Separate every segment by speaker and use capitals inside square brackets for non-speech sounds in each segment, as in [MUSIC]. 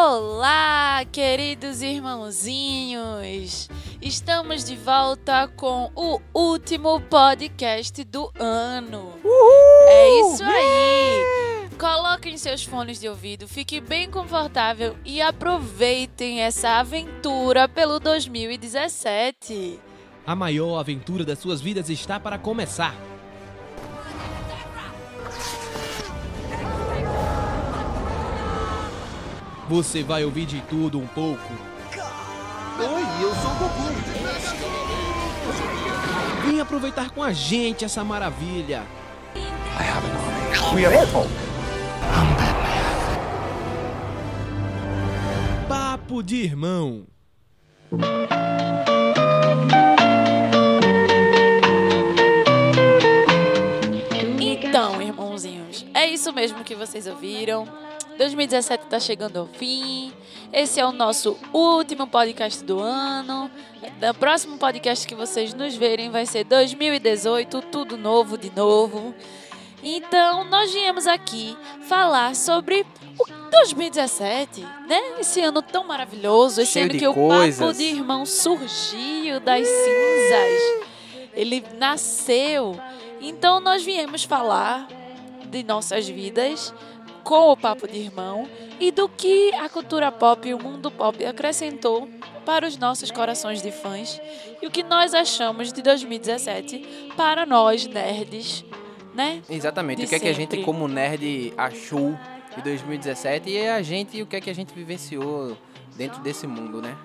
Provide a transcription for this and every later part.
Speaker 1: Olá, queridos irmãozinhos! Estamos de volta com o último podcast do ano.
Speaker 2: Uhul!
Speaker 1: É isso aí! Coloquem seus fones de ouvido, fique bem confortável e aproveitem essa aventura pelo 2017.
Speaker 2: A maior aventura das suas vidas está para começar. Você vai ouvir de tudo um pouco.
Speaker 3: Oi, eu sou o Goku.
Speaker 2: Vem aproveitar com a gente essa maravilha.
Speaker 3: We are Apple.
Speaker 2: Papo de irmão.
Speaker 1: Então, irmãozinhos, é isso mesmo que vocês ouviram. 2017 está chegando ao fim. Esse é o nosso último podcast do ano. O próximo podcast que vocês nos verem vai ser 2018, tudo novo de novo. Então, nós viemos aqui falar sobre o 2017, né? Esse ano tão maravilhoso, esse
Speaker 4: Cheio
Speaker 1: ano que o
Speaker 4: coisas.
Speaker 1: Papo de Irmão surgiu das cinzas. Ele nasceu. Então, nós viemos falar de nossas vidas com o Papo de Irmão e do que a cultura pop e o mundo pop acrescentou para os nossos corações de fãs e o que nós achamos de 2017 para nós nerds, né?
Speaker 4: Exatamente.
Speaker 1: De
Speaker 4: o que é que a gente,
Speaker 1: sempre.
Speaker 4: como nerd, achou de 2017 e a gente, o que é que a gente vivenciou dentro desse mundo, né?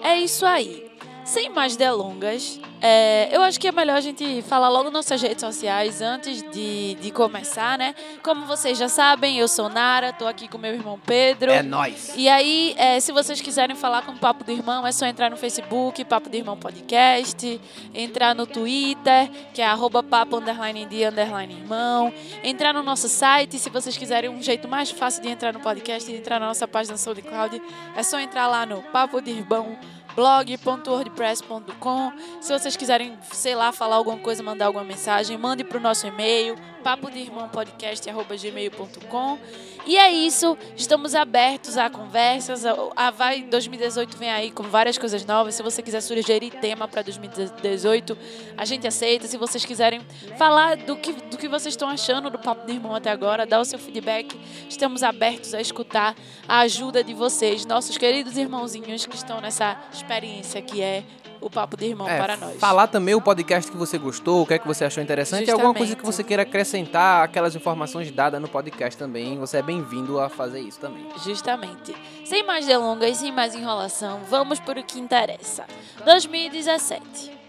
Speaker 1: É isso aí. Sem mais delongas, é, eu acho que é melhor a gente falar logo nas nossas redes sociais antes de, de começar, né? Como vocês já sabem, eu sou Nara, tô aqui com meu irmão Pedro.
Speaker 4: É nóis.
Speaker 1: E aí, é, se vocês quiserem falar com o Papo do Irmão, é só entrar no Facebook, Papo do Irmão Podcast, entrar no Twitter, que é arroba papo underline de underline irmão, entrar no nosso site, se vocês quiserem um jeito mais fácil de entrar no podcast e entrar na nossa página SoundCloud, é só entrar lá no Papo de Irmão blog.wordpress.com. Se vocês quiserem, sei lá, falar alguma coisa, mandar alguma mensagem, mande para o nosso e-mail, papo de irmão podcast@gmail.com. E é isso, estamos abertos a conversas. A, a vai 2018 vem aí com várias coisas novas. Se você quiser sugerir tema para 2018, a gente aceita. Se vocês quiserem falar do que, do que vocês estão achando do Papo de Irmão até agora, dá o seu feedback. Estamos abertos a escutar a ajuda de vocês, nossos queridos irmãozinhos que estão nessa experiência que é o Papo de Irmão
Speaker 4: É,
Speaker 1: para nós.
Speaker 4: Falar também o podcast que você gostou, o que é que você achou interessante, e alguma coisa que
Speaker 1: Justamente.
Speaker 4: você queira acrescentar, aquelas informações dadas no podcast também. Você é bem-vindo a fazer isso também.
Speaker 1: Justamente. Sem mais delongas, sem mais enrolação, vamos para o que interessa. 2017.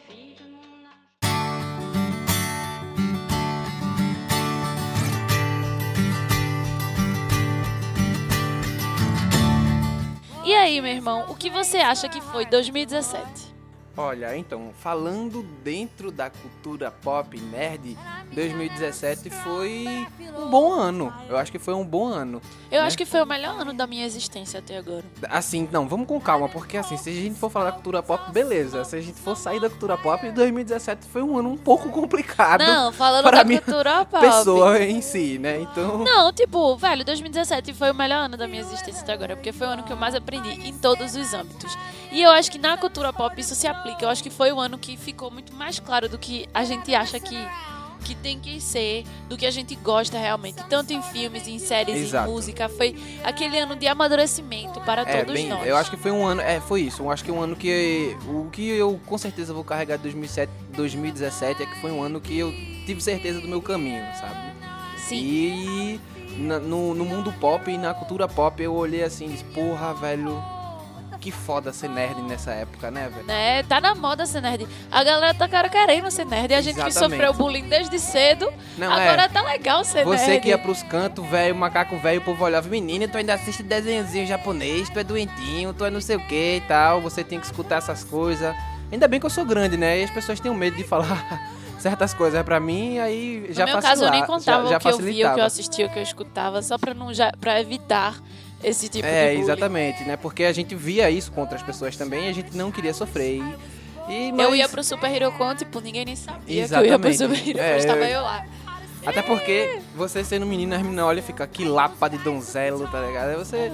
Speaker 1: E aí, meu irmão, o que você acha que foi 2017?
Speaker 4: Olha, então, falando dentro da cultura pop nerd, 2017 foi um bom ano. Eu acho que foi um bom ano.
Speaker 1: Eu
Speaker 4: Né?
Speaker 1: acho que foi o melhor ano da minha existência até agora.
Speaker 4: Assim, não, vamos com calma, porque assim, se a gente for falar da cultura pop, beleza. Se a gente for sair da cultura pop, 2017 foi um ano um pouco complicado
Speaker 1: Não, falando
Speaker 4: para
Speaker 1: da
Speaker 4: minha
Speaker 1: cultura [LAUGHS] pop.
Speaker 4: pessoa em si, né? Então,
Speaker 1: Não, tipo, velho, 2017 foi o melhor ano da minha existência até agora, porque foi o ano que eu mais aprendi em todos os âmbitos. E eu acho que na cultura pop isso se aplica. Eu acho que foi o ano que ficou muito mais claro do que a gente acha que, que tem que ser, do que a gente gosta realmente. Tanto em filmes, em séries,
Speaker 4: Exato.
Speaker 1: em música. Foi aquele ano de amadurecimento para
Speaker 4: é,
Speaker 1: todos
Speaker 4: bem,
Speaker 1: nós.
Speaker 4: eu acho que foi um ano, é, foi isso. Eu acho que um ano que o que eu com certeza vou carregar de 2007, 2017 é que foi um ano que eu tive certeza do meu caminho, sabe?
Speaker 1: Sim.
Speaker 4: E na- no, no mundo pop e na cultura pop eu olhei assim e disse, porra, velho, que foda ser nerd nessa época, né, velho?
Speaker 1: Né? Tá na moda ser nerd. A galera tá cara querendo ser nerd. A gente que
Speaker 4: Exatamente.
Speaker 1: sofreu bullying desde cedo,
Speaker 4: Não,
Speaker 1: agora
Speaker 4: é.
Speaker 1: tá legal ser
Speaker 4: Você
Speaker 1: nerd.
Speaker 4: que ia pros cantos, velho, macaco velho, o povo olhava, menina, tu ainda assiste desenhozinho japonês, tu é doentinho, tu é não sei o que e tal, você tem que escutar essas coisas. Ainda bem que eu sou grande, né? E as pessoas têm medo de falar [LAUGHS] certas coisas pra mim, aí já
Speaker 1: no meu
Speaker 4: facila-
Speaker 1: caso, eu nem contava
Speaker 4: já, já
Speaker 1: o que eu via, o que
Speaker 4: facilitava.
Speaker 1: eu assistia, o que eu escutava, só pra, não, já, pra evitar esse tipo
Speaker 4: É,
Speaker 1: de bullying.
Speaker 4: exatamente, né? Porque a gente via isso com outras pessoas também e a gente não queria sofrer. E, e-
Speaker 1: Eu
Speaker 4: mas-
Speaker 1: ia pro Super Hero Con, tipo, ninguém nem sabia que eu ia pro
Speaker 4: Exatamente.
Speaker 1: Super Hero Con,
Speaker 4: É,
Speaker 1: estava
Speaker 4: eu-
Speaker 1: lá.
Speaker 4: Até porque você sendo menina, as meninas olham e ficam que lapa de donzelo, tá ligado? Aí você.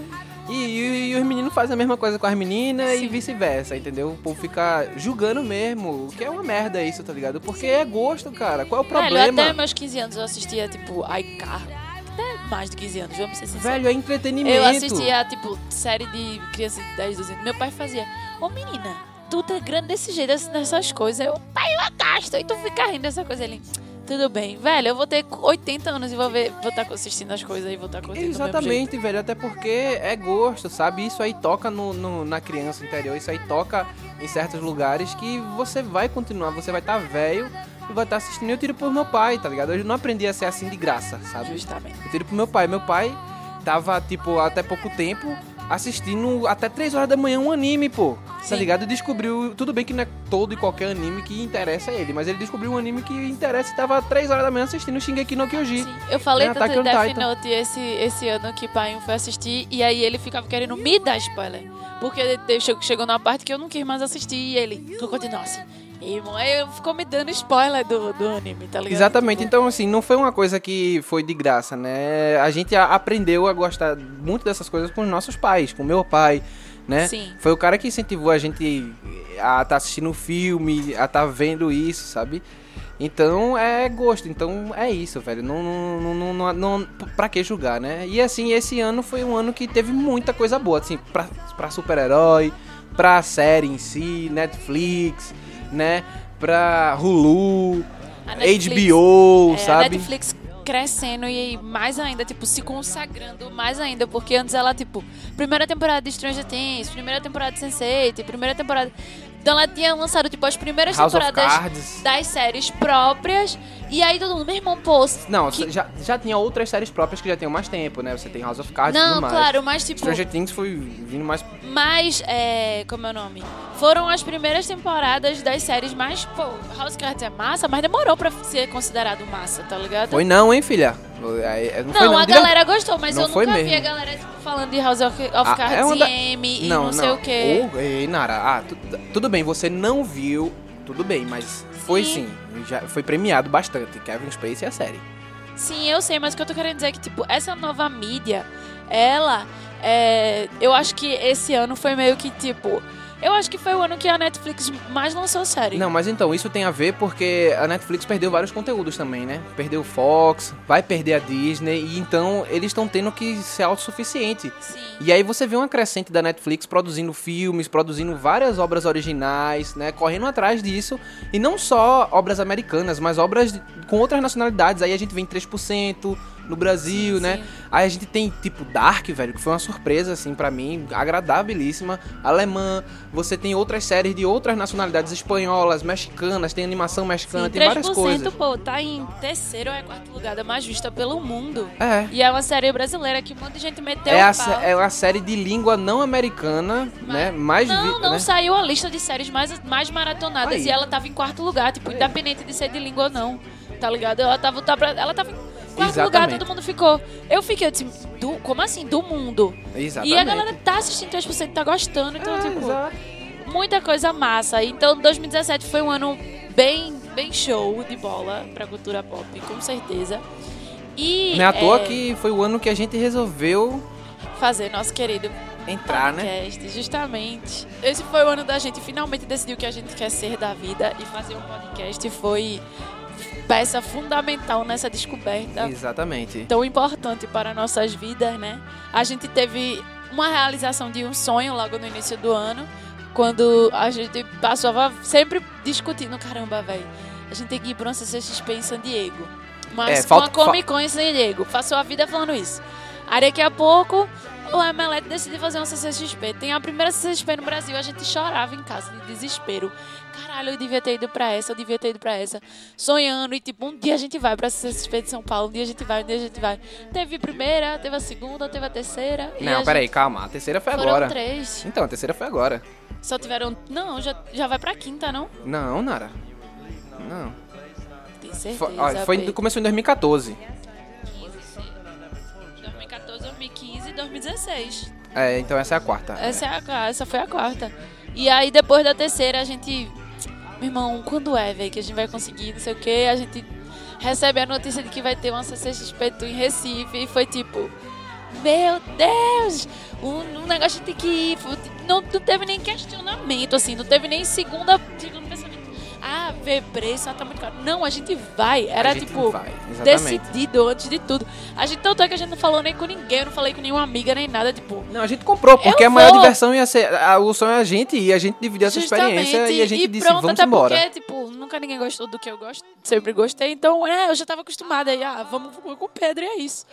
Speaker 4: E, e- e os meninos fazem a mesma coisa com as meninas e
Speaker 1: Sim.
Speaker 4: vice-versa, entendeu? O povo fica julgando mesmo, o que é uma merda isso, tá ligado? Porque é gosto, cara. Qual é o
Speaker 1: Velho,
Speaker 4: problema?
Speaker 1: até meus 15 anos eu assistia, tipo, iCarly. Até mais de 15 anos, vamos ser sinceros.
Speaker 4: Velho, é entretenimento.
Speaker 1: Eu assistia, tipo, série de crianças de 10, 12 anos. Meu pai fazia, ô menina, tu tá grande desse jeito, assim, nessas coisas. Eu, pai, eu gasto. E tu fica rindo dessa coisa. Ele, tudo bem. Velho, eu vou ter 80 anos e vou ver, vou estar assistindo as coisas e vou estar curtindo do mesmo jeito.
Speaker 4: Exatamente, velho. Até porque é gosto, sabe? Isso aí toca no, no- na criança interior, isso aí toca em certos lugares que você vai continuar, você vai estar velho e vai estar assistindo. Eu tiro pro meu pai, tá ligado? Eu não aprendi a ser assim de graça, sabe?
Speaker 1: Justamente.
Speaker 4: Eu tiro pro meu pai. Meu pai tava, tipo, até pouco tempo assistindo até 3 horas da manhã um anime, pô. Tá
Speaker 1: Sim.
Speaker 4: ligado? E descobriu. Tudo bem que não é todo e qualquer anime que interessa a ele, mas ele descobriu um anime que interessa e tava 3 horas da manhã assistindo Shingeki no Kyojin.
Speaker 1: Sim. Eu falei
Speaker 4: É,
Speaker 1: tanto de Death. Note esse, esse ano que pai foi assistir e aí ele ficava querendo me dar spoiler. Porque chegou, chegou numa parte que eu não quis mais assistir e ele, tu continua assim. E ficou me dando spoiler do, do anime, tá ligado?
Speaker 4: Exatamente,
Speaker 1: Tipo,
Speaker 4: então assim, não foi uma coisa que foi de graça, né? A gente aprendeu a gostar muito dessas coisas com os nossos pais, com meu pai, né?
Speaker 1: Sim.
Speaker 4: Foi o cara que incentivou a gente a estar assistindo filme, a estar vendo isso, sabe? Então é gosto, então é isso, velho. Não, não, não, não, não, não- pra que julgar, né? E assim, esse ano foi um ano que teve muita coisa boa, assim, pra, pra super-herói, pra série em si, Netflix, né? Pra Hulu,
Speaker 1: Netflix-
Speaker 4: HBO,
Speaker 1: É,
Speaker 4: sabe?
Speaker 1: A Netflix crescendo e mais ainda, tipo, se consagrando mais ainda, porque antes ela, tipo, primeira temporada de Stranger Things, primeira temporada de Sense8, primeira temporada... Então ela tinha lançado, tipo, as primeiras
Speaker 4: House
Speaker 1: temporadas das séries próprias, e aí todo mundo, meu irmão, pô...
Speaker 4: Não,
Speaker 1: que-
Speaker 4: já, já tinha outras séries próprias que já tinham mais tempo, né? Você tem House of Cards e
Speaker 1: Não,
Speaker 4: tudo mais.
Speaker 1: claro, mas tipo...
Speaker 4: Stranger Things foi vindo mais.
Speaker 1: mais, é, como é o nome? Foram as primeiras temporadas das séries mais, pô, House of Cards é massa, mas demorou pra ser considerado massa, tá ligado?
Speaker 4: Foi não, hein, filha? Não,
Speaker 1: Não,
Speaker 4: não.
Speaker 1: a galera gostou, mas
Speaker 4: Não
Speaker 1: eu nunca vi
Speaker 4: mesmo.
Speaker 1: a galera tipo, falando de House of,
Speaker 4: Ah,
Speaker 1: Cards
Speaker 4: é uma
Speaker 1: e
Speaker 4: da-
Speaker 1: M e não, sei o quê.
Speaker 4: Ei, Nara, ah, tu- tudo bem, você não viu, tudo bem, mas foi
Speaker 1: Sim.
Speaker 4: Já foi premiado bastante. Kevin Spacey e a série.
Speaker 1: Sim, eu sei, mas o que eu tô querendo dizer é que, tipo, essa nova mídia, ela, é, eu acho que esse ano foi meio que, tipo, eu acho que foi o ano que a Netflix mais lançou série.
Speaker 4: Não, mas então, isso tem a ver porque a Netflix perdeu vários conteúdos também, né? Perdeu o Fox, vai perder a Disney, e então eles estão tendo que ser autossuficiente.
Speaker 1: Sim.
Speaker 4: E aí você vê uma crescente da Netflix produzindo filmes, produzindo várias obras originais, né? Correndo atrás disso. E não só obras americanas, mas obras com outras nacionalidades. Aí a gente vem 3% no Brasil,
Speaker 1: Sim,
Speaker 4: né?
Speaker 1: sim.
Speaker 4: Aí a gente tem tipo Dark, velho, que foi uma surpresa, assim, pra mim, agradabilíssima. Alemã, você tem outras séries de outras nacionalidades espanholas, mexicanas, tem animação mexicana,
Speaker 1: Sim,
Speaker 4: tem várias
Speaker 1: 3%,
Speaker 4: coisas.
Speaker 1: pô, tá em terceiro ou é quarto lugar da mais vista pelo mundo.
Speaker 4: É.
Speaker 1: E é uma série brasileira que um monte de gente meteu
Speaker 4: É, a,
Speaker 1: pau.
Speaker 4: é uma série de língua não americana, né? Mais
Speaker 1: Não,
Speaker 4: vi-
Speaker 1: não
Speaker 4: né?
Speaker 1: saiu a lista de séries mais, mais maratonadas
Speaker 4: Aí.
Speaker 1: e ela tava em quarto lugar, tipo, independente de ser de língua ou não. Tá ligado? Ela tava, tava- ela tava em quarto lugar,
Speaker 4: Exatamente.
Speaker 1: todo mundo ficou. Eu fiquei, eu disse, do, como assim? Do mundo.
Speaker 4: Exatamente.
Speaker 1: E a galera tá assistindo 3%, tá gostando, então,
Speaker 4: É,
Speaker 1: tipo,
Speaker 4: exato.
Speaker 1: muita coisa massa. Então, 2017 foi um ano bem, bem show de bola pra cultura pop, com certeza. E
Speaker 4: Não é à toa
Speaker 1: é,
Speaker 4: que foi o ano que a gente resolveu
Speaker 1: fazer nosso querido
Speaker 4: entrar, né?
Speaker 1: podcast, justamente. Esse foi o ano da gente finalmente decidir o que a gente quer ser da vida e fazer um podcast foi peça fundamental nessa descoberta
Speaker 4: Exatamente.
Speaker 1: tão importante para nossas vidas, né? A gente teve uma realização de um sonho logo no início do ano, quando a gente passava sempre discutindo, caramba, velho, a gente tem que ir para uma CCXP em San Diego. Mas
Speaker 4: É, falta-
Speaker 1: a Comic Con em San Diego. Passou a vida falando isso. Aí daqui a pouco o Emelete decidiu fazer uma CCXP. Tem a primeira CCXP no Brasil, a gente chorava em casa de desespero. Caralho, eu devia ter ido pra essa, eu devia ter ido pra essa. Sonhando e tipo, um dia a gente vai pra de São Paulo, um dia a gente vai, um dia a gente vai. Teve a primeira, teve a segunda, teve a terceira.
Speaker 4: Não,
Speaker 1: a
Speaker 4: peraí,
Speaker 1: gente-
Speaker 4: calma. A terceira foi
Speaker 1: Foram
Speaker 4: agora.
Speaker 1: três.
Speaker 4: Então, a terceira foi agora.
Speaker 1: Só tiveram. Não, já, já vai pra quinta, não?
Speaker 4: Não, Nara. Não.
Speaker 1: Tem certeza.
Speaker 4: Foi, ó, foi, começou em 2014.
Speaker 1: 2014, 2015 e 2016.
Speaker 4: É, então essa é a quarta.
Speaker 1: Essa, é a, essa foi a quarta. E aí, depois da terceira, a gente. Meu irmão, quando é, velho, que a gente vai conseguir, não sei o quê, a gente. recebe a notícia de que vai ter uma CCXP em Recife e foi tipo, meu Deus, um, um negócio tem que ir. Foi- Não, não teve nem questionamento, assim, não teve nem segunda, pensamento. Ah, ver preço, ah, tá muito caro. Não, a gente vai. Era
Speaker 4: gente
Speaker 1: tipo
Speaker 4: vai,
Speaker 1: decidido antes de tudo. A gente tanto é que a gente não falou nem com ninguém, eu não falei com nenhuma amiga nem nada, tipo.
Speaker 4: Não, a gente comprou, porque a maior
Speaker 1: vou.
Speaker 4: diversão ia ser. a- o sonho é a gente ir, a gente dividir essa experiência e a gente disse,
Speaker 1: pronto,
Speaker 4: vamos
Speaker 1: até
Speaker 4: embora.
Speaker 1: porque, tipo, nunca ninguém gostou do que eu gosto, sempre gostei, então, é, eu já tava acostumada aí, ah, vamos com o Pedro e é isso.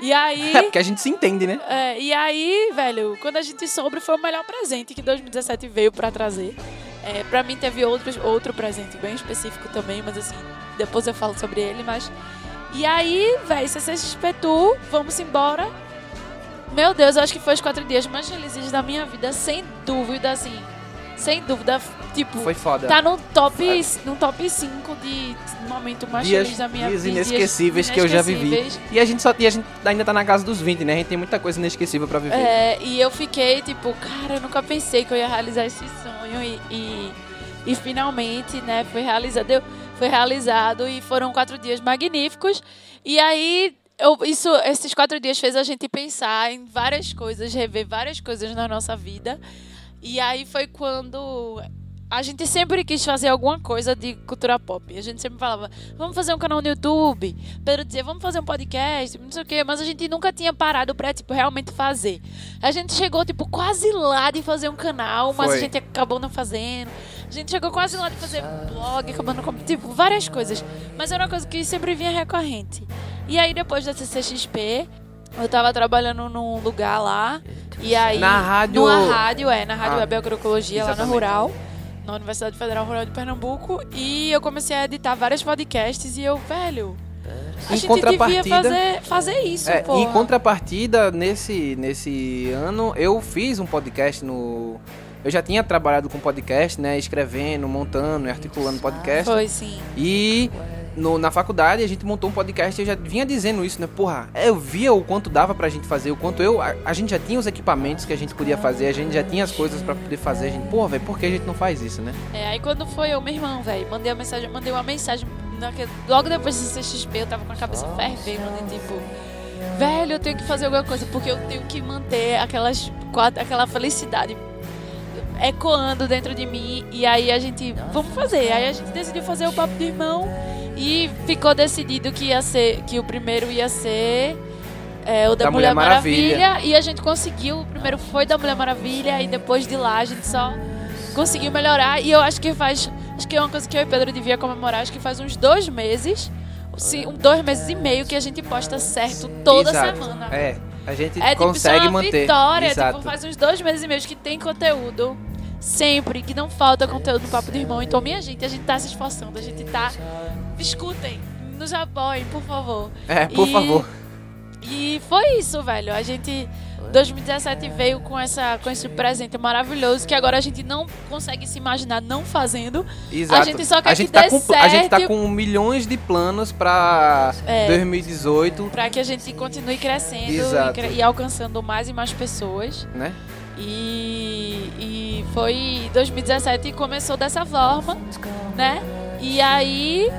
Speaker 1: E aí,
Speaker 4: É porque a gente se entende, né?
Speaker 1: é, e aí, velho, quando a gente soube, foi o melhor presente que 2017 veio pra trazer. É, pra mim teve outros, outro presente bem específico também, mas assim, depois eu falo sobre ele, mas... E aí, velho, CCXP Tour, vamos embora. Meu Deus, eu acho que foi os quatro dias mais felizes da minha vida, sem dúvida, assim. Sem dúvida, tipo,
Speaker 4: Foi foda.
Speaker 1: tá no top, no top 5 de momento mais
Speaker 4: dias,
Speaker 1: feliz da minha
Speaker 4: dias
Speaker 1: vida.
Speaker 4: inesquecíveis que eu já vivi.
Speaker 1: inesquecíveis.
Speaker 4: E a gente só e a gente ainda tá na casa dos 20, né? A gente tem muita coisa inesquecível pra viver.
Speaker 1: É, e eu fiquei tipo, cara, eu nunca pensei que eu ia realizar esse sonho e, e, e finalmente, né, foi realizado. Eu- Foi realizado e foram quatro dias magníficos. E aí, eu, isso, esses quatro dias fez a gente pensar em várias coisas, rever várias coisas na nossa vida. E aí foi quando a gente sempre quis fazer alguma coisa de cultura pop. A gente sempre falava, vamos fazer um canal no YouTube. Pedro dizia, vamos fazer um podcast, não sei o quê. Mas a gente nunca tinha parado pra, tipo, realmente fazer. A gente chegou, tipo, quase lá de fazer um canal, mas
Speaker 4: Foi.
Speaker 1: a gente acabou não fazendo. A gente chegou quase lá de fazer blog, acabando com, tipo, várias coisas. Mas era uma coisa que sempre vinha recorrente. E aí, depois da CCXP, eu tava trabalhando num lugar lá. E aí...
Speaker 4: Na rádio-
Speaker 1: Numa rádio, é. Na Rádio
Speaker 4: Ah,
Speaker 1: Web Agroecologia, lá na. Rural na Universidade Federal Rural de Pernambuco e eu comecei a editar vários podcasts e eu, velho, a
Speaker 4: Em
Speaker 1: gente devia fazer, fazer isso,
Speaker 4: É,
Speaker 1: pô.
Speaker 4: em contrapartida, nesse, nesse ano, eu fiz um podcast no. Eu já tinha trabalhado com podcast, né? Escrevendo, montando e articulando podcast.
Speaker 1: Foi sim.
Speaker 4: E no- na faculdade a gente montou um podcast e eu já vinha dizendo isso, né? Porra, eu via o quanto dava pra gente fazer, o quanto eu. A, a gente já tinha os equipamentos que a gente podia fazer, a gente já tinha as coisas pra poder fazer. A gente, porra, velho, por que a gente não faz isso, né?
Speaker 1: É, aí quando foi eu, meu irmão, velho, mandei uma mensagem, mandei uma mensagem naquele- logo depois do CXP, eu tava com a cabeça fervendo, de tipo, velho, eu tenho que fazer alguma coisa porque eu tenho que manter aquelas quatro, aquela felicidade ecoando dentro de mim e aí a gente, vamos fazer. Aí a gente decidiu fazer o papo de irmão e ficou decidido que ia ser que o primeiro ia ser é, o da,
Speaker 4: Da
Speaker 1: Mulher,
Speaker 4: Mulher
Speaker 1: Maravilha.
Speaker 4: Maravilha.
Speaker 1: e a gente conseguiu. O primeiro foi da Mulher Maravilha e depois de lá a gente só conseguiu melhorar e eu acho que faz acho que é uma coisa que eu e Pedro devia comemorar acho que faz uns dois meses sim, um, dois meses e meio que a gente posta certo toda
Speaker 4: Exato.
Speaker 1: semana
Speaker 4: É, a gente
Speaker 1: é tipo, isso
Speaker 4: consegue
Speaker 1: é uma
Speaker 4: manter.
Speaker 1: vitória.
Speaker 4: Exato.
Speaker 1: Tipo, faz uns dois meses e meio que tem conteúdo. Sempre, que não falta conteúdo no Papo do Irmão. Então, minha gente, a gente tá se esforçando, a gente tá. Escutem, nos apoiem, por favor.
Speaker 4: É, por
Speaker 1: E-
Speaker 4: favor.
Speaker 1: E foi isso, velho. A gente. 2017 veio com, essa, com esse presente maravilhoso que agora a gente não consegue se imaginar não fazendo.
Speaker 4: Exato.
Speaker 1: gente só quer
Speaker 4: a gente
Speaker 1: que
Speaker 4: tá com, A gente tá
Speaker 1: certo.
Speaker 4: com milhões de planos pra
Speaker 1: É.
Speaker 4: 2018,
Speaker 1: Pra que a gente continue crescendo e, e alcançando mais e mais pessoas.
Speaker 4: né?
Speaker 1: E, e foi 2017 e começou dessa forma, né? E aí,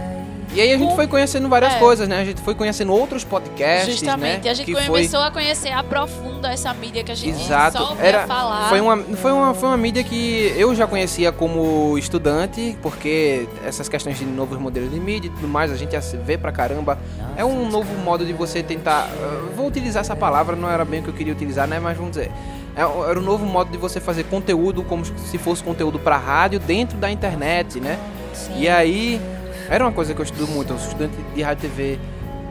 Speaker 4: E aí a gente
Speaker 1: Com-
Speaker 4: foi conhecendo várias
Speaker 1: É.
Speaker 4: coisas, né? A gente foi conhecendo outros podcasts,
Speaker 1: justamente,
Speaker 4: né?
Speaker 1: a gente
Speaker 4: que
Speaker 1: começou a conhecer a profunda essa mídia que a gente
Speaker 4: Exato.
Speaker 1: só
Speaker 4: Era,
Speaker 1: falar.
Speaker 4: foi, uma, foi, uma, foi uma mídia que eu já conhecia como estudante, porque essas questões de novos modelos de mídia e tudo mais, a gente já se vê pra caramba. É um novo modo de você tentar. eu Vou utilizar essa palavra, não era bem o que eu queria utilizar, né? Mas vamos dizer. é- Era um novo modo de você fazer conteúdo como se fosse conteúdo pra rádio dentro da internet, né? E aí, era uma coisa que eu estudo muito, eu sou estudante de rádio e TV.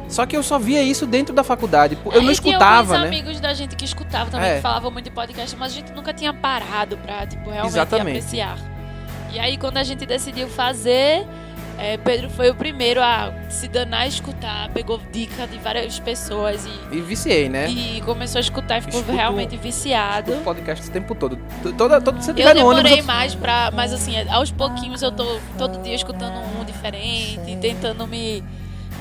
Speaker 4: Só que eu só via isso dentro da faculdade. Eu não
Speaker 1: É, tinha
Speaker 4: escutava, né?
Speaker 1: amigos da gente que escutavam também,
Speaker 4: É.
Speaker 1: que falavam muito de podcast, mas a gente nunca tinha parado pra, tipo, realmente
Speaker 4: Exatamente.
Speaker 1: apreciar. E aí, quando a gente decidiu fazer, é, Pedro foi o primeiro a se danar a escutar, pegou dica de várias pessoas e,
Speaker 4: E viciei, né?
Speaker 1: e começou a escutar e ficou
Speaker 4: Escuto-
Speaker 1: realmente viciado.
Speaker 4: o podcast o tempo todo. Toda, todo, se
Speaker 1: Eu demorei
Speaker 4: eu-
Speaker 1: mais pra. Mas assim, aos pouquinhos eu tô todo dia escutando um diferente, tentando me,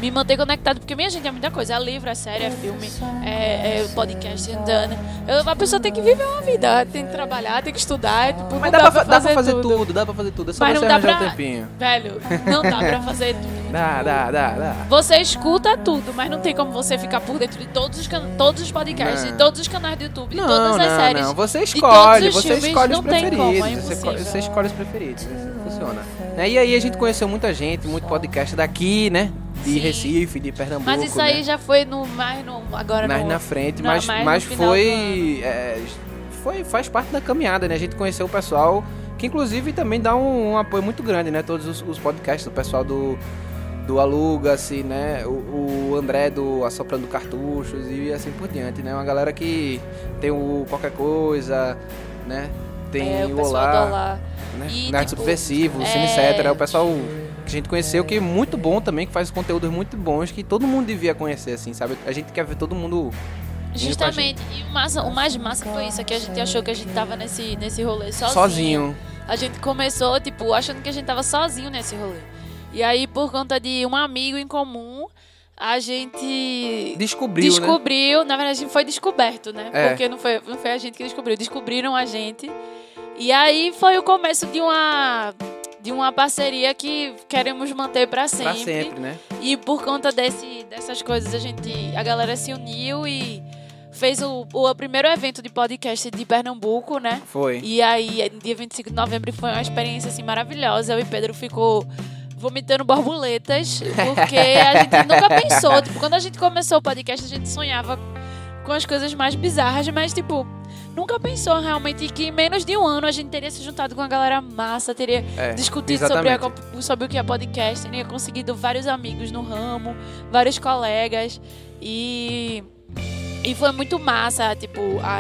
Speaker 1: me manter conectado, porque minha gente é muita coisa. É livro, é série, é filme, é, é podcast andando. Eu, a pessoa tem que viver uma vida, tem que trabalhar, tem que estudar. Tipo,
Speaker 4: Mas
Speaker 1: não
Speaker 4: dá, pra, dá pra fazer
Speaker 1: tudo.
Speaker 4: tudo. dá pra fazer tudo. É só
Speaker 1: Mas
Speaker 4: você
Speaker 1: não dá pra.
Speaker 4: um tempinho.
Speaker 1: Velho, não dá pra fazer tudo. [LAUGHS]
Speaker 4: Dá, dá, dá, dá.
Speaker 1: Você escuta tudo, mas não tem como você ficar por dentro de todos os, can- todos os podcasts,
Speaker 4: Não.
Speaker 1: de todos os canais do YouTube, de
Speaker 4: Não,
Speaker 1: todas as
Speaker 4: não,
Speaker 1: séries.
Speaker 4: não. Você escolhe, você
Speaker 1: filmes,
Speaker 4: escolhe os preferidos.
Speaker 1: como, é
Speaker 4: você,
Speaker 1: impossível.
Speaker 4: você escolhe os preferidos. Assim funciona. Né, E aí a gente conheceu muita gente, muito podcast daqui, né? De
Speaker 1: Sim.
Speaker 4: Recife, de Pernambuco.
Speaker 1: Mas isso aí
Speaker 4: né?
Speaker 1: já foi no mais no agora
Speaker 4: mais
Speaker 1: no,
Speaker 4: na frente,
Speaker 1: não,
Speaker 4: mas,
Speaker 1: mais no
Speaker 4: mas foi, é, foi. Faz parte da caminhada, né? A gente conheceu o pessoal, que inclusive também dá um, um apoio muito grande, né? Todos os, os podcasts, o pessoal do, do Aluga-se, né? O, o André do Assoprando Cartuchos e assim por diante, né? Uma galera que tem o Qualquer Coisa, né? Tem
Speaker 1: é,
Speaker 4: o
Speaker 1: o
Speaker 4: Olá,
Speaker 1: do Olá.
Speaker 4: né?
Speaker 1: E,
Speaker 4: Nerd
Speaker 1: tipo,
Speaker 4: Subversivo,
Speaker 1: é-
Speaker 4: Cine Etc. O pessoal que a gente conheceu, que é muito bom também, que faz conteúdos muito bons, que todo mundo devia conhecer, assim, sabe? A gente quer ver todo mundo
Speaker 1: Justamente. E o, massa, o mais massa foi isso, é que a gente achou que a gente tava nesse, nesse rolê sozinho.
Speaker 4: sozinho.
Speaker 1: A gente começou, tipo, achando que a gente tava sozinho nesse rolê. E aí, por conta de um amigo em comum, a gente
Speaker 4: Descobriu, né?
Speaker 1: descobriu, na verdade, a gente foi descoberto, né?
Speaker 4: É.
Speaker 1: Porque não foi, não foi a gente que descobriu, descobriram a gente. E aí foi o começo de uma de uma parceria que queremos manter pra sempre.
Speaker 4: Pra sempre, né?
Speaker 1: E por conta desse, dessas coisas, a gente. A galera se uniu e fez o, o primeiro evento de podcast de Pernambuco, né?
Speaker 4: Foi.
Speaker 1: E aí, dia 25 de novembro, foi uma experiência assim maravilhosa. Eu e Pedro ficou vomitando borboletas, porque a [LAUGHS] gente nunca pensou. Tipo, quando a gente começou o podcast, a gente sonhava com as coisas mais bizarras, mas, tipo, nunca pensou realmente que em menos de um ano a gente teria se juntado com uma galera massa, teria
Speaker 4: É,
Speaker 1: discutido sobre, a sobre o que é podcast, teria conseguido vários amigos no ramo, vários colegas e e foi muito massa, tipo, a,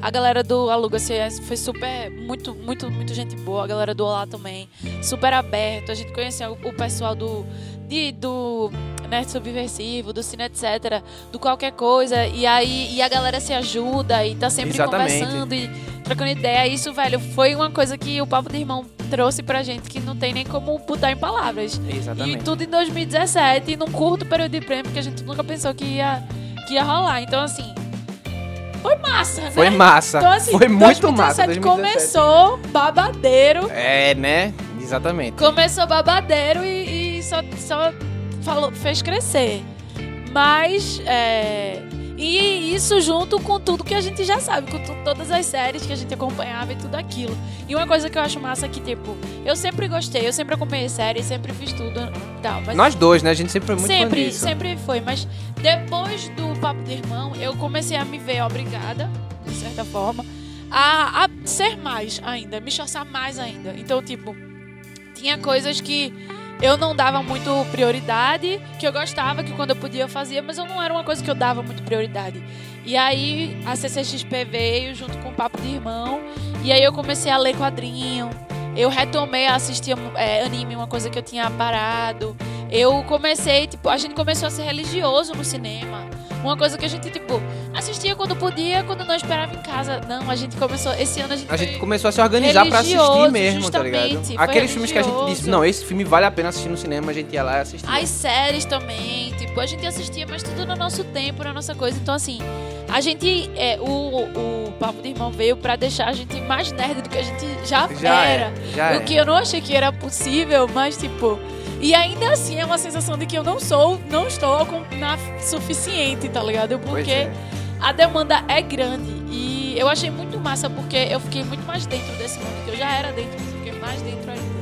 Speaker 1: a galera do Aluga-se foi super, muito, muito, muito gente boa, a galera do Olá também, super aberto, a gente conheceu o pessoal do, de, do Nerd Subversivo, do Cine Etc, do qualquer coisa, e aí e a galera se ajuda e tá sempre
Speaker 4: Exatamente.
Speaker 1: conversando e trocando ideia, isso, velho, foi uma coisa que o Papo de Irmão trouxe pra gente que não tem nem como botar em palavras.
Speaker 4: Exatamente.
Speaker 1: E tudo em 2017, num curto período de prêmio, que a gente nunca pensou que ia, que ia rolar. Então, assim, foi massa, né?
Speaker 4: Foi massa.
Speaker 1: Então, assim,
Speaker 4: foi muito massa.
Speaker 1: 2017
Speaker 4: 2017.
Speaker 1: começou babadeiro.
Speaker 4: É, né? Exatamente.
Speaker 1: Começou babadeiro e só, só falou, fez crescer. Mas, é, e isso junto com tudo que a gente já sabe, com todas as séries que a gente acompanhava e tudo aquilo. E uma coisa que eu acho massa é que, tipo, eu sempre gostei, eu sempre acompanhei séries, sempre fiz tudo e tal. Mas
Speaker 4: Nós dois, né? A gente sempre foi muito
Speaker 1: sempre,
Speaker 4: disso.
Speaker 1: sempre foi. Mas depois do Papo de Irmão, eu comecei a me ver obrigada, de certa forma, a, a ser mais ainda, me esforçar mais ainda. Então, tipo, tinha coisas que eu não dava muito prioridade, que eu gostava, que quando eu podia eu fazia, mas eu não era uma coisa que eu dava muito prioridade. E aí a CCXP veio junto com o Papo de Irmão, e aí eu comecei a ler quadrinho. Eu retomei a assistir é, anime, uma coisa que eu tinha parado. Eu comecei, tipo, a gente começou a ser religioso no cinema. Uma coisa que a gente, tipo, assistia quando podia, quando não esperava em casa. Não, a gente começou. Esse ano a gente.
Speaker 4: A gente começou a se organizar pra assistir mesmo, tá ligado? Aqueles filmes que a gente disse, não, esse filme vale a pena assistir no cinema, a gente ia lá e assistia.
Speaker 1: As séries também, tipo, a gente assistia, mas tudo no nosso tempo, na nossa coisa. Então, assim, a gente. É, o, o Papo de Irmão veio pra deixar a gente mais nerd do que a gente já,
Speaker 4: já
Speaker 1: era.
Speaker 4: é, já
Speaker 1: o que eu não achei que era possível, mas, tipo. E ainda assim é uma sensação de que eu não sou, não estou na suficiente, tá ligado? Porque
Speaker 4: é.
Speaker 1: a demanda é grande. E eu achei muito massa porque eu fiquei muito mais dentro desse mundo, que eu já era dentro, mas eu fiquei mais dentro ainda.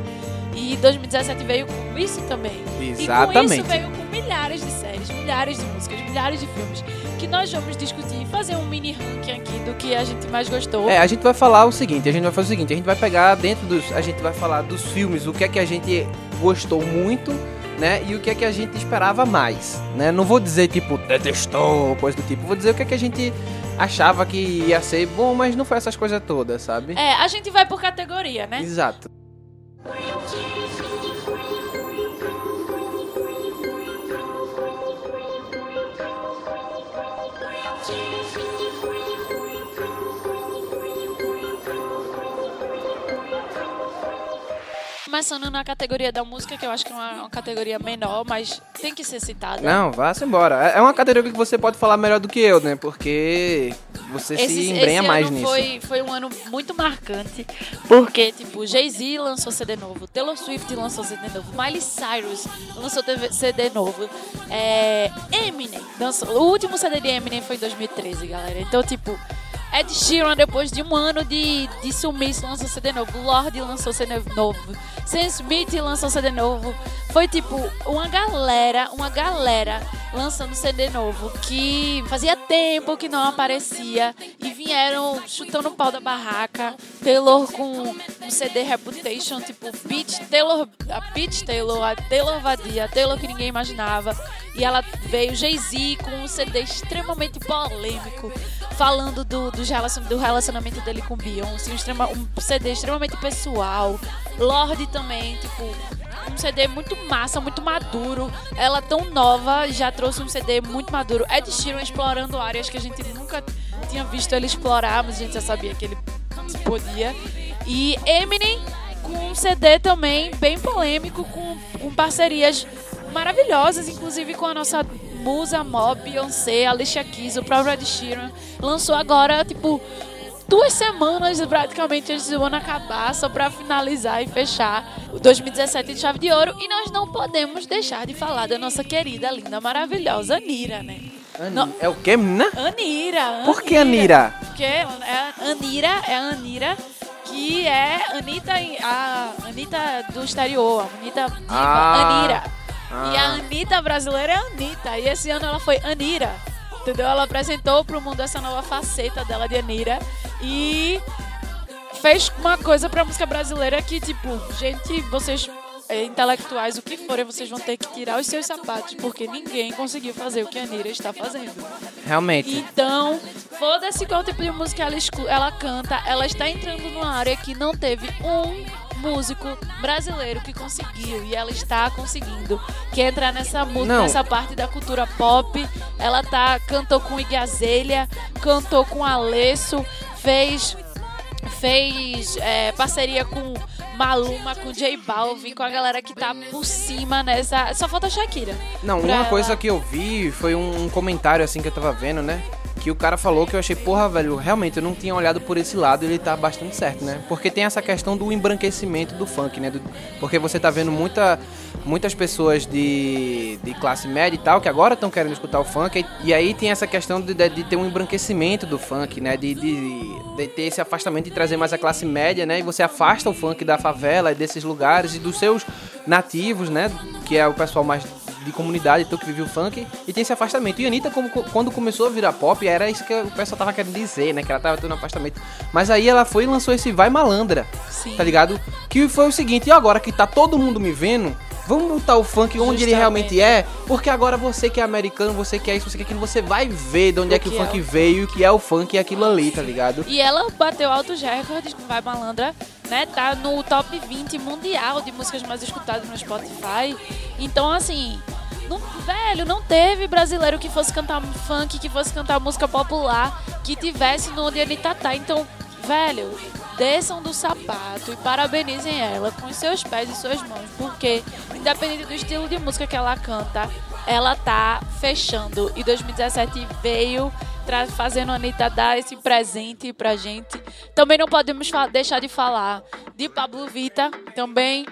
Speaker 1: E 2017 veio com isso também. E com isso
Speaker 4: Exatamente.
Speaker 1: veio com milhares de séries, milhares de músicas, milhares de filmes. Que nós vamos discutir e fazer um mini ranking aqui do que a gente mais gostou.
Speaker 4: É, a gente vai falar o seguinte, a gente vai fazer o seguinte, a gente vai pegar dentro dos, a gente vai falar dos filmes, o que é que a gente gostou muito, né, e o que é que a gente esperava mais, né? Não vou dizer tipo detestou, coisa do tipo, vou dizer o que é que a gente achava que ia ser bom, mas não foi essas coisas todas, sabe?
Speaker 1: É, a gente vai por categoria, né?
Speaker 4: Exato.
Speaker 1: Começando na categoria da música, que eu acho que é uma, uma categoria menor, mas tem que ser citada.
Speaker 4: Não, vá-se embora. É é uma categoria que você pode falar melhor do que eu, né? Porque você se embrenha mais
Speaker 1: ano
Speaker 4: nisso.
Speaker 1: Foi, foi um ano muito marcante, porque, tipo, Jay-Z lançou CD novo, Taylor Swift lançou CD novo, Miley Cyrus lançou CD novo, é, Eminem lançou, o último CD de Eminem foi em 2013, galera. Então, tipo, Ed Sheeran, depois de um ano de, de sumiço, lançou CD novo. Lorde lançou CD novo. Sam Smith lançou CD novo. Foi tipo uma galera, uma galera lançando CD novo que fazia tempo que não aparecia e vieram chutando o pau da barraca. Taylor com um CD Reputation, tipo Beach Taylor, a Beach Taylor, a Taylor vadia, a Taylor que ninguém imaginava. E ela veio Jay-Z com um CD extremamente polêmico, falando do, do, do relacionamento dele com Beyoncé, um, extrema, um CD extremamente pessoal. Lorde também, tipo, um CD muito massa, muito maduro. Ela tão nova, já trouxe um CD muito maduro. Ed Sheeran explorando áreas que a gente nunca tinha visto ele explorar, mas a gente já sabia que ele podia. E Eminem com um CD também bem polêmico, com, com parcerias maravilhosas, inclusive com a nossa musa mob, Beyoncé, Alicia Keys, o próprio Ed Sheeran. Lançou agora, tipo, duas semanas praticamente antes do ano acabar, só pra finalizar e fechar o 2017 de chave de ouro. E nós não podemos deixar de falar da nossa querida, linda, maravilhosa Anira, né?
Speaker 4: Ani-. É o quê, menina?
Speaker 1: Anira.
Speaker 4: Por que Anira?
Speaker 1: Porque é a Anira é a Anira que é Anitta, a Anitta do exterior, a Anitta diva,
Speaker 4: Ah.
Speaker 1: Anira.
Speaker 4: Ah.
Speaker 1: E a Anitta brasileira é Anitta. E esse ano ela foi Anira. Entendeu? Ela apresentou pro mundo essa nova faceta dela de Anira. E fez uma coisa pra música brasileira que, tipo, gente, vocês é, intelectuais, o que forem, vocês vão ter que tirar os seus sapatos, porque ninguém conseguiu fazer o que a Anira está fazendo.
Speaker 4: Realmente.
Speaker 1: Então, foda-se qual tipo de música ela, ela canta, ela está entrando numa área que não teve um músico brasileiro que conseguiu e ela está conseguindo que entrar nessa música nessa parte da cultura pop ela tá cantou com Iggy Azalea cantou com Alesso fez fez é, parceria com Maluma com J Balvin com a galera que tá por cima nessa só falta a Shakira
Speaker 4: Não, uma coisa
Speaker 1: ela.
Speaker 4: que eu vi foi um, um comentário assim que eu tava vendo, né? Que o cara falou que eu achei, porra, velho, realmente eu não tinha olhado por esse lado ele tá bastante certo, né? Porque tem essa questão do embranquecimento do funk, né? Do- porque você tá vendo muita, muitas pessoas de, de classe média e tal que agora estão querendo escutar o funk e, e aí tem essa questão de, de, de ter um embranquecimento do funk, né? De, de, de ter esse afastamento e trazer mais a classe média, né? E você afasta o funk da favela e desses lugares e dos seus nativos, né? Que é o pessoal mais de comunidade, então que vive o funk, e tem esse afastamento. E a Anitta, como, quando começou a virar pop, era isso que o pessoal tava querendo dizer, né? Que ela tava tendo um afastamento. Mas aí ela foi e lançou esse Vai Malandra,
Speaker 1: sim
Speaker 4: tá ligado? Que foi o seguinte, e agora que tá todo mundo me vendo, vamos botar o funk onde ele
Speaker 1: Justamente.
Speaker 4: realmente é, porque agora você que é americano, você que é isso, você que é aquilo, você vai ver de onde
Speaker 1: O
Speaker 4: é que o
Speaker 1: que é
Speaker 4: funk
Speaker 1: o
Speaker 4: veio o que é o funk e aquilo ali, tá ligado?
Speaker 1: E ela bateu altos recordes Vai Malandra, né? Tá no top 20 mundial de músicas mais escutadas no Spotify. Então, assim, não, velho, não teve brasileiro que fosse cantar funk, que fosse cantar música popular, que tivesse no onde ele tá. tá. Então, velho, desçam do sapato e parabenizem ela com seus pés e suas mãos, porque independente do estilo de música que ela canta, ela tá fechando. E 2017 veio fazendo a Anitta dar esse presente pra gente. Também não podemos deixar de falar de Pablo Vita, também,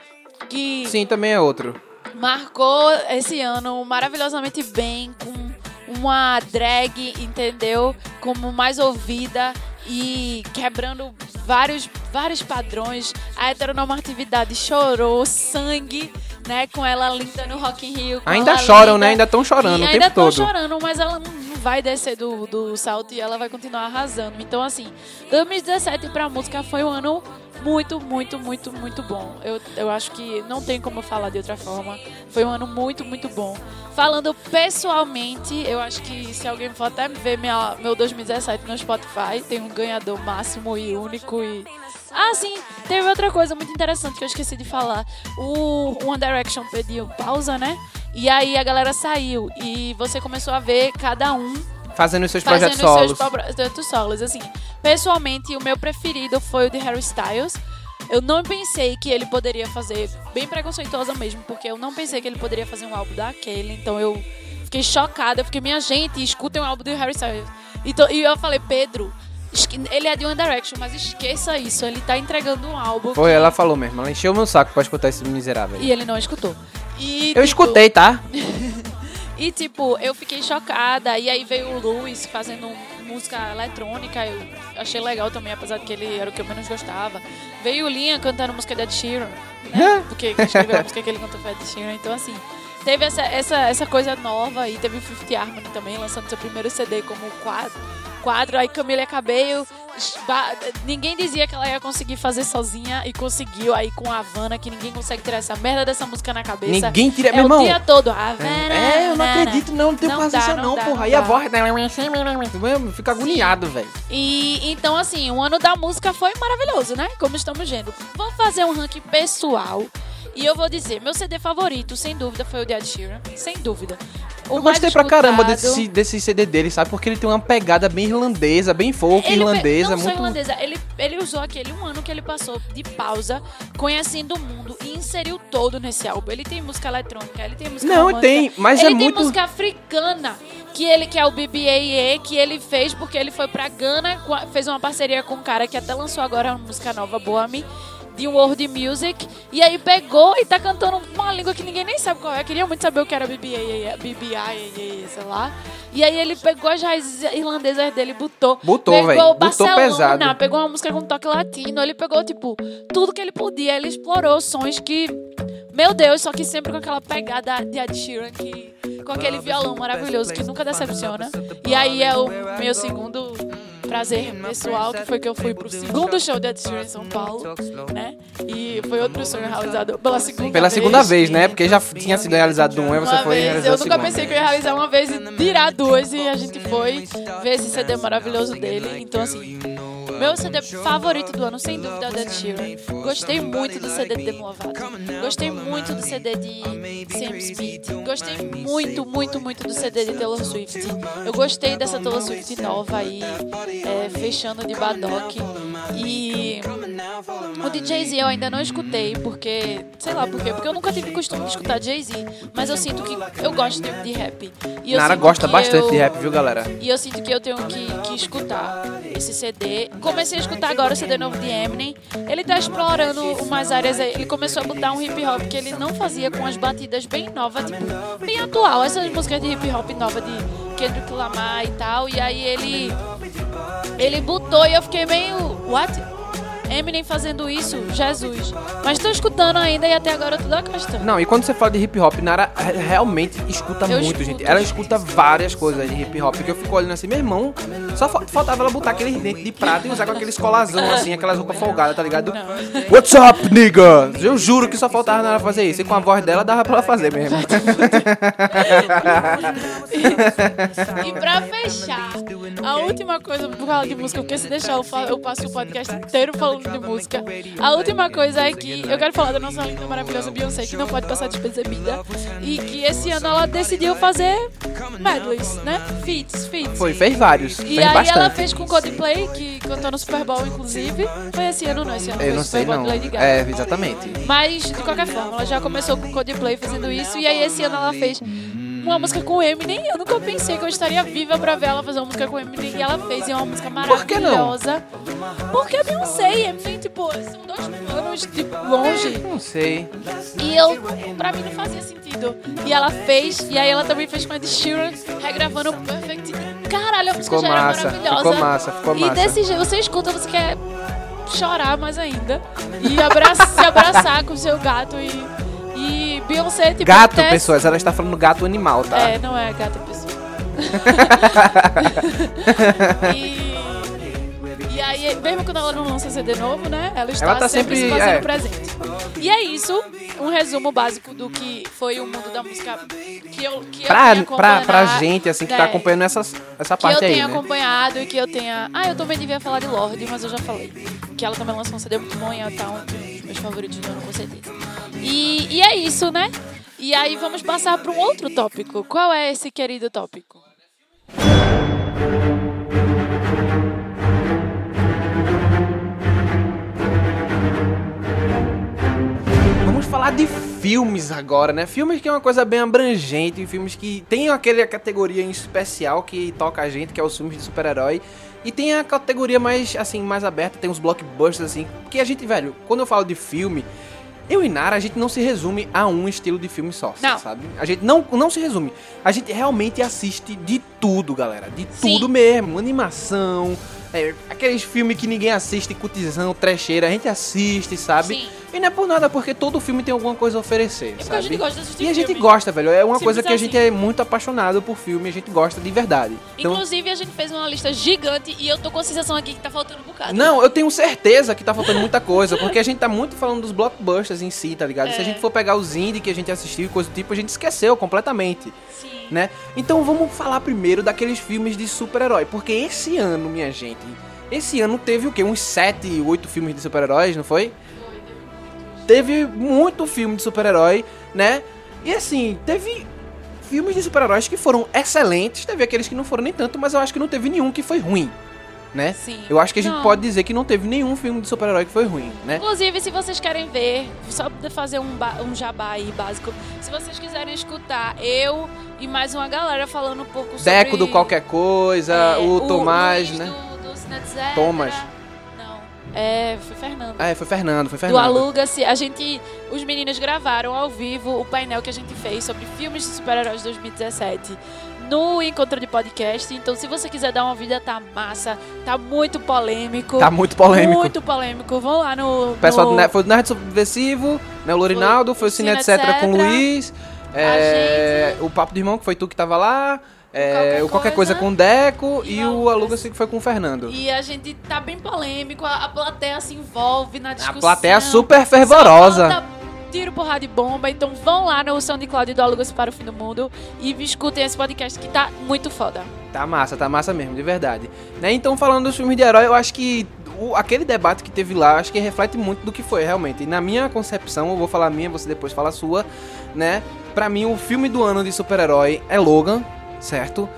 Speaker 1: que
Speaker 4: Sim, também é outro.
Speaker 1: Marcou esse ano maravilhosamente bem, com uma drag, entendeu? Como mais ouvida e quebrando vários, vários padrões. A heteronormatividade chorou sangue, né? Com ela linda no Rock in Rio.
Speaker 4: Ainda choram,
Speaker 1: linda.
Speaker 4: né? Ainda estão chorando o
Speaker 1: ainda
Speaker 4: tempo todo.
Speaker 1: chorando, mas ela não não vai descer do, do salto e ela vai continuar arrasando. Então, assim, 2017 pra música foi um ano muito, muito, muito, muito bom. Eu, eu acho que não tem como falar de outra forma. Foi um ano muito, muito bom. Falando pessoalmente, eu acho que se alguém for até ver minha, meu 2017 no Spotify, tem um ganhador máximo e único e. Ah, sim, teve outra coisa muito interessante que eu esqueci de falar. O One Direction pediu pausa, né? E aí a galera saiu e você começou a ver cada um
Speaker 4: Fazendo os seus
Speaker 1: fazendo
Speaker 4: projetos
Speaker 1: os
Speaker 4: solos.
Speaker 1: seus projetos solos. Assim, pessoalmente, o meu preferido foi o de Harry Styles. Eu não pensei que ele poderia fazer, bem preconceituosa mesmo, porque eu não pensei que ele poderia fazer um álbum daquele. Então eu fiquei chocada. Eu fiquei, minha gente, escutem um álbum do Harry Styles. Então, e eu falei, Pedro, ele é de One Direction, mas esqueça isso. Ele tá entregando um álbum.
Speaker 4: Foi,
Speaker 1: que-
Speaker 4: ela falou mesmo. Ela encheu meu saco pra escutar esse miserável.
Speaker 1: E ele não escutou. E,
Speaker 4: Eu
Speaker 1: tipo,
Speaker 4: escutei, tá? [LAUGHS]
Speaker 1: E tipo, eu fiquei chocada. E aí veio o Luiz fazendo música eletrônica. Eu achei legal também, apesar de que ele era o que eu menos gostava. Veio o Liam cantando música de Ed Sheeran, né? Porque quem escreveu a música que ele cantou foi Ed Sheeran. Então, assim, teve essa, essa, essa coisa nova aí. Teve o Fifth Harmony também, lançando seu primeiro CD como quadro. quadro. Aí Camila Cabello, ninguém dizia que ela ia conseguir fazer sozinha e conseguiu aí com a Havana, que ninguém consegue tirar essa merda dessa música na cabeça.
Speaker 4: Ninguém tira.
Speaker 1: É
Speaker 4: meu
Speaker 1: o
Speaker 4: irmão.
Speaker 1: dia todo. Havana,
Speaker 4: É, eu não acredito, não, não tenho
Speaker 1: Não
Speaker 4: paciência
Speaker 1: dá,
Speaker 4: não,
Speaker 1: não dá,
Speaker 4: porra.
Speaker 1: não
Speaker 4: Aí a voz dela. Fica agoniado, velho.
Speaker 1: E então, assim, o ano da música foi maravilhoso, né? Como estamos vendo. Vamos fazer um ranking pessoal. E eu vou dizer, meu CD favorito, sem dúvida, foi o de Ed Sheeran. Sem dúvida. O
Speaker 4: Eu gostei pra caramba
Speaker 1: escutado-
Speaker 4: desse, desse CD dele, sabe? Porque ele tem uma pegada bem irlandesa, bem folk
Speaker 1: Ele
Speaker 4: irlandesa,
Speaker 1: não só
Speaker 4: muito.
Speaker 1: irlandesa, ele, ele usou aquele um ano que ele passou de pausa, conhecendo o mundo e inseriu todo nesse álbum. Ele tem música eletrônica, ele tem música
Speaker 4: Não,
Speaker 1: romântica,
Speaker 4: tem, mas
Speaker 1: ele
Speaker 4: é
Speaker 1: tem
Speaker 4: muito.
Speaker 1: música africana, que ele que é o BBAE, que ele fez porque ele foi pra Gana, fez uma parceria com um cara que até lançou agora uma música nova, Boa Me, de World Music, e aí pegou e tá cantando uma língua que ninguém nem sabe qual é. Eu queria muito saber o que era BBAE, BBI, sei lá. E aí ele pegou as raízes irlandesas dele e botou.
Speaker 4: Botou,
Speaker 1: pegou
Speaker 4: velho. Botou
Speaker 1: Barcelona,
Speaker 4: pesado.
Speaker 1: pegou uma música com toque latino, ele pegou, tipo, tudo que ele podia, ele explorou sons que, meu Deus, só que sempre com aquela pegada de Ed Sheeran, que, com aquele violão maravilhoso que nunca decepciona. E aí é o meu segundo prazer pessoal, que foi que eu fui pro segundo show de Sheeran em São Paulo, né? E foi outro sonho realizado pela segunda
Speaker 4: Pela
Speaker 1: vez.
Speaker 4: segunda vez, né? Porque já tinha sido realizado um e você
Speaker 1: Uma
Speaker 4: foi
Speaker 1: vez,
Speaker 4: realizar
Speaker 1: eu nunca pensei que eu ia realizar uma vez e virar duas e a gente foi ver esse CD maravilhoso dele. Então, assim, meu CD favorito do ano, sem dúvida, é o Dead Sheeran. Gostei muito do CD de Demi Lovato. Gostei muito do CD de Sam Smith. Gostei muito, muito, muito do CD de Taylor Swift. Eu gostei dessa Taylor Swift nova aí, é, fechando de Badoc. E o de Jay-Z eu ainda não escutei, porque, sei lá por quê, porque eu nunca tive costume de escutar Jay-Z, mas eu sinto que eu gosto de, de rap. E
Speaker 4: Nara gosta bastante
Speaker 1: eu-
Speaker 4: de rap, viu, galera?
Speaker 1: e eu sinto que eu tenho que, que escutar esse CD. Comecei a escutar agora o CD novo de Eminem. Ele tá explorando umas áreas aí. Ele começou a botar um hip hop que ele não fazia com as batidas bem novas, tipo, bem atual. Essas músicas de hip hop nova de Kendrick Lamar e tal. E aí ele. Ele botou e eu fiquei meio. What? Eminem fazendo isso? Jesus. Mas tô escutando ainda e até agora eu tô gostando.
Speaker 4: Não, e quando você fala de hip hop, Nara re- realmente escuta
Speaker 1: Eu
Speaker 4: muito,
Speaker 1: escuto,
Speaker 4: gente. Ela escuta várias coisas de hip hop, que eu fico olhando assim, meu irmão, só fa- faltava ela botar aqueles dentes de prata e usar com aqueles colazão assim, aquelas roupas folgadas, tá ligado?
Speaker 1: Não.
Speaker 4: What's up, nigga? Eu juro que só faltava Nara fazer isso. E com a voz dela dava pra ela fazer mesmo. [LAUGHS]
Speaker 1: E pra fechar, a última coisa por causa de música, porque se deixar eu, eu passo o podcast inteiro falando de música. A última coisa é que eu quero falar da nossa linda maravilhosa Beyoncé, que não pode passar despercebida. E que esse ano ela decidiu fazer medleys, né? Feats, feats.
Speaker 4: Foi, fez vários.
Speaker 1: E
Speaker 4: fez
Speaker 1: aí
Speaker 4: bastante.
Speaker 1: ela fez com Coldplay, que cantou no Super Bowl, inclusive. Foi esse ano, não, esse ano
Speaker 4: Eu
Speaker 1: foi
Speaker 4: não
Speaker 1: o
Speaker 4: sei
Speaker 1: Super Bowl
Speaker 4: não.
Speaker 1: de Lady Gaga.
Speaker 4: É, exatamente.
Speaker 1: Mas, de qualquer forma, ela já começou com Coldplay fazendo isso. E aí, esse ano ela fez uma música com Eminem. Eu nunca pensei que eu estaria viva pra ver ela fazer uma música com Eminem. E ela fez. E é uma música
Speaker 4: Por que não?
Speaker 1: maravilhosa. Porque a Beyoncé e Eminem, tipo, são dois anos, tipo, longe.
Speaker 4: Não sei.
Speaker 1: E eu, pra mim, não fazia sentido. E ela fez. E aí, ela também fez com a Ed Sheeran, regravando o Perfect. Caralho, a música
Speaker 4: Ficou
Speaker 1: já era
Speaker 4: massa,
Speaker 1: maravilhosa.
Speaker 4: ficou massa, ficou
Speaker 1: E
Speaker 4: massa.
Speaker 1: desse jeito, você escuta, você quer chorar mais ainda. E abraçar, se abraçar com o seu gato e. Beyoncé, tipo.
Speaker 4: Gato,
Speaker 1: até-
Speaker 4: pessoas, ela está falando gato animal, tá?
Speaker 1: É, não é gato, pessoa. [LAUGHS] e. E aí, mesmo quando ela não lança CD novo, né? Ela está
Speaker 4: Ela tá
Speaker 1: sempre,
Speaker 4: sempre-
Speaker 1: se fazendo
Speaker 4: é.
Speaker 1: presente. E é isso, um resumo básico do que foi o mundo da música que eu, que eu
Speaker 4: Pra,
Speaker 1: tenha
Speaker 4: pra, pra gente, assim, que
Speaker 1: né,
Speaker 4: tá acompanhando essa, essa
Speaker 1: que eu
Speaker 4: parte aí,
Speaker 1: tenha
Speaker 4: né?
Speaker 1: acompanhado e que eu tenha. Ah, eu também devia falar de Lorde, mas eu já falei. Que ela também lançou um CD muito bom e ela tá um dos meus favoritos do ano, com certeza. E, e é isso, né? E aí vamos passar para um outro tópico. Qual é esse querido tópico?
Speaker 4: de filmes agora, né? Filmes que é uma coisa bem abrangente, filmes que tem aquela categoria em especial que toca a gente, que é os filmes de super-herói. E tem a categoria mais, assim, mais aberta, tem os blockbusters, assim. Que a gente, velho, quando eu falo de filme, eu e Nara, a gente não se resume a um estilo de filme só,
Speaker 1: Não.
Speaker 4: sabe? A gente não, não se resume. A gente realmente assiste de tudo, galera. De
Speaker 1: Sim.
Speaker 4: tudo mesmo. Animação, é, aqueles filmes que ninguém assiste, cutizão, trecheira, a gente assiste, sabe?
Speaker 1: Sim.
Speaker 4: E não é por nada, porque todo filme tem alguma coisa a oferecer,
Speaker 1: porque
Speaker 4: sabe?
Speaker 1: a gente gosta de assistir
Speaker 4: E a gente
Speaker 1: filme.
Speaker 4: gosta, velho. É uma
Speaker 1: Simples
Speaker 4: coisa que a gente
Speaker 1: assim.
Speaker 4: é muito apaixonado por filme, a gente gosta de verdade. Então,
Speaker 1: Inclusive, a gente fez uma lista gigante e eu tô com a sensação aqui que tá faltando um bocado.
Speaker 4: Não, eu tenho certeza que tá faltando muita coisa, porque a gente tá muito falando dos blockbusters em si, tá ligado? Se a
Speaker 1: É.
Speaker 4: gente for pegar os indie que a gente assistiu e coisa do tipo, a gente esqueceu completamente,
Speaker 1: Sim.
Speaker 4: né? Então vamos falar primeiro daqueles filmes de super-herói, porque esse ano, minha gente, esse ano teve o quê? Uns 7, 8 filmes de super-heróis, não foi? Teve muito filme de super-herói, né? E assim, teve filmes de super-heróis que foram excelentes, teve aqueles que não foram nem tanto, mas eu acho que não teve nenhum que foi ruim, né?
Speaker 1: Sim.
Speaker 4: Eu acho que a gente
Speaker 1: Não.
Speaker 4: pode dizer que não teve nenhum filme de super-herói que foi ruim, né?
Speaker 1: Inclusive, se vocês querem ver, só pra fazer um, um jabá aí básico, se vocês quiserem escutar eu e mais uma galera falando um pouco sobre...
Speaker 4: Deco do Qualquer Coisa,
Speaker 1: é,
Speaker 4: o, Tomás,
Speaker 1: Luiz
Speaker 4: né?
Speaker 1: Do, do Cine.
Speaker 4: Thomas.
Speaker 1: É, foi Fernando.
Speaker 4: É, foi Fernando, foi
Speaker 1: do
Speaker 4: Fernando.
Speaker 1: Aluga-se, a gente, os meninos gravaram ao vivo o painel que a gente fez sobre filmes de super-heróis 2017 no Encontro de Podcast. Então, se você quiser dar uma vida, tá massa, tá muito polêmico.
Speaker 4: Tá muito polêmico.
Speaker 1: Muito polêmico. Vão lá no.
Speaker 4: O pessoal
Speaker 1: no...
Speaker 4: do foi do Nerd Subversivo, né? O Lorinaldo, foi o Cine,
Speaker 1: Cine
Speaker 4: etc. com o
Speaker 1: Etc.
Speaker 4: Luiz. é, o Papo do Irmão, que foi tu que tava lá. É,
Speaker 1: Qualquer
Speaker 4: o Qualquer Coisa,
Speaker 1: Coisa.
Speaker 4: com o Deco.
Speaker 1: E
Speaker 4: E,
Speaker 1: o Aluga-se.
Speaker 4: Que foi com o Fernando.
Speaker 1: E a gente tá bem polêmico, a, a plateia se envolve na
Speaker 4: A
Speaker 1: discussão.
Speaker 4: plateia super fervorosa.
Speaker 1: Tiro, porrada e bomba. Então vão lá no SoundCloud do Alugas para o Fim do Mundo e escutem esse podcast que tá muito foda.
Speaker 4: Tá massa, tá massa mesmo, de verdade. Né? Então, falando dos filmes de herói, eu acho que o- aquele debate que teve lá, acho que reflete muito do que foi realmente. E na minha concepção, eu vou falar a minha, você depois fala a sua, né? Pra mim, o filme do ano de super-herói é Logan, certo?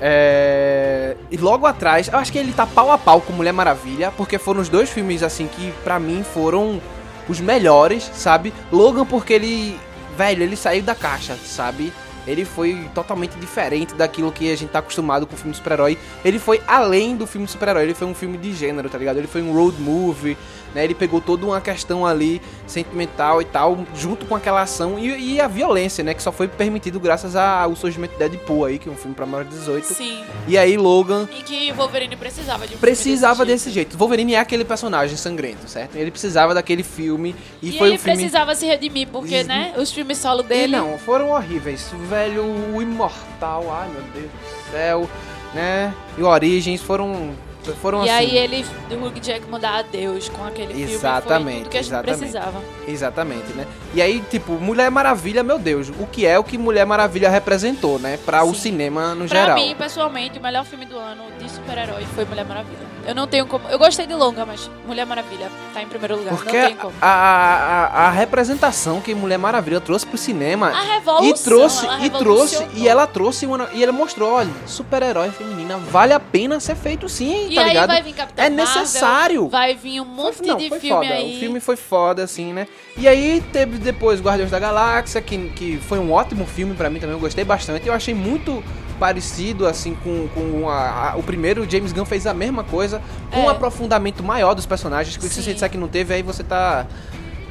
Speaker 4: É... E logo atrás, eu acho que ele tá pau a pau com Mulher Maravilha, porque foram os dois filmes, assim, que pra mim foram os melhores, sabe? Logan porque ele, velho, ele saiu da caixa, sabe? Ele foi totalmente diferente daquilo que a gente tá acostumado com o filme de super-herói. Ele foi além do filme de super-herói, ele foi um filme de gênero, tá ligado? Ele foi um road movie, né? Ele pegou toda uma questão ali sentimental e tal, junto com aquela ação e, e a violência, né? Que só foi permitido graças ao surgimento de Deadpool aí, que é um filme pra maior de 18.
Speaker 1: Sim.
Speaker 4: E aí Logan
Speaker 1: E que Wolverine precisava de um filme
Speaker 4: precisava
Speaker 1: desse
Speaker 4: desse jeito. Wolverine é aquele personagem sangrento, certo? Ele precisava daquele filme e,
Speaker 1: E,
Speaker 4: foi
Speaker 1: ele
Speaker 4: filme
Speaker 1: precisava se redimir, porque, né? Os filmes solo
Speaker 4: E
Speaker 1: dele.
Speaker 4: não, foram horríveis. Velho, o Imortal, ai meu Deus do céu, né? E o Origens foram foram
Speaker 1: E
Speaker 4: assim.
Speaker 1: aí ele, o Hugh Jackman dá adeus com aquele filme. Foi
Speaker 4: Exatamente,
Speaker 1: que a gente
Speaker 4: exatamente.
Speaker 1: precisava.
Speaker 4: Exatamente, né? E aí, tipo, Mulher Maravilha, meu Deus, o que é o que Mulher Maravilha representou, né? Pra o
Speaker 1: Sim.
Speaker 4: cinema no
Speaker 1: Pra
Speaker 4: geral.
Speaker 1: mim, pessoalmente, o melhor filme do ano de super-herói foi Mulher Maravilha. Eu não tenho como. Eu gostei de longa, mas Mulher Maravilha tá em primeiro lugar.
Speaker 4: Porque
Speaker 1: não tem como.
Speaker 4: a, a, a, representação que Mulher Maravilha trouxe pro cinema
Speaker 1: A revolução.
Speaker 4: e trouxe e trouxe e ela trouxe uma, e ela mostrou, olha, super-herói feminina vale a pena ser feito sim,
Speaker 1: E
Speaker 4: tá
Speaker 1: aí
Speaker 4: ligado?
Speaker 1: vai vir Capitã
Speaker 4: É
Speaker 1: Marvel,
Speaker 4: necessário.
Speaker 1: Vai vir um monte
Speaker 4: Não,
Speaker 1: de
Speaker 4: foi
Speaker 1: filme
Speaker 4: foda.
Speaker 1: aí.
Speaker 4: O filme foi foda, assim, né? E aí teve depois Guardiões da Galáxia, que, que foi um ótimo filme pra mim também, eu gostei bastante. Eu achei muito parecido, assim, com, com a- a- o primeiro. O James Gunn fez a mesma coisa, com um
Speaker 1: É.
Speaker 4: aprofundamento maior dos personagens. Que se você disser que não teve, aí você tá.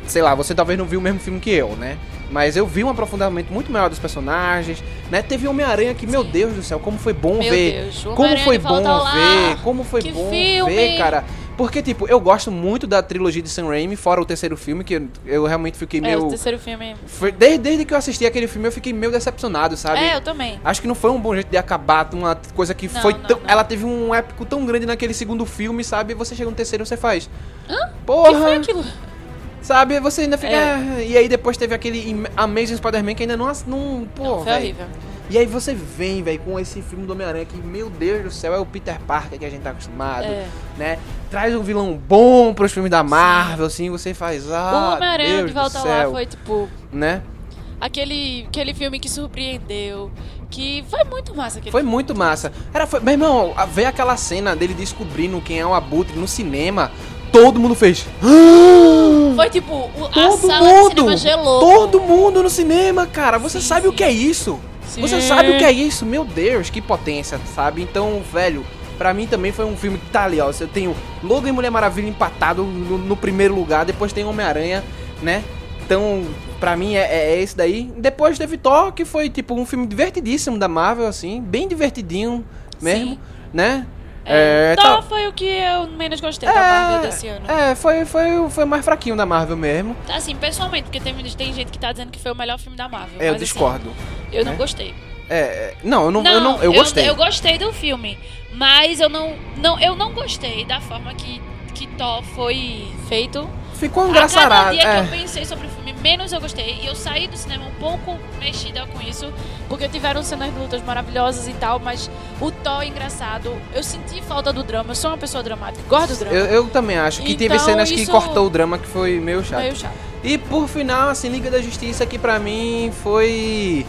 Speaker 4: Sei lá, você talvez não viu o mesmo filme que eu, né? Mas eu vi um aprofundamento muito maior dos personagens, né? Teve Homem-Aranha que, meu. Deus do céu, como foi bom
Speaker 1: Meu
Speaker 4: ver.
Speaker 1: Deus,
Speaker 4: Como foi bom ver, como foi
Speaker 1: Que
Speaker 4: bom
Speaker 1: filme.
Speaker 4: ver, cara. Porque, tipo, eu gosto muito da trilogia de Sam Raimi, fora o terceiro filme, que eu, eu realmente fiquei
Speaker 1: É,
Speaker 4: meio...
Speaker 1: o terceiro filme.
Speaker 4: foi- desde, desde que eu assisti aquele filme, eu fiquei meio decepcionado, sabe?
Speaker 1: É, eu também.
Speaker 4: Acho que não foi um bom jeito de acabar uma coisa que
Speaker 1: Não,
Speaker 4: foi
Speaker 1: não,
Speaker 4: tão...
Speaker 1: não.
Speaker 4: Ela teve um épico tão grande naquele segundo filme, sabe? E você chega no terceiro e você faz...
Speaker 1: Hã? O que
Speaker 4: Porra!
Speaker 1: foi aquilo?
Speaker 4: Sabe? Você ainda fica...
Speaker 1: É.
Speaker 4: "Ah", E aí depois teve aquele Amazing Spider-Man que ainda não... não pô,
Speaker 1: Não, foi
Speaker 4: velho.
Speaker 1: horrível.
Speaker 4: E aí você vem, velho, com esse filme do Homem-Aranha que, meu Deus do céu, é o Peter Parker que a gente tá acostumado,
Speaker 1: É.
Speaker 4: né? Traz um vilão bom pros filmes da Marvel, assim, você faz, ah,
Speaker 1: o Homem-Aranha de volta lá foi tipo.
Speaker 4: né?
Speaker 1: Aquele, aquele filme que surpreendeu. Que foi muito massa aquele
Speaker 4: Foi
Speaker 1: filme.
Speaker 4: muito massa. Era, foi, meu irmão, ver aquela cena dele descobrindo quem é o Abutre no cinema, todo mundo fez.
Speaker 1: Foi tipo, o- a
Speaker 4: Todo
Speaker 1: sala de
Speaker 4: mundo!
Speaker 1: cinema gelou.
Speaker 4: Todo mundo no cinema, cara. Você
Speaker 1: Sim,
Speaker 4: sabe o
Speaker 1: sim.
Speaker 4: que é isso? Você
Speaker 1: Sim.
Speaker 4: sabe o que é isso? Meu Deus, que potência, sabe? Então, velho, pra mim também foi um filme que tá ali, ó. Eu tenho Logan e Mulher Maravilha empatado no, no primeiro lugar, depois tem Homem-Aranha, né? Então, pra mim é, é esse daí. Depois teve Thor, que foi tipo um filme divertidíssimo da Marvel, assim, bem divertidinho mesmo,
Speaker 1: Sim.
Speaker 4: né?
Speaker 1: É,
Speaker 4: tá-
Speaker 1: Thor foi o que eu menos gostei da Marvel desse ano.
Speaker 4: É, foi, foi, foi o mais fraquinho da Marvel mesmo.
Speaker 1: Assim, pessoalmente, porque tem, tem gente que tá dizendo que foi o melhor filme da Marvel.
Speaker 4: É, eu
Speaker 1: assim,
Speaker 4: discordo.
Speaker 1: eu não
Speaker 4: né?
Speaker 1: gostei.
Speaker 4: É, é, não, eu não, eu não, eu gostei.
Speaker 1: Eu, gostei do filme, mas eu não, não, eu não gostei da forma que, que Thor foi feito.
Speaker 4: Ficou
Speaker 1: A cada dia
Speaker 4: É.
Speaker 1: que eu pensei sobre o filme, menos eu gostei. E eu saí do cinema um pouco mexida com isso, porque tiveram cenas de lutas maravilhosas e tal, mas o Thor é engraçado. Eu senti falta do drama. Eu sou uma pessoa dramática, gosto do drama.
Speaker 4: Eu, eu também acho que teve
Speaker 1: Então,
Speaker 4: cenas que cortou o drama que foi meio chato.
Speaker 1: Meio chato.
Speaker 4: E por final, assim, Liga da Justiça que pra mim foi.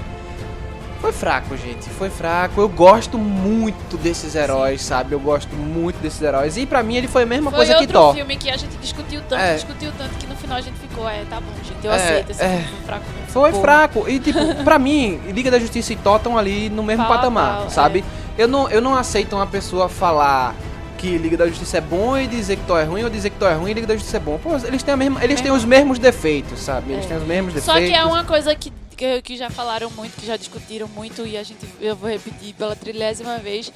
Speaker 4: Foi fraco, gente. Foi fraco. Eu gosto muito desses heróis, sabe? Eu gosto muito desses heróis. E pra mim ele foi a mesma
Speaker 1: Foi
Speaker 4: coisa que
Speaker 1: outro
Speaker 4: Thor.
Speaker 1: filme que a gente discutiu tanto,
Speaker 4: É.
Speaker 1: discutiu tanto, que no final a gente ficou, é, tá bom, gente, eu
Speaker 4: É,
Speaker 1: aceito esse
Speaker 4: é.
Speaker 1: filme foi fraco mesmo.
Speaker 4: Foi
Speaker 1: Pô.
Speaker 4: fraco. E, tipo, [LAUGHS] pra mim, Liga da Justiça e Thor estão ali no mesmo
Speaker 1: Pau a
Speaker 4: patamar,
Speaker 1: pau,
Speaker 4: sabe? Eu, não, eu não aceito uma pessoa falar que Liga da Justiça é bom e dizer que Thor é ruim, ou dizer que Thor é ruim e Liga da Justiça é bom. Pô, eles têm, a mesma, eles têm
Speaker 1: Mesmo.
Speaker 4: os mesmos defeitos, sabe? Eles
Speaker 1: É.
Speaker 4: têm os mesmos defeitos.
Speaker 1: Só que é uma coisa que, que, que já falaram muito, que já discutiram muito, e a gente, eu vou repetir pela trilésima vez.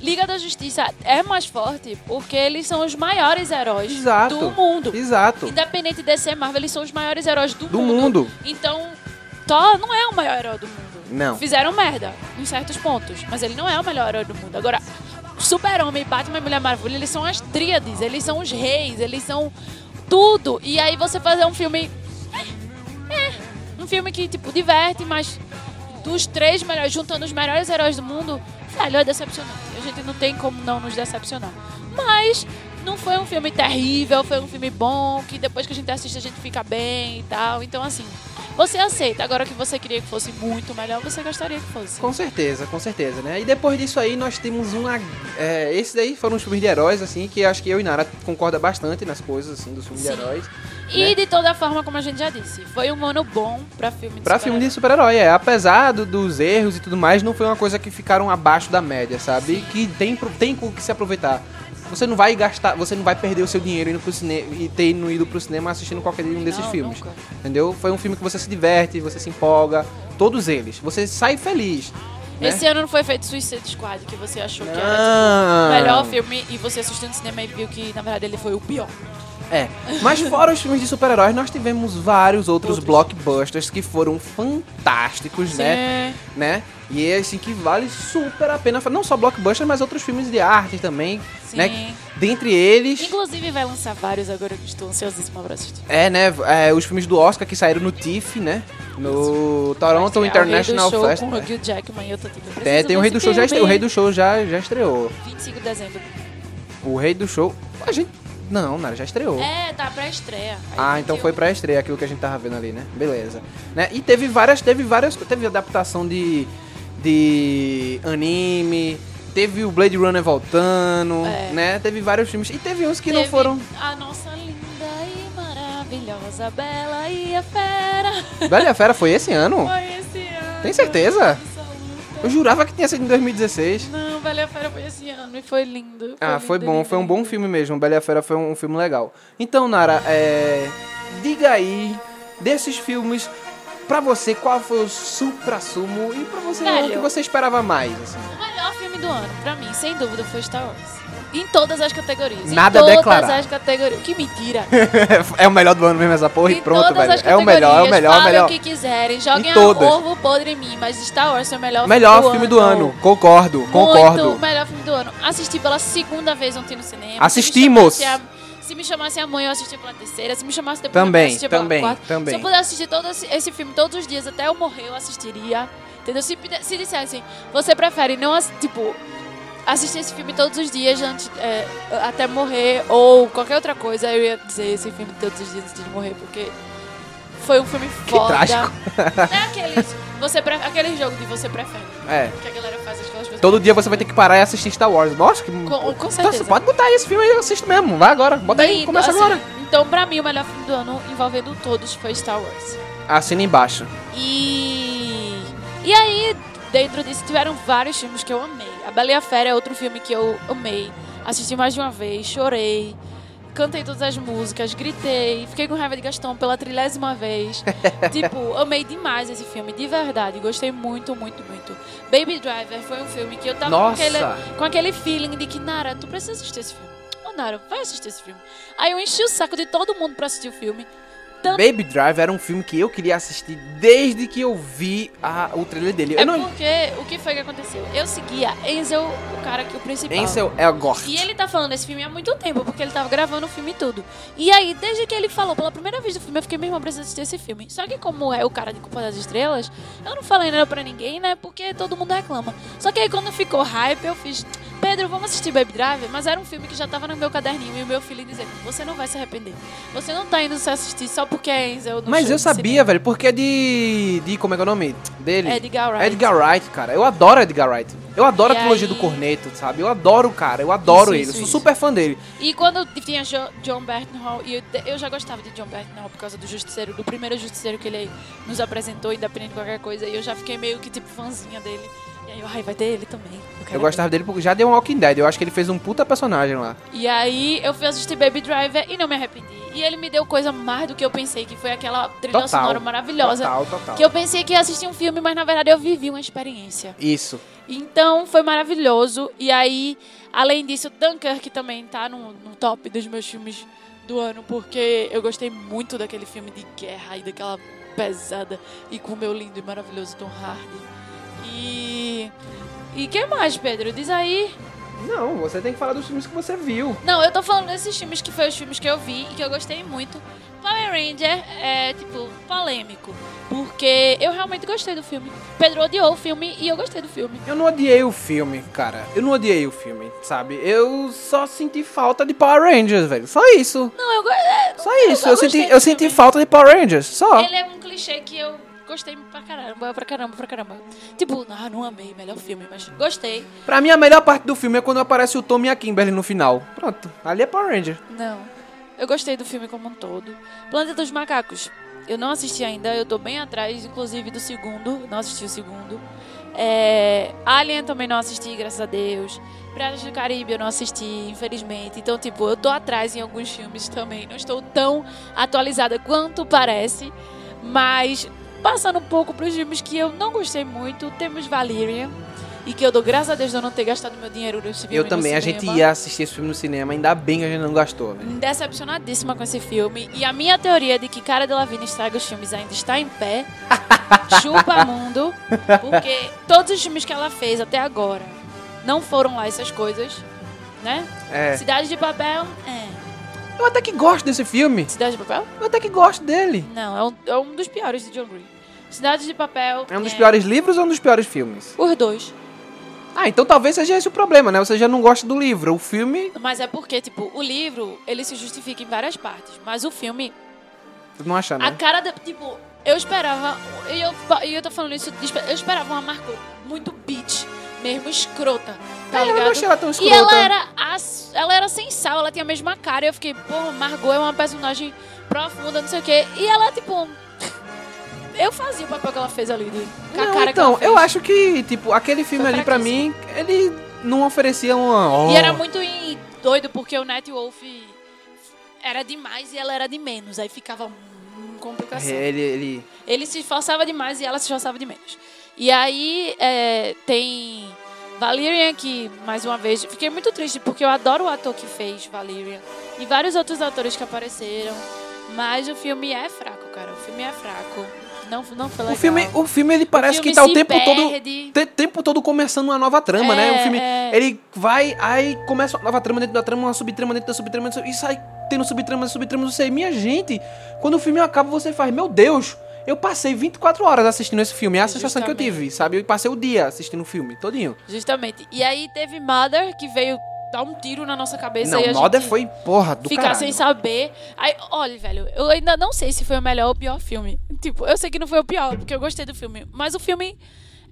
Speaker 1: Liga da Justiça é mais forte porque eles são os maiores heróis
Speaker 4: Exato.
Speaker 1: do mundo.
Speaker 4: Exato.
Speaker 1: Independente de DC Marvel, eles são os maiores heróis do,
Speaker 4: Do mundo.
Speaker 1: Então, Thor não é o maior herói do mundo.
Speaker 4: Não.
Speaker 1: Fizeram merda em certos pontos, mas ele não é o melhor herói do mundo. Agora, Super-Homem, Batman e Mulher Maravilha, eles são as tríades, eles são os reis, eles são tudo. E aí você fazer um filme. Um filme que, tipo, diverte, mas dos três melhores, juntando os melhores heróis do mundo, velho, é decepcionante. A gente não tem como não nos decepcionar. Mas não foi um filme terrível, foi um filme bom, que depois que a gente assiste a gente fica bem e tal. Então, assim, você aceita. Agora que você queria que fosse muito melhor, você gostaria que fosse.
Speaker 4: Com certeza, com certeza, né? E depois disso aí nós temos uma. É, esses daí foram os filmes de heróis, assim, que acho que eu e Nara concorda bastante nas coisas, assim, dos filmes
Speaker 1: Sim.
Speaker 4: de heróis.
Speaker 1: E
Speaker 4: né?
Speaker 1: de toda forma, como a gente já disse, foi um ano bom pra filme de
Speaker 4: Pra filme de
Speaker 1: super-herói.
Speaker 4: é. Apesar do- dos erros e tudo mais, não foi uma coisa que ficaram abaixo da média, sabe? E que tem, tem com o que se aproveitar. Você não vai gastar, você não vai perder o seu dinheiro indo pro cinema e ter ido pro cinema assistindo qualquer um desses
Speaker 1: Não,
Speaker 4: filmes.
Speaker 1: nunca.
Speaker 4: Entendeu? Foi um filme que você se diverte, você se empolga, todos eles. Você sai feliz. né?
Speaker 1: Esse ano não foi feito Suicide Squad, que você achou que era tipo,
Speaker 4: Não.
Speaker 1: o melhor filme e você assistiu no cinema e viu que, na verdade, ele foi o pior.
Speaker 4: É, mas fora os filmes de super-heróis, nós tivemos vários outros
Speaker 1: Outros.
Speaker 4: blockbusters que foram fantásticos, né?
Speaker 1: Sim.
Speaker 4: né? E é assim que vale super a pena, não só blockbusters, mas outros filmes de arte também,
Speaker 1: Sim.
Speaker 4: né? Dentre eles,
Speaker 1: Inclusive, vai lançar vários agora que estou ansiosíssima pra assistir.
Speaker 4: é, né, é, os filmes do Oscar que saíram no TIFF, né? No Toronto
Speaker 1: estrear
Speaker 4: International
Speaker 1: do Show
Speaker 4: Festival.
Speaker 1: com o Hugh Jackman e eu tô tipo,
Speaker 4: É, tem o Rei do Show já
Speaker 1: filme.
Speaker 4: estre... o Rei do Show já já estreou.
Speaker 1: 25 de dezembro.
Speaker 4: O Rei do Show, a gente não, Nara, já estreou.
Speaker 1: É, tá pra estreia.
Speaker 4: Ah, então foi pra estreia aquilo que a gente tava vendo ali, né? Beleza. Né? E teve várias, teve várias, teve adaptação de de anime, teve o Blade Runner voltando,
Speaker 1: É.
Speaker 4: né? Teve vários filmes e teve uns que não
Speaker 1: Teve
Speaker 4: foram.
Speaker 1: A nossa linda e maravilhosa Bela e a Fera.
Speaker 4: Bela e a Fera foi esse ano?
Speaker 1: Foi esse ano.
Speaker 4: Tem certeza? Eu jurava que tinha sido em 2016.
Speaker 1: Não, Bela e a Fera foi esse ano e foi lindo.
Speaker 4: Ah, foi
Speaker 1: lindo,
Speaker 4: bom,
Speaker 1: lindo,
Speaker 4: foi um bom filme mesmo. Bela e a Fera foi um filme legal. Então, Nara, é... diga aí desses filmes pra você qual foi o supra-sumo e pra você o
Speaker 1: Velho.
Speaker 4: que você esperava mais, assim.
Speaker 1: O melhor filme do ano, pra mim, sem dúvida, foi Star Wars. Em todas as categorias.
Speaker 4: Nada
Speaker 1: em todas
Speaker 4: declarar.
Speaker 1: as categorias. Que mentira. [LAUGHS]
Speaker 4: é o melhor do ano mesmo essa porra e
Speaker 1: em
Speaker 4: pronto,
Speaker 1: todas
Speaker 4: velho. É o melhor, é o melhor, é o melhor.
Speaker 1: o que quiserem. Joguem
Speaker 4: Em
Speaker 1: a
Speaker 4: todas.
Speaker 1: ovo podre em mim, mas Star Wars foi o melhor,
Speaker 4: Melhor
Speaker 1: filme
Speaker 4: filme do ano. Concordo,
Speaker 1: Muito
Speaker 4: concordo.
Speaker 1: o melhor filme do ano. Assisti pela segunda vez ontem no cinema.
Speaker 4: Assistimos.
Speaker 1: Se me chamasse, a, amanhã, eu assistia pela terceira. Se me chamasse depois,
Speaker 4: Também,
Speaker 1: eu assistia pela
Speaker 4: também,
Speaker 1: quarta.
Speaker 4: também.
Speaker 1: Se eu pudesse assistir todo esse, esse filme todos os dias, até eu morrer, eu assistiria. Entendeu? Se, se dissessem, você prefere não, ass- tipo, assistir esse filme todos os dias antes, é, até morrer, ou qualquer outra coisa, eu ia dizer esse filme todos os dias antes de morrer, porque Foi um filme foda.
Speaker 4: trágico.
Speaker 1: É aqueles, você pre- aquele jogo de você prefere.
Speaker 4: É.
Speaker 1: Que a galera faz aquelas coisas.
Speaker 4: Todo dia você vai ter que parar e assistir Star Wars. Nossa, que.
Speaker 1: Com, com
Speaker 4: Então,
Speaker 1: certeza.
Speaker 4: você pode botar aí esse filme aí, eu assisto mesmo. Vai agora. Bota aí,
Speaker 1: Lindo,
Speaker 4: começa
Speaker 1: assim,
Speaker 4: agora.
Speaker 1: Então, pra mim, o melhor filme do ano envolvendo todos foi Star Wars.
Speaker 4: Assina embaixo.
Speaker 1: E. E aí, dentro disso, tiveram vários filmes que eu amei. A Bela e a Fera é outro filme que eu amei. Assisti mais de uma vez, chorei. Cantei todas as músicas, gritei, fiquei com raiva de Gastão pela trilésima vez. [LAUGHS] tipo, amei demais esse filme, de verdade. Gostei muito, muito, muito. Baby Driver foi um filme que eu tava com aquele, com aquele feeling de que, Nara, tu precisa assistir esse filme. Ô, Nara, vai assistir esse filme. Aí eu enchi o saco de todo mundo pra assistir o filme.
Speaker 4: Baby Drive era um filme que eu queria assistir desde que eu vi a- o trailer dele.
Speaker 1: É
Speaker 4: Eu não.
Speaker 1: porque o que foi que aconteceu? Eu seguia Enzel, o cara que o principal.
Speaker 4: Ansel Elgort.
Speaker 1: E ele tá falando desse filme há muito tempo, porque ele tava gravando o filme e tudo. E aí, desde que ele falou pela primeira vez do filme, eu fiquei, meu irmão, preciso assistir esse filme. Só que como é o cara de Culpa das Estrelas, eu não falei nada pra ninguém, né? Porque todo mundo reclama. Só que aí quando ficou hype, eu fiz, Pedro, vamos assistir Baby Driver? Mas era um filme que já tava no meu caderninho e o meu filho dizendo, você não vai se arrepender. Você não tá indo se assistir só porque é Enzel
Speaker 4: Mas eu sabia, velho, porque é de. de. Como é que é o nome dele?
Speaker 1: cinema. Edgar Wright.
Speaker 4: Edgar Wright, cara. Eu adoro Edgar Wright. Eu adoro
Speaker 1: E
Speaker 4: a trilogia
Speaker 1: aí-
Speaker 4: do Corneto, sabe? Eu adoro o cara, eu adoro
Speaker 1: Isso,
Speaker 4: ele.
Speaker 1: isso,
Speaker 4: eu sou
Speaker 1: isso.
Speaker 4: super fã dele.
Speaker 1: E quando tinha Jo- John Bernthal, e eu, eu já gostava de John Bernthal por causa do Justiceiro, do primeiro Justiceiro que ele nos apresentou, independente de qualquer coisa, e eu já fiquei meio que tipo fãzinha dele. E aí, eu, ai, vai ter ele também. quero
Speaker 4: Eu gostava dele porque já deu um Walking Dead. Eu acho que ele fez um puta personagem lá.
Speaker 1: E aí eu fui assistir Baby Driver e não me arrependi. E ele me deu coisa mais do que eu pensei, que foi aquela trilha
Speaker 4: Total.
Speaker 1: sonora maravilhosa.
Speaker 4: Total, total.
Speaker 1: Que eu pensei que ia assistir um filme, mas na verdade eu vivi uma experiência.
Speaker 4: Isso.
Speaker 1: Então foi maravilhoso. E aí, além disso, Dunkirk também tá no, no top dos meus filmes do ano, porque eu gostei muito daquele filme de guerra e daquela pesada e com o meu lindo e maravilhoso Tom Hardy. E. E que mais, Pedro? Diz aí.
Speaker 4: Não, você tem que falar dos filmes que você viu.
Speaker 1: Não, eu tô falando desses filmes que foi os filmes que eu vi e que eu gostei muito. Power Ranger é, tipo, polêmico. Porque eu realmente gostei do filme. Pedro odiou o filme e eu gostei do filme.
Speaker 4: Eu não odiei o filme, cara. Eu não odiei o filme, sabe? Eu só senti falta de Power Rangers, velho. Só isso.
Speaker 1: Não, eu, é,
Speaker 4: Só isso. Eu,
Speaker 1: gostei
Speaker 4: senti, eu senti falta de Power Rangers. Só.
Speaker 1: Ele é um clichê que eu gostei pra caramba, pra caramba, pra caramba. Tipo, ah, não amei, melhor filme, mas gostei.
Speaker 4: Pra mim, a melhor parte do filme é quando aparece o Tom e a Kimberly no final. Pronto. Ali é Power Ranger.
Speaker 1: Não. Eu gostei do filme como um todo. Planeta dos Macacos. Eu não assisti ainda, eu tô bem atrás, inclusive, do segundo. Não assisti o segundo. É... Alien também não assisti, graças a Deus. Piratas do Caribe eu não assisti, infelizmente. Então, tipo, eu tô atrás em alguns filmes também. Não estou tão atualizada quanto parece. Mas, passando um pouco pros filmes que eu não gostei muito, temos Valerian. E que eu dou graças a Deus de eu não ter gastado meu dinheiro nesse filme
Speaker 4: Eu também. A gente ia assistir esse filme no cinema. Ainda bem que a gente não gastou, velho.
Speaker 1: decepcionadíssima com esse filme. E a minha teoria de que Cara de Lavigne estraga os filmes ainda está em pé. [LAUGHS] Chupa mundo. Porque todos os filmes que ela fez até agora não foram lá essas coisas. Né?
Speaker 4: É.
Speaker 1: Cidade de Papel. É.
Speaker 4: Eu até que gosto desse filme.
Speaker 1: Cidade de Papel?
Speaker 4: Eu até que gosto dele.
Speaker 1: Não, é um, é um dos piores de John Green. Cidade de Papel.
Speaker 4: É um dos piores livros ou um dos piores filmes?
Speaker 1: Os dois.
Speaker 4: Ah, então talvez seja esse o problema, né? Você já não gosta do livro. O filme.
Speaker 1: Mas é porque, tipo, o livro, ele se justifica em várias partes. Mas o filme,
Speaker 4: Tu não acha,
Speaker 1: A
Speaker 4: né?
Speaker 1: cara da. Tipo, eu esperava. E eu, e eu tô falando isso. de Eu esperava uma Margot muito bitch, mesmo escrota. Tá
Speaker 4: É, eu não
Speaker 1: ligado?
Speaker 4: achei ela tão
Speaker 1: e
Speaker 4: escrota.
Speaker 1: ela era. ela era sem sal, ela tinha a mesma cara. E eu fiquei, pô, Margot é uma personagem profunda, não sei o quê. E ela, tipo. Eu fazia o papel que ela fez ali, de, com a
Speaker 4: Não,
Speaker 1: cara que
Speaker 4: então,
Speaker 1: ela fez.
Speaker 4: eu acho que, tipo, aquele filme
Speaker 1: Foi
Speaker 4: ali pra mim, ele não oferecia uma.
Speaker 1: E
Speaker 4: oh.
Speaker 1: era muito em- doido, porque o Net Wolf era demais e ela era de menos. Aí ficava hum, complicação.
Speaker 4: É, Ele, ele.
Speaker 1: Ele se esforçava demais e ela se esforçava de menos. E aí é, tem Valerian, que, mais uma vez, fiquei muito triste porque eu adoro o ator que fez Valerian. E vários outros atores que apareceram. Mas o filme é fraco, cara. O filme é fraco. Não, não foi legal.
Speaker 4: O filme, o filme ele parece
Speaker 1: filme
Speaker 4: que tá o tempo todo.
Speaker 1: perde.
Speaker 4: te- tempo todo começando uma nova trama, né?
Speaker 1: É,
Speaker 4: O filme,
Speaker 1: é.
Speaker 4: ele vai, aí começa uma nova trama dentro da trama, uma subtrama dentro da subtrama, e sai tendo subtrama, subtrama, não sei. Minha gente, quando o filme acaba, você faz, meu Deus, eu passei 24 horas assistindo esse filme. É a sensação que eu tive, sabe? Eu passei o dia assistindo o filme, todinho.
Speaker 1: Justamente. E aí teve Mother, que veio dar um tiro na nossa cabeça
Speaker 4: Não,
Speaker 1: a
Speaker 4: Mother
Speaker 1: gente
Speaker 4: foi porra do
Speaker 1: ficar
Speaker 4: caralho.
Speaker 1: sem saber. Aí, olha, velho, eu ainda não sei se foi o melhor ou o pior filme. Tipo, eu sei que não foi o pior, porque eu gostei do filme. Mas o filme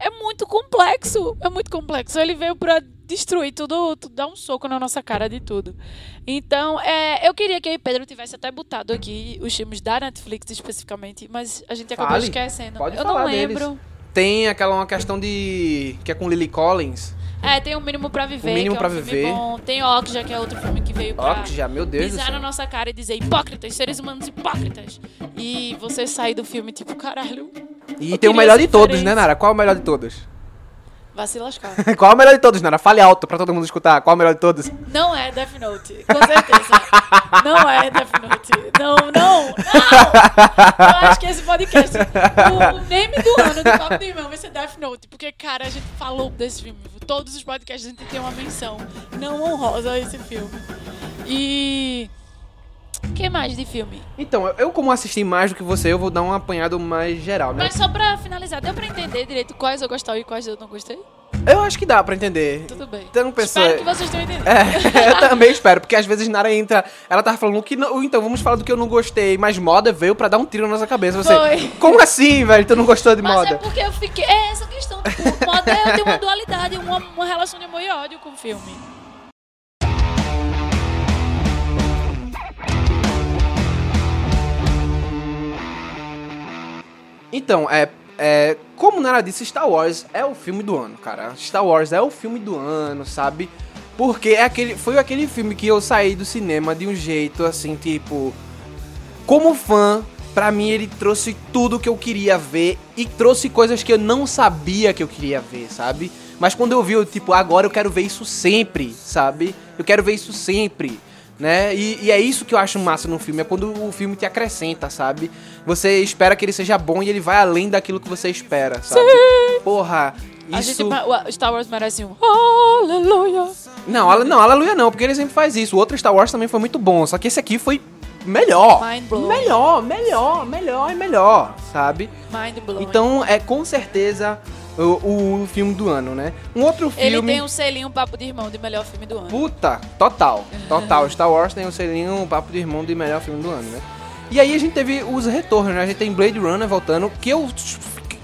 Speaker 1: é muito complexo. É muito complexo. Ele veio pra destruir tudo, tudo dar um soco na nossa cara de tudo. Então, é, eu queria que e Pedro tivesse até botado aqui os filmes da Netflix especificamente, mas a gente acabou
Speaker 4: Fale.
Speaker 1: esquecendo.
Speaker 4: Pode
Speaker 1: eu não lembro.
Speaker 4: deles. Tem aquela uma questão de. que é com Lily Collins.
Speaker 1: É, tem o Mínimo Pra Viver,
Speaker 4: O Mínimo
Speaker 1: que é
Speaker 4: Pra
Speaker 1: um filme
Speaker 4: Viver.
Speaker 1: bom. Tem Okja, que é outro filme que veio pra
Speaker 4: já, meu Deus
Speaker 1: pisar na nossa cara e dizer hipócritas, seres humanos hipócritas. E você sair do filme tipo, caralho,
Speaker 4: E tem o melhor de todos, né, Nara? Qual é o melhor de todos?
Speaker 1: Vai se lascar.
Speaker 4: Qual é o melhor de todos, Nara? Fale alto pra todo mundo escutar. Qual é o melhor de todos?
Speaker 1: Não é Death Note, com certeza. Não é Death Note. Não, não, não! Eu acho que esse podcast, o name do ano do Papo de Irmão vai ser Death Note. Porque, cara, a gente falou desse filme. Todos os podcasts a gente tem uma menção não honrosa a esse filme. E... O que mais de filme?
Speaker 4: Então, eu, eu como assisti mais do que você, eu vou dar um apanhado mais geral, né?
Speaker 1: Mas só pra finalizar, deu pra entender direito quais eu gostei e quais eu não gostei?
Speaker 4: Eu acho que dá pra entender.
Speaker 1: Tudo bem.
Speaker 4: Então, pessoa-
Speaker 1: Espero que vocês tenham entendido.
Speaker 4: É, [LAUGHS] eu também espero, porque às vezes Nara entra, ela tava falando que não, então vamos falar do que eu não gostei, mas moda veio pra dar um tiro na nossa cabeça. Você,
Speaker 1: Foi.
Speaker 4: como assim, velho? Tu não gostou de
Speaker 1: Mas
Speaker 4: moda?
Speaker 1: é porque eu fiquei. É essa questão. Tipo, moda é tem uma dualidade, uma, uma relação de amor e ódio com o filme.
Speaker 4: Então, é, é. Como Nara disse, Star Wars é o filme do ano, cara. Star Wars é o filme do ano, sabe? Porque é aquele, foi aquele filme que eu saí do cinema de um jeito assim, tipo. Como fã, pra mim ele trouxe tudo que eu queria ver e trouxe coisas que eu não sabia que eu queria ver, sabe? Mas quando eu vi, eu, tipo, agora eu quero ver isso sempre, sabe? Eu quero ver isso sempre, né? E, e é isso que eu acho massa no filme, é quando o filme te acrescenta, sabe? Você espera que ele seja bom e ele vai além daquilo que você espera, sabe? Porra,
Speaker 1: A
Speaker 4: isso...
Speaker 1: gente, o Star Wars merece um Aleluia.
Speaker 4: Não, não, aleluia não, porque ele sempre faz isso. O outro Star Wars também foi muito bom, só que esse aqui foi melhor. Melhor, melhor, melhor e melhor, sabe? Então é com certeza o, o filme do ano, né? Um outro filme.
Speaker 1: Ele tem um selinho Papo de Irmão de melhor filme do ano.
Speaker 4: Puta, total, total. Star Wars tem o selinho um papo de irmão de melhor filme do ano, né? E aí a gente teve os retornos, né? A gente tem Blade Runner voltando, que eu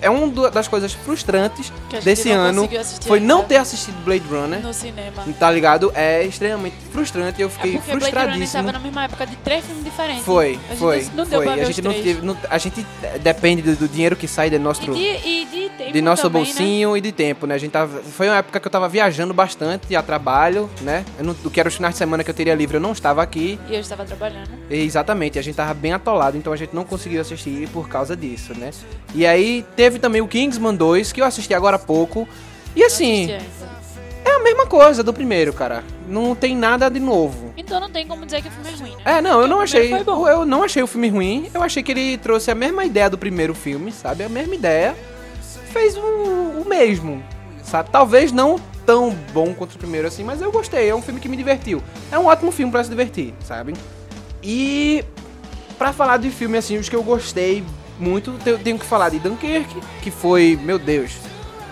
Speaker 4: é uma do- das coisas frustrantes desse
Speaker 1: não
Speaker 4: ano foi não
Speaker 1: ainda.
Speaker 4: ter assistido Blade Runner.
Speaker 1: No cinema.
Speaker 4: Tá ligado? É extremamente frustrante. Eu
Speaker 1: É
Speaker 4: fiquei
Speaker 1: porque Blade Runner
Speaker 4: frustradíssimo.
Speaker 1: tava na mesma época de três filmes diferentes.
Speaker 4: Foi,
Speaker 1: a gente
Speaker 4: foi,
Speaker 1: não deu
Speaker 4: foi.
Speaker 1: pra ver
Speaker 4: A gente não teve, não- a gente depende do, do dinheiro que sai de nosso,
Speaker 1: E de, e de tempo
Speaker 4: de nosso
Speaker 1: também, né?
Speaker 4: bolsinho e de tempo, né? A gente tava, foi uma época que eu tava viajando bastante a trabalho, né? Eu não, do que era os finais de semana que eu teria livre, eu não estava aqui.
Speaker 1: E eu estava trabalhando.
Speaker 4: Exatamente, a gente tava bem atolado, então a gente não conseguiu assistir por causa disso, né? E aí teve também o Kingsman 2, que eu assisti agora há pouco. E assim,
Speaker 1: Não
Speaker 4: é a mesma coisa do primeiro, cara. Não tem nada de novo.
Speaker 1: Então não tem como dizer que o filme é ruim, né?
Speaker 4: É, não, eu
Speaker 1: Porque
Speaker 4: não
Speaker 1: o
Speaker 4: achei. Eu não achei o filme ruim. Eu achei que ele trouxe a mesma ideia do primeiro filme, sabe? A mesma ideia. Fez o, o mesmo, sabe? Talvez não tão bom quanto o primeiro, assim, mas eu gostei. É um filme que me divertiu. É um ótimo filme pra se divertir, sabe? E pra falar de filme, assim, os que eu gostei muito, eu tenho que falar de Dunkirk, que foi, meu Deus,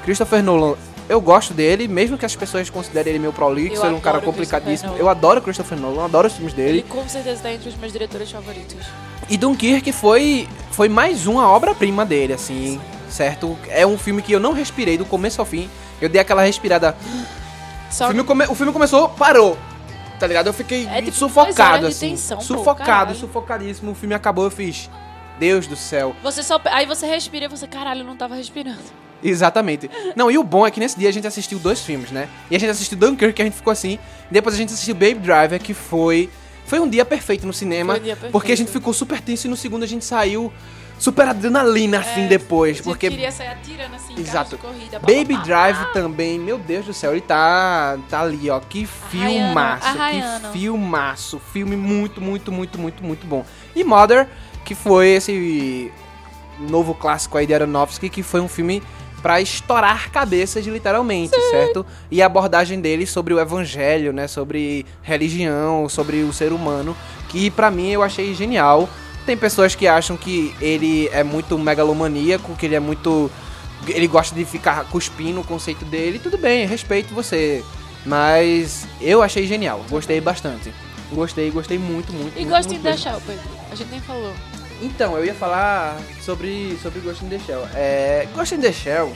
Speaker 4: Christopher Nolan. Eu gosto dele, mesmo que as pessoas considerem ele meio prolixo, ele é um cara complicadíssimo. Eu adoro Christopher Nolan, adoro os filmes dele.
Speaker 1: Ele com certeza tá entre os meus diretores favoritos.
Speaker 4: E Dunkirk foi, foi mais uma obra-prima dele, assim, certo? É um filme que eu não respirei do começo ao fim. Eu dei aquela respirada. O
Speaker 1: Só
Speaker 4: filme, come- o filme começou, parou. Tá ligado? Eu fiquei
Speaker 1: É tipo
Speaker 4: sufocado,
Speaker 1: de
Speaker 4: assim.
Speaker 1: tensão, pô,
Speaker 4: sufocado,
Speaker 1: caralho.
Speaker 4: sufocadíssimo. O filme acabou, eu fiz. Deus do céu.
Speaker 1: você só. Aí você respira e você, caralho, eu não tava respirando. [LAUGHS]
Speaker 4: Exatamente. Não, e o bom é que nesse dia a gente assistiu dois filmes, né? E a gente assistiu Dunkirk, que a gente ficou assim. Depois a gente assistiu Baby Driver, que foi. Foi um dia perfeito no cinema.
Speaker 1: Foi um dia perfeito.
Speaker 4: Porque a gente ficou super tenso e no segundo a gente saiu super adrenalina, assim,
Speaker 1: É,
Speaker 4: depois. Porque
Speaker 1: queria sair atirando assim,
Speaker 4: Exato.
Speaker 1: corrida.
Speaker 4: Baby. Drive também, meu Deus do céu, ele tá, tá ali, ó. Que filmaço,
Speaker 1: arraiando.
Speaker 4: que filmaço. Filme muito, muito, muito, muito, muito bom. E Mother, que foi esse novo clássico aí de Aronofsky, que foi um filme pra estourar cabeças, literalmente, certo? E a abordagem dele sobre o evangelho, né? Sobre religião, sobre o ser humano, que pra mim eu achei genial. Tem pessoas que acham que ele é muito megalomaníaco, que ele é muito ele gosta de ficar cuspindo o conceito dele, tudo bem, respeito você. Mas eu achei genial, gostei bastante. Gostei, gostei muito, muito.
Speaker 1: E
Speaker 4: muito,
Speaker 1: Ghost in
Speaker 4: muito
Speaker 1: the
Speaker 4: mesmo.
Speaker 1: Shell, Pedro? A gente nem falou.
Speaker 4: Então, eu ia falar sobre, sobre Ghost in the Shell. É, Ghost in the Shell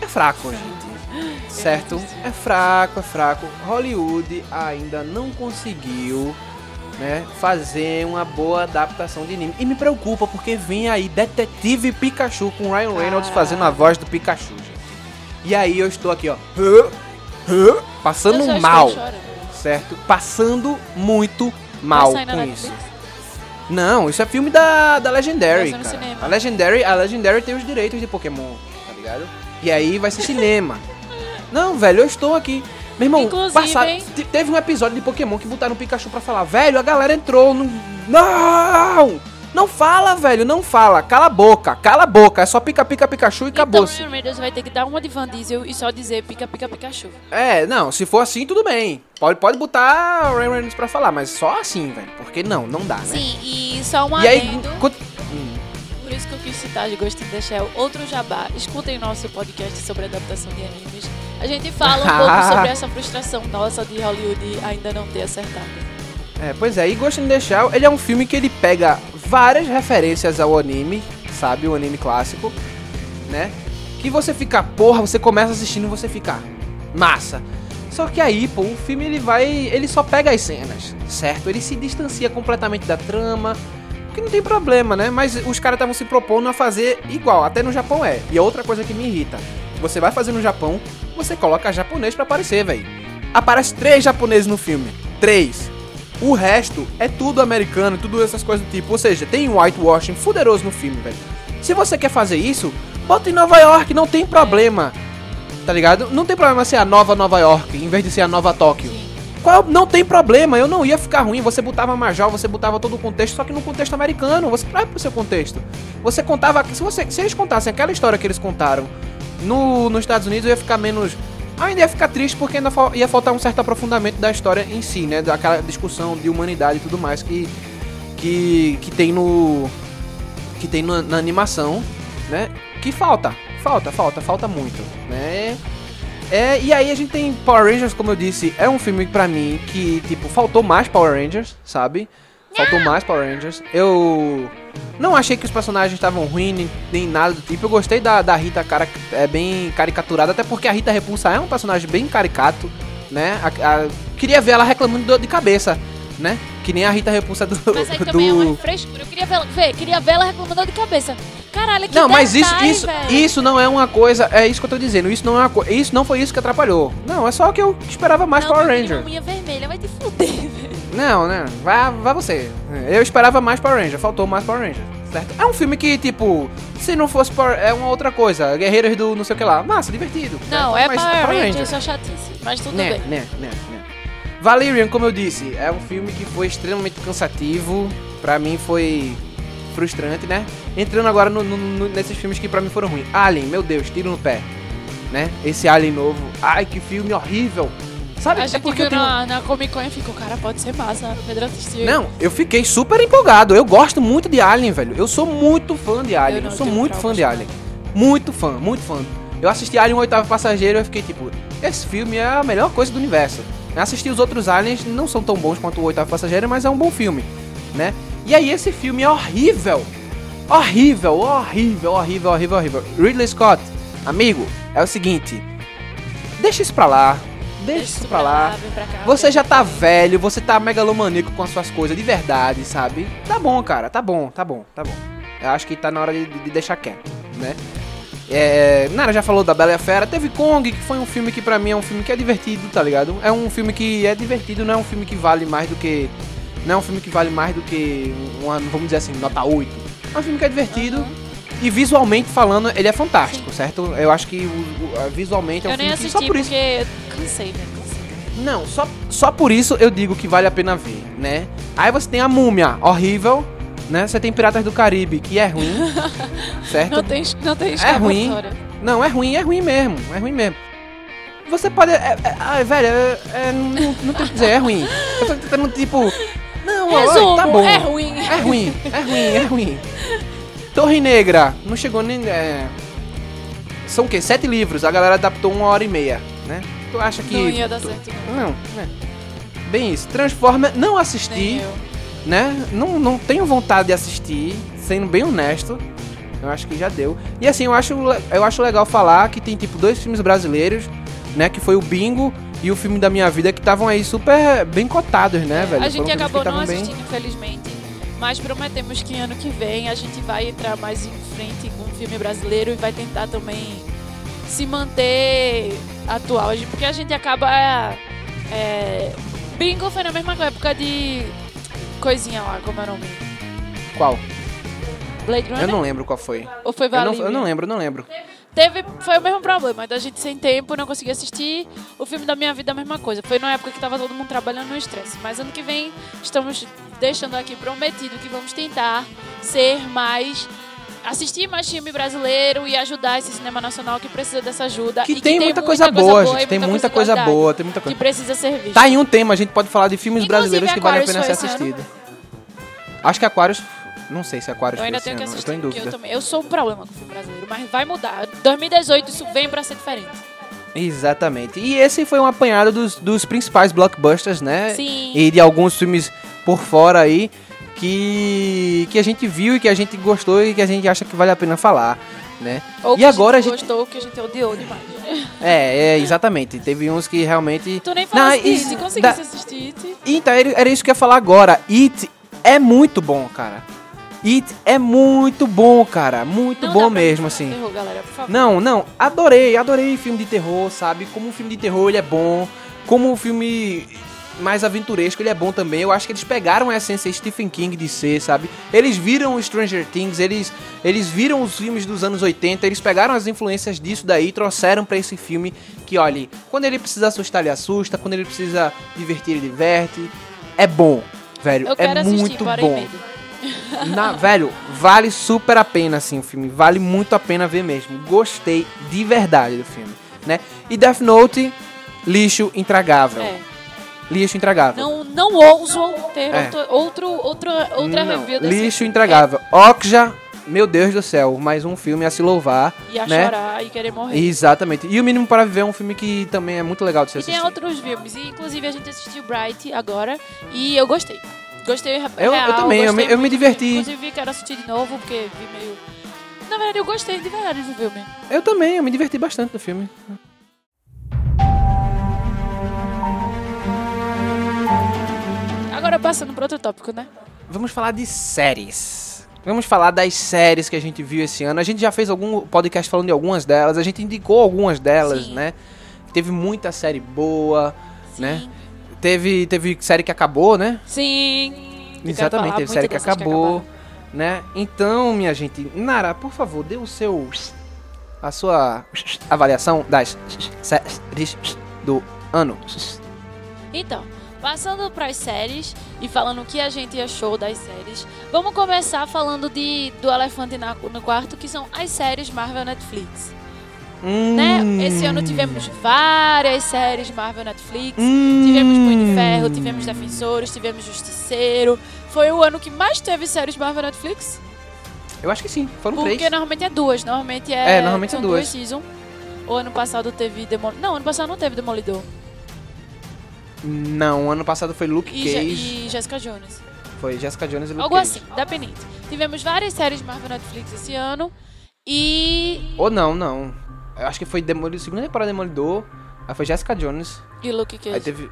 Speaker 4: é fraco, gente. [LAUGHS] Certo? É fraco, é fraco. Hollywood ainda não conseguiu né, fazer uma boa adaptação de anime. E me preocupa porque vem aí Detetive Pikachu com Ryan Reynolds
Speaker 1: Caralho.
Speaker 4: fazendo a voz do Pikachu, gente. E aí eu estou aqui, ó, passando mal, certo? Passando muito mal com
Speaker 1: Netflix?
Speaker 4: isso. Não, isso é filme da, da Legendary, cara. A Legendary, a Legendary tem os direitos de Pokémon, tá ligado? E aí vai ser cinema. [LAUGHS] Não, velho, eu estou aqui. Meu irmão,
Speaker 1: Inclusive,
Speaker 4: passa-
Speaker 1: hein?
Speaker 4: te- teve um episódio de Pokémon que botaram o Pikachu pra falar, velho, a galera entrou no... Não! Não fala, velho, não fala. Cala a boca, cala a boca. É só pica, pica, Pikachu e acabou-se.
Speaker 1: Então, Ryan Reynolds vai ter que dar uma de Van Diesel e só dizer pica, pica, Pikachu.
Speaker 4: É, não, se for assim, tudo bem. Pode, pode botar o Ryan Reynolds pra falar, mas só assim, velho. Porque não, não dá, né?
Speaker 1: Sim, e só um
Speaker 4: E
Speaker 1: adendo.
Speaker 4: hum,
Speaker 1: Por isso que eu quis citar de Ghost in the Shell. Outro jabá. Escutem nosso podcast sobre adaptação de animes. A gente fala um pouco [LAUGHS] sobre essa frustração nossa de Hollywood ainda não ter acertado.
Speaker 4: É, pois é, e Ghost in the Shell, ele é um filme que ele pega várias referências ao anime, sabe, o anime clássico, né? Que você fica, porra, você começa assistindo e você fica, massa. Só que aí, pô, o filme ele vai, ele só pega as cenas, certo? Ele se distancia completamente da trama, que não tem problema, né? Mas os caras estavam se propondo a fazer igual, até no Japão é. E outra coisa que me irrita, você vai fazer no Japão, você coloca japonês pra aparecer, velho. Aparece três japoneses no filme, três. O resto é tudo americano, tudo essas coisas do tipo. Ou seja, tem um whitewashing fuderoso no filme, velho. Se você quer fazer isso, bota em Nova York, não tem problema. Tá ligado? Não tem problema ser a nova Nova York, em vez de ser a nova Tóquio. Qual, não tem problema, eu não ia ficar ruim. Você botava Major, você botava todo o contexto, só que no contexto americano. Você traz pro seu contexto. Você contava. Se, você, se eles contassem aquela história que eles contaram no, nos Estados Unidos, eu ia ficar menos. Ainda ia ficar triste porque ainda ia faltar um certo aprofundamento da história em si, né? Daquela discussão de humanidade e tudo mais que, que, que tem no. que tem no- na animação, né? Que falta, falta, falta, falta muito, né? É, e aí a gente tem Power Rangers, como eu disse, é um filme pra mim que, tipo, faltou mais Power Rangers, sabe? Faltou mais Power Rangers. Eu não achei que os personagens estavam ruins, nem, nem nada do tipo. Eu gostei da, da Rita, cara, é bem caricaturada, até porque a Rita Repulsa é um personagem bem caricato, né? A- a- queria ver ela reclamando de dor de cabeça, né? Que nem a Rita Repulsa do.
Speaker 1: Mas aí [LAUGHS]
Speaker 4: do-
Speaker 1: também é uma frescura. Eu queria ver, ver queria ver ela reclamando de cabeça. Caralho, que
Speaker 4: Não, mas isso,
Speaker 1: detalhe,
Speaker 4: isso,
Speaker 1: velho.
Speaker 4: isso não é uma coisa. É isso que eu tô dizendo. Isso não é uma. Isso não foi isso que atrapalhou. Não, é só que eu esperava mais
Speaker 1: não,
Speaker 4: Power Ranger.
Speaker 1: Unha vermelha vai te fuder, velho.
Speaker 4: Não, né? Vai, vai você. Eu esperava mais Power Ranger, faltou mais Power Ranger, certo? É um filme que, tipo, se não fosse Power, é uma outra coisa. Guerreiros do não sei o que lá. Massa, divertido.
Speaker 1: Não,
Speaker 4: certo?
Speaker 1: é
Speaker 4: Mas
Speaker 1: Power Ranger, só chatice. Mas tudo
Speaker 4: Né,
Speaker 1: bem.
Speaker 4: né, né, né. Valerian, como eu disse, é um filme que foi extremamente cansativo. Pra mim foi frustrante, né? Entrando agora no- no- no- nesses filmes que pra mim foram ruins. Alien, meu Deus, tiro no pé. Né? Esse Alien novo. Ai, que filme horrível. Sabe?
Speaker 1: A
Speaker 4: é
Speaker 1: gente
Speaker 4: porque eu
Speaker 1: viu
Speaker 4: tenho...
Speaker 1: na, na Comic Con e ficou, cara, pode ser massa. Pedro assistiu.
Speaker 4: Não, eu fiquei super empolgado. Eu gosto muito de Alien, velho. Eu sou muito fã de Alien.
Speaker 1: Eu
Speaker 4: Eu, sou muito fã de Alien. Muito fã, muito fã. Eu assisti Alien o Oitavo Passageiro e eu fiquei tipo, esse filme é a melhor coisa do universo. Eu assisti os outros Aliens, não são tão bons quanto o Oitavo Passageiro, mas é um bom filme, né? E aí esse filme é horrível. Horrível, horrível, horrível, horrível, horrível. Ridley Scott, amigo, é o seguinte. Deixa isso pra lá. Deixa, isso pra lá.
Speaker 1: vem pra cá,
Speaker 4: Você já tá velho, você tá megalomaníaco com as suas coisas de verdade, sabe? Tá bom, cara, tá bom, tá bom, tá bom. Eu acho que tá na hora de, de deixar quieto, né? É, Nara já falou da Bela e a Fera. Teve Kong, que foi um filme que pra mim é um filme que é divertido, tá ligado? É um filme que é divertido, não é um filme que vale mais do que. Não é um filme que vale mais do que uma, vamos dizer assim, nota 8. É um filme que é divertido. E visualmente falando, ele é fantástico, certo? Eu acho que o- o- visualmente é um
Speaker 1: Eu nem
Speaker 4: filme que
Speaker 1: assisti
Speaker 4: só por isso.
Speaker 1: porque cansei. Cansei.
Speaker 4: Não, só, só por isso eu digo que vale a pena ver, né? Aí você tem a múmia, horrível, né? Você tem Piratas do Caribe, que é ruim, [LAUGHS] certo?
Speaker 1: Não tem, não tem
Speaker 4: É ruim. Não, é ruim, é ruim mesmo, é ruim mesmo. Você pode. É, é, ai, velho, é, é, não, não tem o que dizer, é ruim. Eu tô tentando, tipo. Não, ó,
Speaker 1: Resumo,
Speaker 4: tá bom.
Speaker 1: é ruim.
Speaker 4: É ruim, é ruim, é ruim. Torre Negra, não chegou nem. é, São o quê? Sete livros, a galera adaptou uma hora e meia, né? Tu acha que.
Speaker 1: Não ia dar certo. não.
Speaker 4: Não, é. Bem isso. Transformer, não assisti, né? Não, não tenho vontade de assistir, sendo bem honesto. Eu acho que já deu. E assim, eu acho, eu acho legal falar que tem tipo dois filmes brasileiros, né? Que foi o Bingo e o filme da minha vida que estavam aí super bem cotados, né, velho?
Speaker 1: A
Speaker 4: Foram
Speaker 1: gente
Speaker 4: que
Speaker 1: acabou não
Speaker 4: estavam bem-
Speaker 1: assistindo, infelizmente. Mas prometemos que ano que vem a gente vai entrar mais em frente com um filme brasileiro e vai tentar também se manter atual. Porque a gente acaba. É, Bingo foi na mesma época de. Coisinha lá, como é o nome?
Speaker 4: Qual?
Speaker 1: Blade Runner?
Speaker 4: Eu não lembro qual foi.
Speaker 1: Ou foi
Speaker 4: Eu não,
Speaker 1: Vale?
Speaker 4: eu não lembro, não lembro.
Speaker 1: Teve, foi o mesmo problema, da gente sem tempo, não conseguia assistir. O filme da minha vida, a mesma coisa. Foi na época que tava todo mundo trabalhando no estresse. Mas ano que vem, estamos deixando aqui prometido que vamos tentar ser mais. assistir mais filme brasileiro e ajudar esse cinema nacional que precisa dessa ajuda.
Speaker 4: Que
Speaker 1: e
Speaker 4: tem, muita, coisa, boa, gente. Tem muita coisa
Speaker 1: qualidade
Speaker 4: boa, tem muita
Speaker 1: Que
Speaker 4: coisa.
Speaker 1: precisa ser vista.
Speaker 4: Tá em um tema, a gente pode falar de filmes
Speaker 1: Inclusive,
Speaker 4: brasileiros que vale a pena ser assistido. Acho que Aquarius. Não sei se Aquarius
Speaker 1: Eu ainda tenho que
Speaker 4: ano, eu tô em
Speaker 1: porque eu
Speaker 4: dúvida.
Speaker 1: também. Eu sou um problema com o filme brasileiro, mas vai mudar. 2018 isso vem pra ser diferente.
Speaker 4: Exatamente. E esse foi um apanhado dos, dos principais blockbusters, né?
Speaker 1: Sim.
Speaker 4: E de alguns filmes por fora aí que, que a gente viu e que a gente gostou e que a gente acha que vale a pena falar, né?
Speaker 1: Ou
Speaker 4: E
Speaker 1: que
Speaker 4: agora
Speaker 1: a gente gostou, que a gente odiou demais.
Speaker 4: É, é, exatamente. Teve uns que realmente.
Speaker 1: Tu nem
Speaker 4: Não,
Speaker 1: falaste
Speaker 4: isso-
Speaker 1: It,
Speaker 4: da-
Speaker 1: conseguisse assistir It.
Speaker 4: Então, era isso que eu ia falar agora. It é muito bom, cara. It é muito bom, cara. Muito
Speaker 1: Não
Speaker 4: bom mesmo, assim.
Speaker 1: Terror, galera, por favor.
Speaker 4: Não, não, adorei, adorei filme de terror, sabe? Como um filme de terror ele é bom, como um filme mais aventuresco ele é bom também. Eu acho que eles pegaram a essência Stephen King de ser, sabe? Eles viram Stranger Things, eles, eles viram os filmes dos anos 80, eles pegaram as influências disso daí e trouxeram pra esse filme que, olha, quando ele precisa assustar, ele assusta, quando ele precisa divertir, ele diverte. É bom, velho,
Speaker 1: Eu
Speaker 4: é
Speaker 1: quero
Speaker 4: muito bom.
Speaker 1: medo.
Speaker 4: Na, velho, vale super a pena, assim, o filme. Vale muito a pena ver mesmo. Gostei de verdade do filme, né? E Death Note, lixo intragável.
Speaker 1: É.
Speaker 4: Lixo intragável.
Speaker 1: Não, não ouso ter
Speaker 4: É.
Speaker 1: outro, outro, outra,
Speaker 4: Não,
Speaker 1: review desse
Speaker 4: Lixo
Speaker 1: filme.
Speaker 4: intragável. Okja, meu Deus do céu, mais um filme a se louvar,
Speaker 1: É, e a
Speaker 4: né?
Speaker 1: chorar e querer morrer.
Speaker 4: Exatamente. E O Mínimo para Viver é um filme que também é muito legal de se
Speaker 1: E
Speaker 4: assistir.
Speaker 1: tem outros filmes. E, inclusive, a gente assistiu Bright agora. E eu gostei. Gostei real,
Speaker 4: Eu- eu também, eu me- eu me diverti.
Speaker 1: Inclusive, quero assistir de novo, porque vi meio... Na verdade, eu gostei de verdade do filme.
Speaker 4: Eu também, eu me diverti bastante no filme.
Speaker 1: Agora, passando para outro tópico, né?
Speaker 4: Vamos falar de séries. Vamos falar das séries que a gente viu esse ano. A gente já fez algum podcast falando de algumas delas. A gente indicou algumas delas,
Speaker 1: Sim.
Speaker 4: né? Teve muita série boa,
Speaker 1: Sim.
Speaker 4: né? Teve, teve série que acabou, né?
Speaker 1: Sim.
Speaker 4: Exatamente, teve série que acabou,
Speaker 1: acabaram.
Speaker 4: né? Então, minha gente, Nara, por favor, dê o seu a sua avaliação das séries do ano.
Speaker 1: Então, passando para as séries e falando o que a gente achou das séries, vamos começar falando de do elefante na- no quarto, que são as séries Marvel Netflix. Né?
Speaker 4: Hum.
Speaker 1: Esse ano tivemos várias séries Marvel Netflix.
Speaker 4: Hum.
Speaker 1: Tivemos Punho de Ferro, tivemos Defensores, tivemos Justiceiro. Foi o ano que mais teve séries Marvel Netflix.
Speaker 4: Eu acho que sim, foram
Speaker 1: Porque
Speaker 4: três.
Speaker 1: normalmente é duas. Normalmente é.
Speaker 4: É, normalmente
Speaker 1: são
Speaker 4: é duas.
Speaker 1: seasons. O ano passado teve Demolidor. Não, ano passado não teve Demolidor.
Speaker 4: Não, ano passado foi Luke
Speaker 1: E, Je-
Speaker 4: Cage,
Speaker 1: e Jessica Jones.
Speaker 4: foi Jessica Jones e Luke
Speaker 1: Algo
Speaker 4: Cage.
Speaker 1: assim, dependente. Tivemos várias séries Marvel Netflix esse ano. E.
Speaker 4: Ou não, não. Acho que foi Demolidor, segunda temporada de Demolidor. Aí foi Jessica Jones.
Speaker 1: E Luke Cage.
Speaker 4: Aí teve.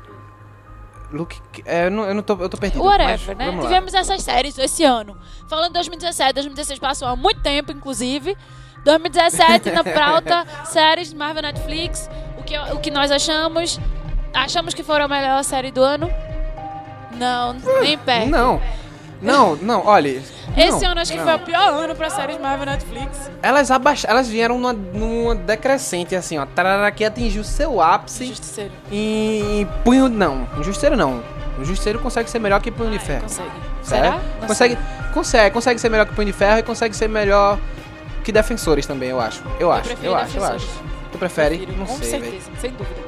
Speaker 4: Luke. É, eu não, eu não tô, eu tô perdido.
Speaker 1: Whatever,
Speaker 4: mas
Speaker 1: né? Tivemos essas séries esse ano. Falando de 2017, 2016 passou há muito tempo, inclusive. 2017, na pauta, [LAUGHS] séries de Marvel Netflix. O que, o que nós achamos? Achamos que foram a melhor série do ano? Não, nem perto.
Speaker 4: Não. Não, não, olha.
Speaker 1: Esse
Speaker 4: não,
Speaker 1: ano acho que
Speaker 4: não.
Speaker 1: foi o pior ano pra séries Marvel Netflix.
Speaker 4: Elas abaixaram, elas vieram numa, numa decrescente, assim, ó. Tarara que atingiu seu ápice
Speaker 1: Justiceiro.
Speaker 4: em punho. Não, em Justiceiro não. O Justiceiro consegue ser melhor que Punho de Ferro.
Speaker 1: Consegue. Será?
Speaker 4: Consegue,
Speaker 1: sei.
Speaker 4: consegue, consegue ser melhor que Punho de Ferro e consegue ser melhor que Defensores também, eu acho. Eu, acho,
Speaker 1: prefiro
Speaker 4: eu acho, eu acho. Tu prefere?
Speaker 1: Prefiro,
Speaker 4: não
Speaker 1: com
Speaker 4: sei, velho.
Speaker 1: certeza, sem dúvida.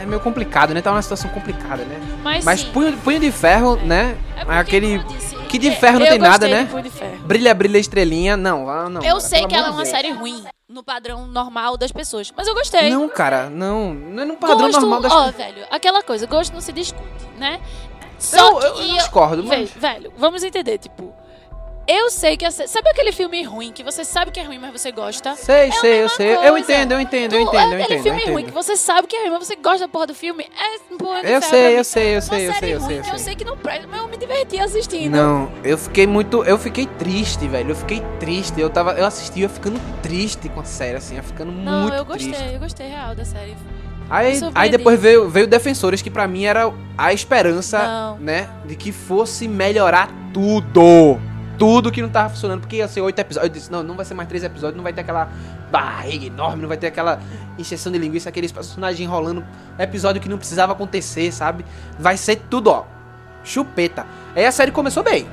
Speaker 4: É meio complicado, né? Tá uma situação complicada, né?
Speaker 1: Mas,
Speaker 4: Mas punho, punho de ferro, né?
Speaker 1: É
Speaker 4: aquele.
Speaker 1: disse,
Speaker 4: Que de ferro não
Speaker 1: eu
Speaker 4: tem nada, né? Brilha, brilha, estrelinha. Não, ah, não.
Speaker 1: Eu
Speaker 4: cara,
Speaker 1: sei que ela é uma
Speaker 4: Deus.
Speaker 1: série ruim no padrão normal das pessoas, mas eu gostei.
Speaker 4: Não, cara, não. Não é no padrão
Speaker 1: gosto,
Speaker 4: normal das
Speaker 1: ó, velho, aquela coisa, gosto não se discute, né? Só
Speaker 4: Eu-
Speaker 1: que
Speaker 4: eu- eu discordo,
Speaker 1: velho,
Speaker 4: mas-
Speaker 1: velho, vamos entender, tipo, eu sei que sabe aquele filme ruim que você sabe que é ruim, mas você gosta?
Speaker 4: Sei,
Speaker 1: É
Speaker 4: sei, eu sei. Eu
Speaker 1: coisa.
Speaker 4: entendo, eu entendo, eu entendo, eu
Speaker 1: aquele
Speaker 4: entendo. eu
Speaker 1: filme ruim
Speaker 4: entendo.
Speaker 1: que você sabe que é ruim, mas você gosta da porra do filme, é de
Speaker 4: Eu sei, eu sei, eu sei, eu sei, eu
Speaker 1: ruim
Speaker 4: sei, eu
Speaker 1: eu
Speaker 4: sei.
Speaker 1: que não presta, mas eu me diverti assistindo.
Speaker 4: Não, eu fiquei muito. Eu fiquei triste, velho. Eu fiquei triste. Eu tava. Eu assistia ficando triste com a série, assim, eu ficando
Speaker 1: Não,
Speaker 4: muito
Speaker 1: eu gostei,
Speaker 4: triste.
Speaker 1: eu gostei real da série.
Speaker 4: Aí, aí depois veio, veio Defensores, que pra mim era a esperança,
Speaker 1: Não.
Speaker 4: né? De que fosse melhorar tudo. Tudo que não tava funcionando. Porque ia ser oito episódios. Eu disse, não, não vai ser mais três episódios, não vai ter aquela barriga enorme, não vai ter aquela encheção de linguiça, aqueles personagens enrolando. Episódio que não precisava acontecer, sabe? Vai ser tudo, ó. Chupeta. Aí a série começou bem.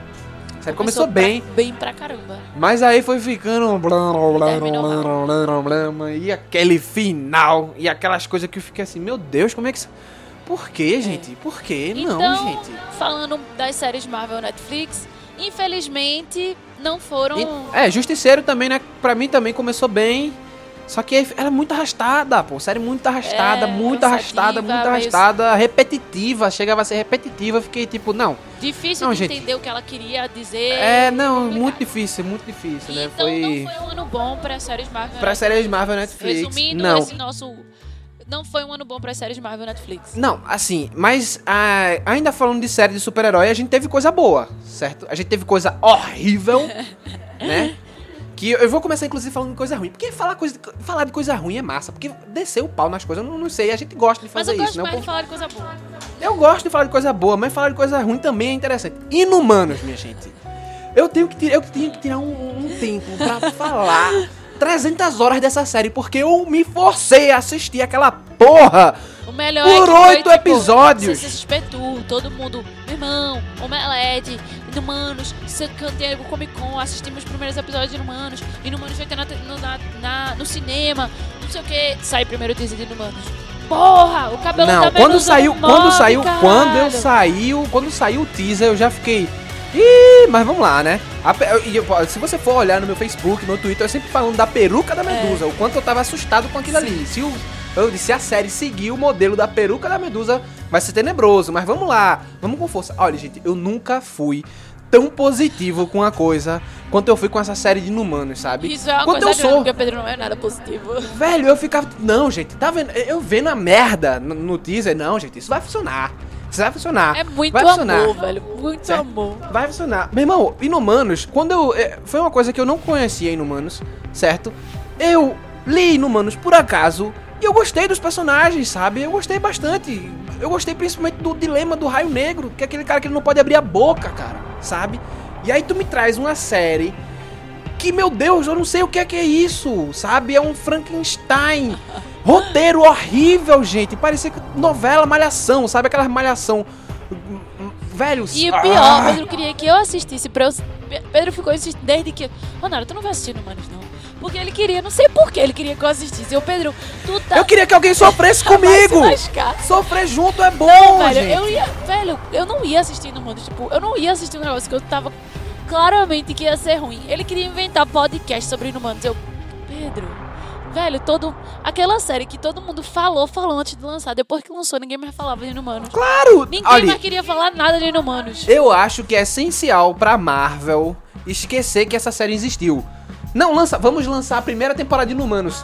Speaker 4: A série começou,
Speaker 1: pra-
Speaker 4: bem.
Speaker 1: bem pra caramba.
Speaker 4: Mas aí foi ficando. blá, blá, blá, blá, E aquele final. E aquelas coisas que eu fiquei assim, meu Deus, como é que. Por que, gente? Por que? Não,
Speaker 1: então,
Speaker 4: gente.
Speaker 1: falando das séries Marvel Netflix, infelizmente não foram.
Speaker 4: E- é, Justiceiro também, né? Pra mim também começou bem. Só que ela é muito arrastada, pô. Série muito arrastada,
Speaker 1: É,
Speaker 4: muito arrastada, muito
Speaker 1: meio-
Speaker 4: arrastada, repetitiva. Chegava a ser repetitiva. Fiquei tipo, não.
Speaker 1: Difícil
Speaker 4: Não,
Speaker 1: de
Speaker 4: gente.
Speaker 1: entender o que ela queria dizer.
Speaker 4: É, não,
Speaker 1: complicado.
Speaker 4: muito difícil, muito difícil, né?
Speaker 1: Então
Speaker 4: Foi.
Speaker 1: não foi um ano bom para séries Marvel.
Speaker 4: Pra
Speaker 1: Netflix.
Speaker 4: séries Marvel Netflix.
Speaker 1: Resumindo
Speaker 4: não.
Speaker 1: esse nosso não foi um ano bom para séries Marvel Netflix.
Speaker 4: Não, assim, mas ah, ainda falando de série de super-herói, a gente teve coisa boa, certo? A gente teve coisa horrível, [LAUGHS] né? Que eu vou começar, inclusive, falando de coisa ruim. Porque falar, coisa, falar de coisa ruim é massa. Porque descer o pau nas coisas, eu não, não sei. A gente gosta de
Speaker 1: Mas
Speaker 4: fazer
Speaker 1: eu gosto
Speaker 4: isso,
Speaker 1: mais
Speaker 4: O
Speaker 1: de falar de coisa boa.
Speaker 4: Eu gosto de falar de coisa boa, mas falar de coisa ruim também é interessante. Inumanos, minha gente. Eu tenho que, tirar- eu tenho que tirar um, um tempo pra falar [LAUGHS] 300 horas dessa série, porque eu me forcei a assistir aquela porra.
Speaker 1: O melhor
Speaker 4: Por
Speaker 1: é foi,
Speaker 4: oito episódios.
Speaker 1: CCXP Tour, todo mundo, meu irmão, Omelete, Inumanos, Santiago Comic Con, assistimos os primeiros episódios de Inumanos, Inumanos vai ter na, na- na- no cinema, não sei o que, sai primeiro teaser de Inumanos. Porra, o cabelo
Speaker 4: Não,
Speaker 1: da
Speaker 4: quando saiu,
Speaker 1: não
Speaker 4: quando saiu,
Speaker 1: caralho.
Speaker 4: quando eu saiu, quando saiu o teaser, eu já fiquei. Ih, mas vamos lá, né? A eu- se você for olhar no meu Facebook, no Twitter, eu sempre falando da peruca da Medusa, o quanto eu tava assustado com aquilo ali. Se o, eu disse, se a série seguir o modelo da peruca da Medusa, vai ser tenebroso. Mas vamos lá, vamos com força. Olha, gente, eu nunca fui tão positivo com a coisa quanto eu fui com essa série de inumanos, sabe?
Speaker 1: Isso é uma
Speaker 4: quanto
Speaker 1: coisa
Speaker 4: eu sou.
Speaker 1: porque o Pedro não é nada positivo.
Speaker 4: Velho, eu ficava. Não, gente, tá vendo? Eu vendo a merda no, no teaser, não, gente, isso vai funcionar. Isso vai funcionar.
Speaker 1: É muito
Speaker 4: vai funcionar.
Speaker 1: amor, velho, muito
Speaker 4: Certo?
Speaker 1: amor.
Speaker 4: Vai funcionar. Meu irmão, Inumanos, quando eu. é, foi uma coisa que eu não conhecia Inumanos, certo? Eu li Inumanos por acaso e eu gostei dos personagens, sabe? Eu gostei bastante. Eu gostei principalmente do dilema do Raio Negro, que é aquele cara que ele não pode abrir a boca, cara, sabe? E aí tu me traz uma série que, meu Deus, eu não sei o que é que é isso, sabe? É um Frankenstein. [LAUGHS] Roteiro horrível, gente. Parecia que novela, malhação, sabe? Aquela malhação. Velho,
Speaker 1: E o
Speaker 4: ah,
Speaker 1: pior, Pedro queria que eu assistisse pra eu. Pedro ficou insistindo desde que. Ronaldo, tu não vai assistir no Manos, não. Porque ele queria, não sei por que ele queria que eu assistisse. Eu, Pedro, tu tá.
Speaker 4: Eu queria que alguém sofresse [LAUGHS] comigo. Sofrer junto é bom,
Speaker 1: Não, velho,
Speaker 4: gente.
Speaker 1: eu ia. Velho, eu não ia assistir no Manos. Tipo, eu não ia assistir um negócio que eu tava claramente que ia ser ruim. Ele queria inventar podcast sobre Inumanos. Eu. Pedro. Velho, todo. Aquela série que todo mundo falou, falou antes de lançar. Depois que lançou, ninguém mais falava de Inumanos.
Speaker 4: Claro!
Speaker 1: Ninguém
Speaker 4: Olha,
Speaker 1: mais queria falar nada de Inumanos.
Speaker 4: eu acho que é essencial pra Marvel esquecer que essa série existiu. Não, lança, vamos lançar a primeira temporada de Inumanos.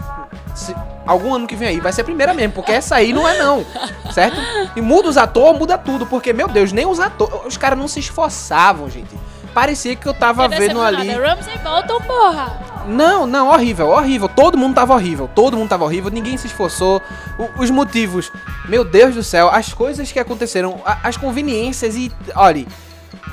Speaker 4: Se- algum ano que vem aí. Vai ser a primeira mesmo, porque essa aí não é não. Certo? E muda os atores, muda tudo. Porque, meu Deus, nem os atores. Os caras não se esforçavam, gente. Parecia que eu tava
Speaker 1: Não
Speaker 4: vendo ali.
Speaker 1: Ramsey Bolton, porra.
Speaker 4: Não, não, horrível, horrível. Todo mundo tava horrível, todo mundo tava horrível, ninguém se esforçou. O- os motivos, meu Deus do céu, as coisas que aconteceram, a- as conveniências e. Olha,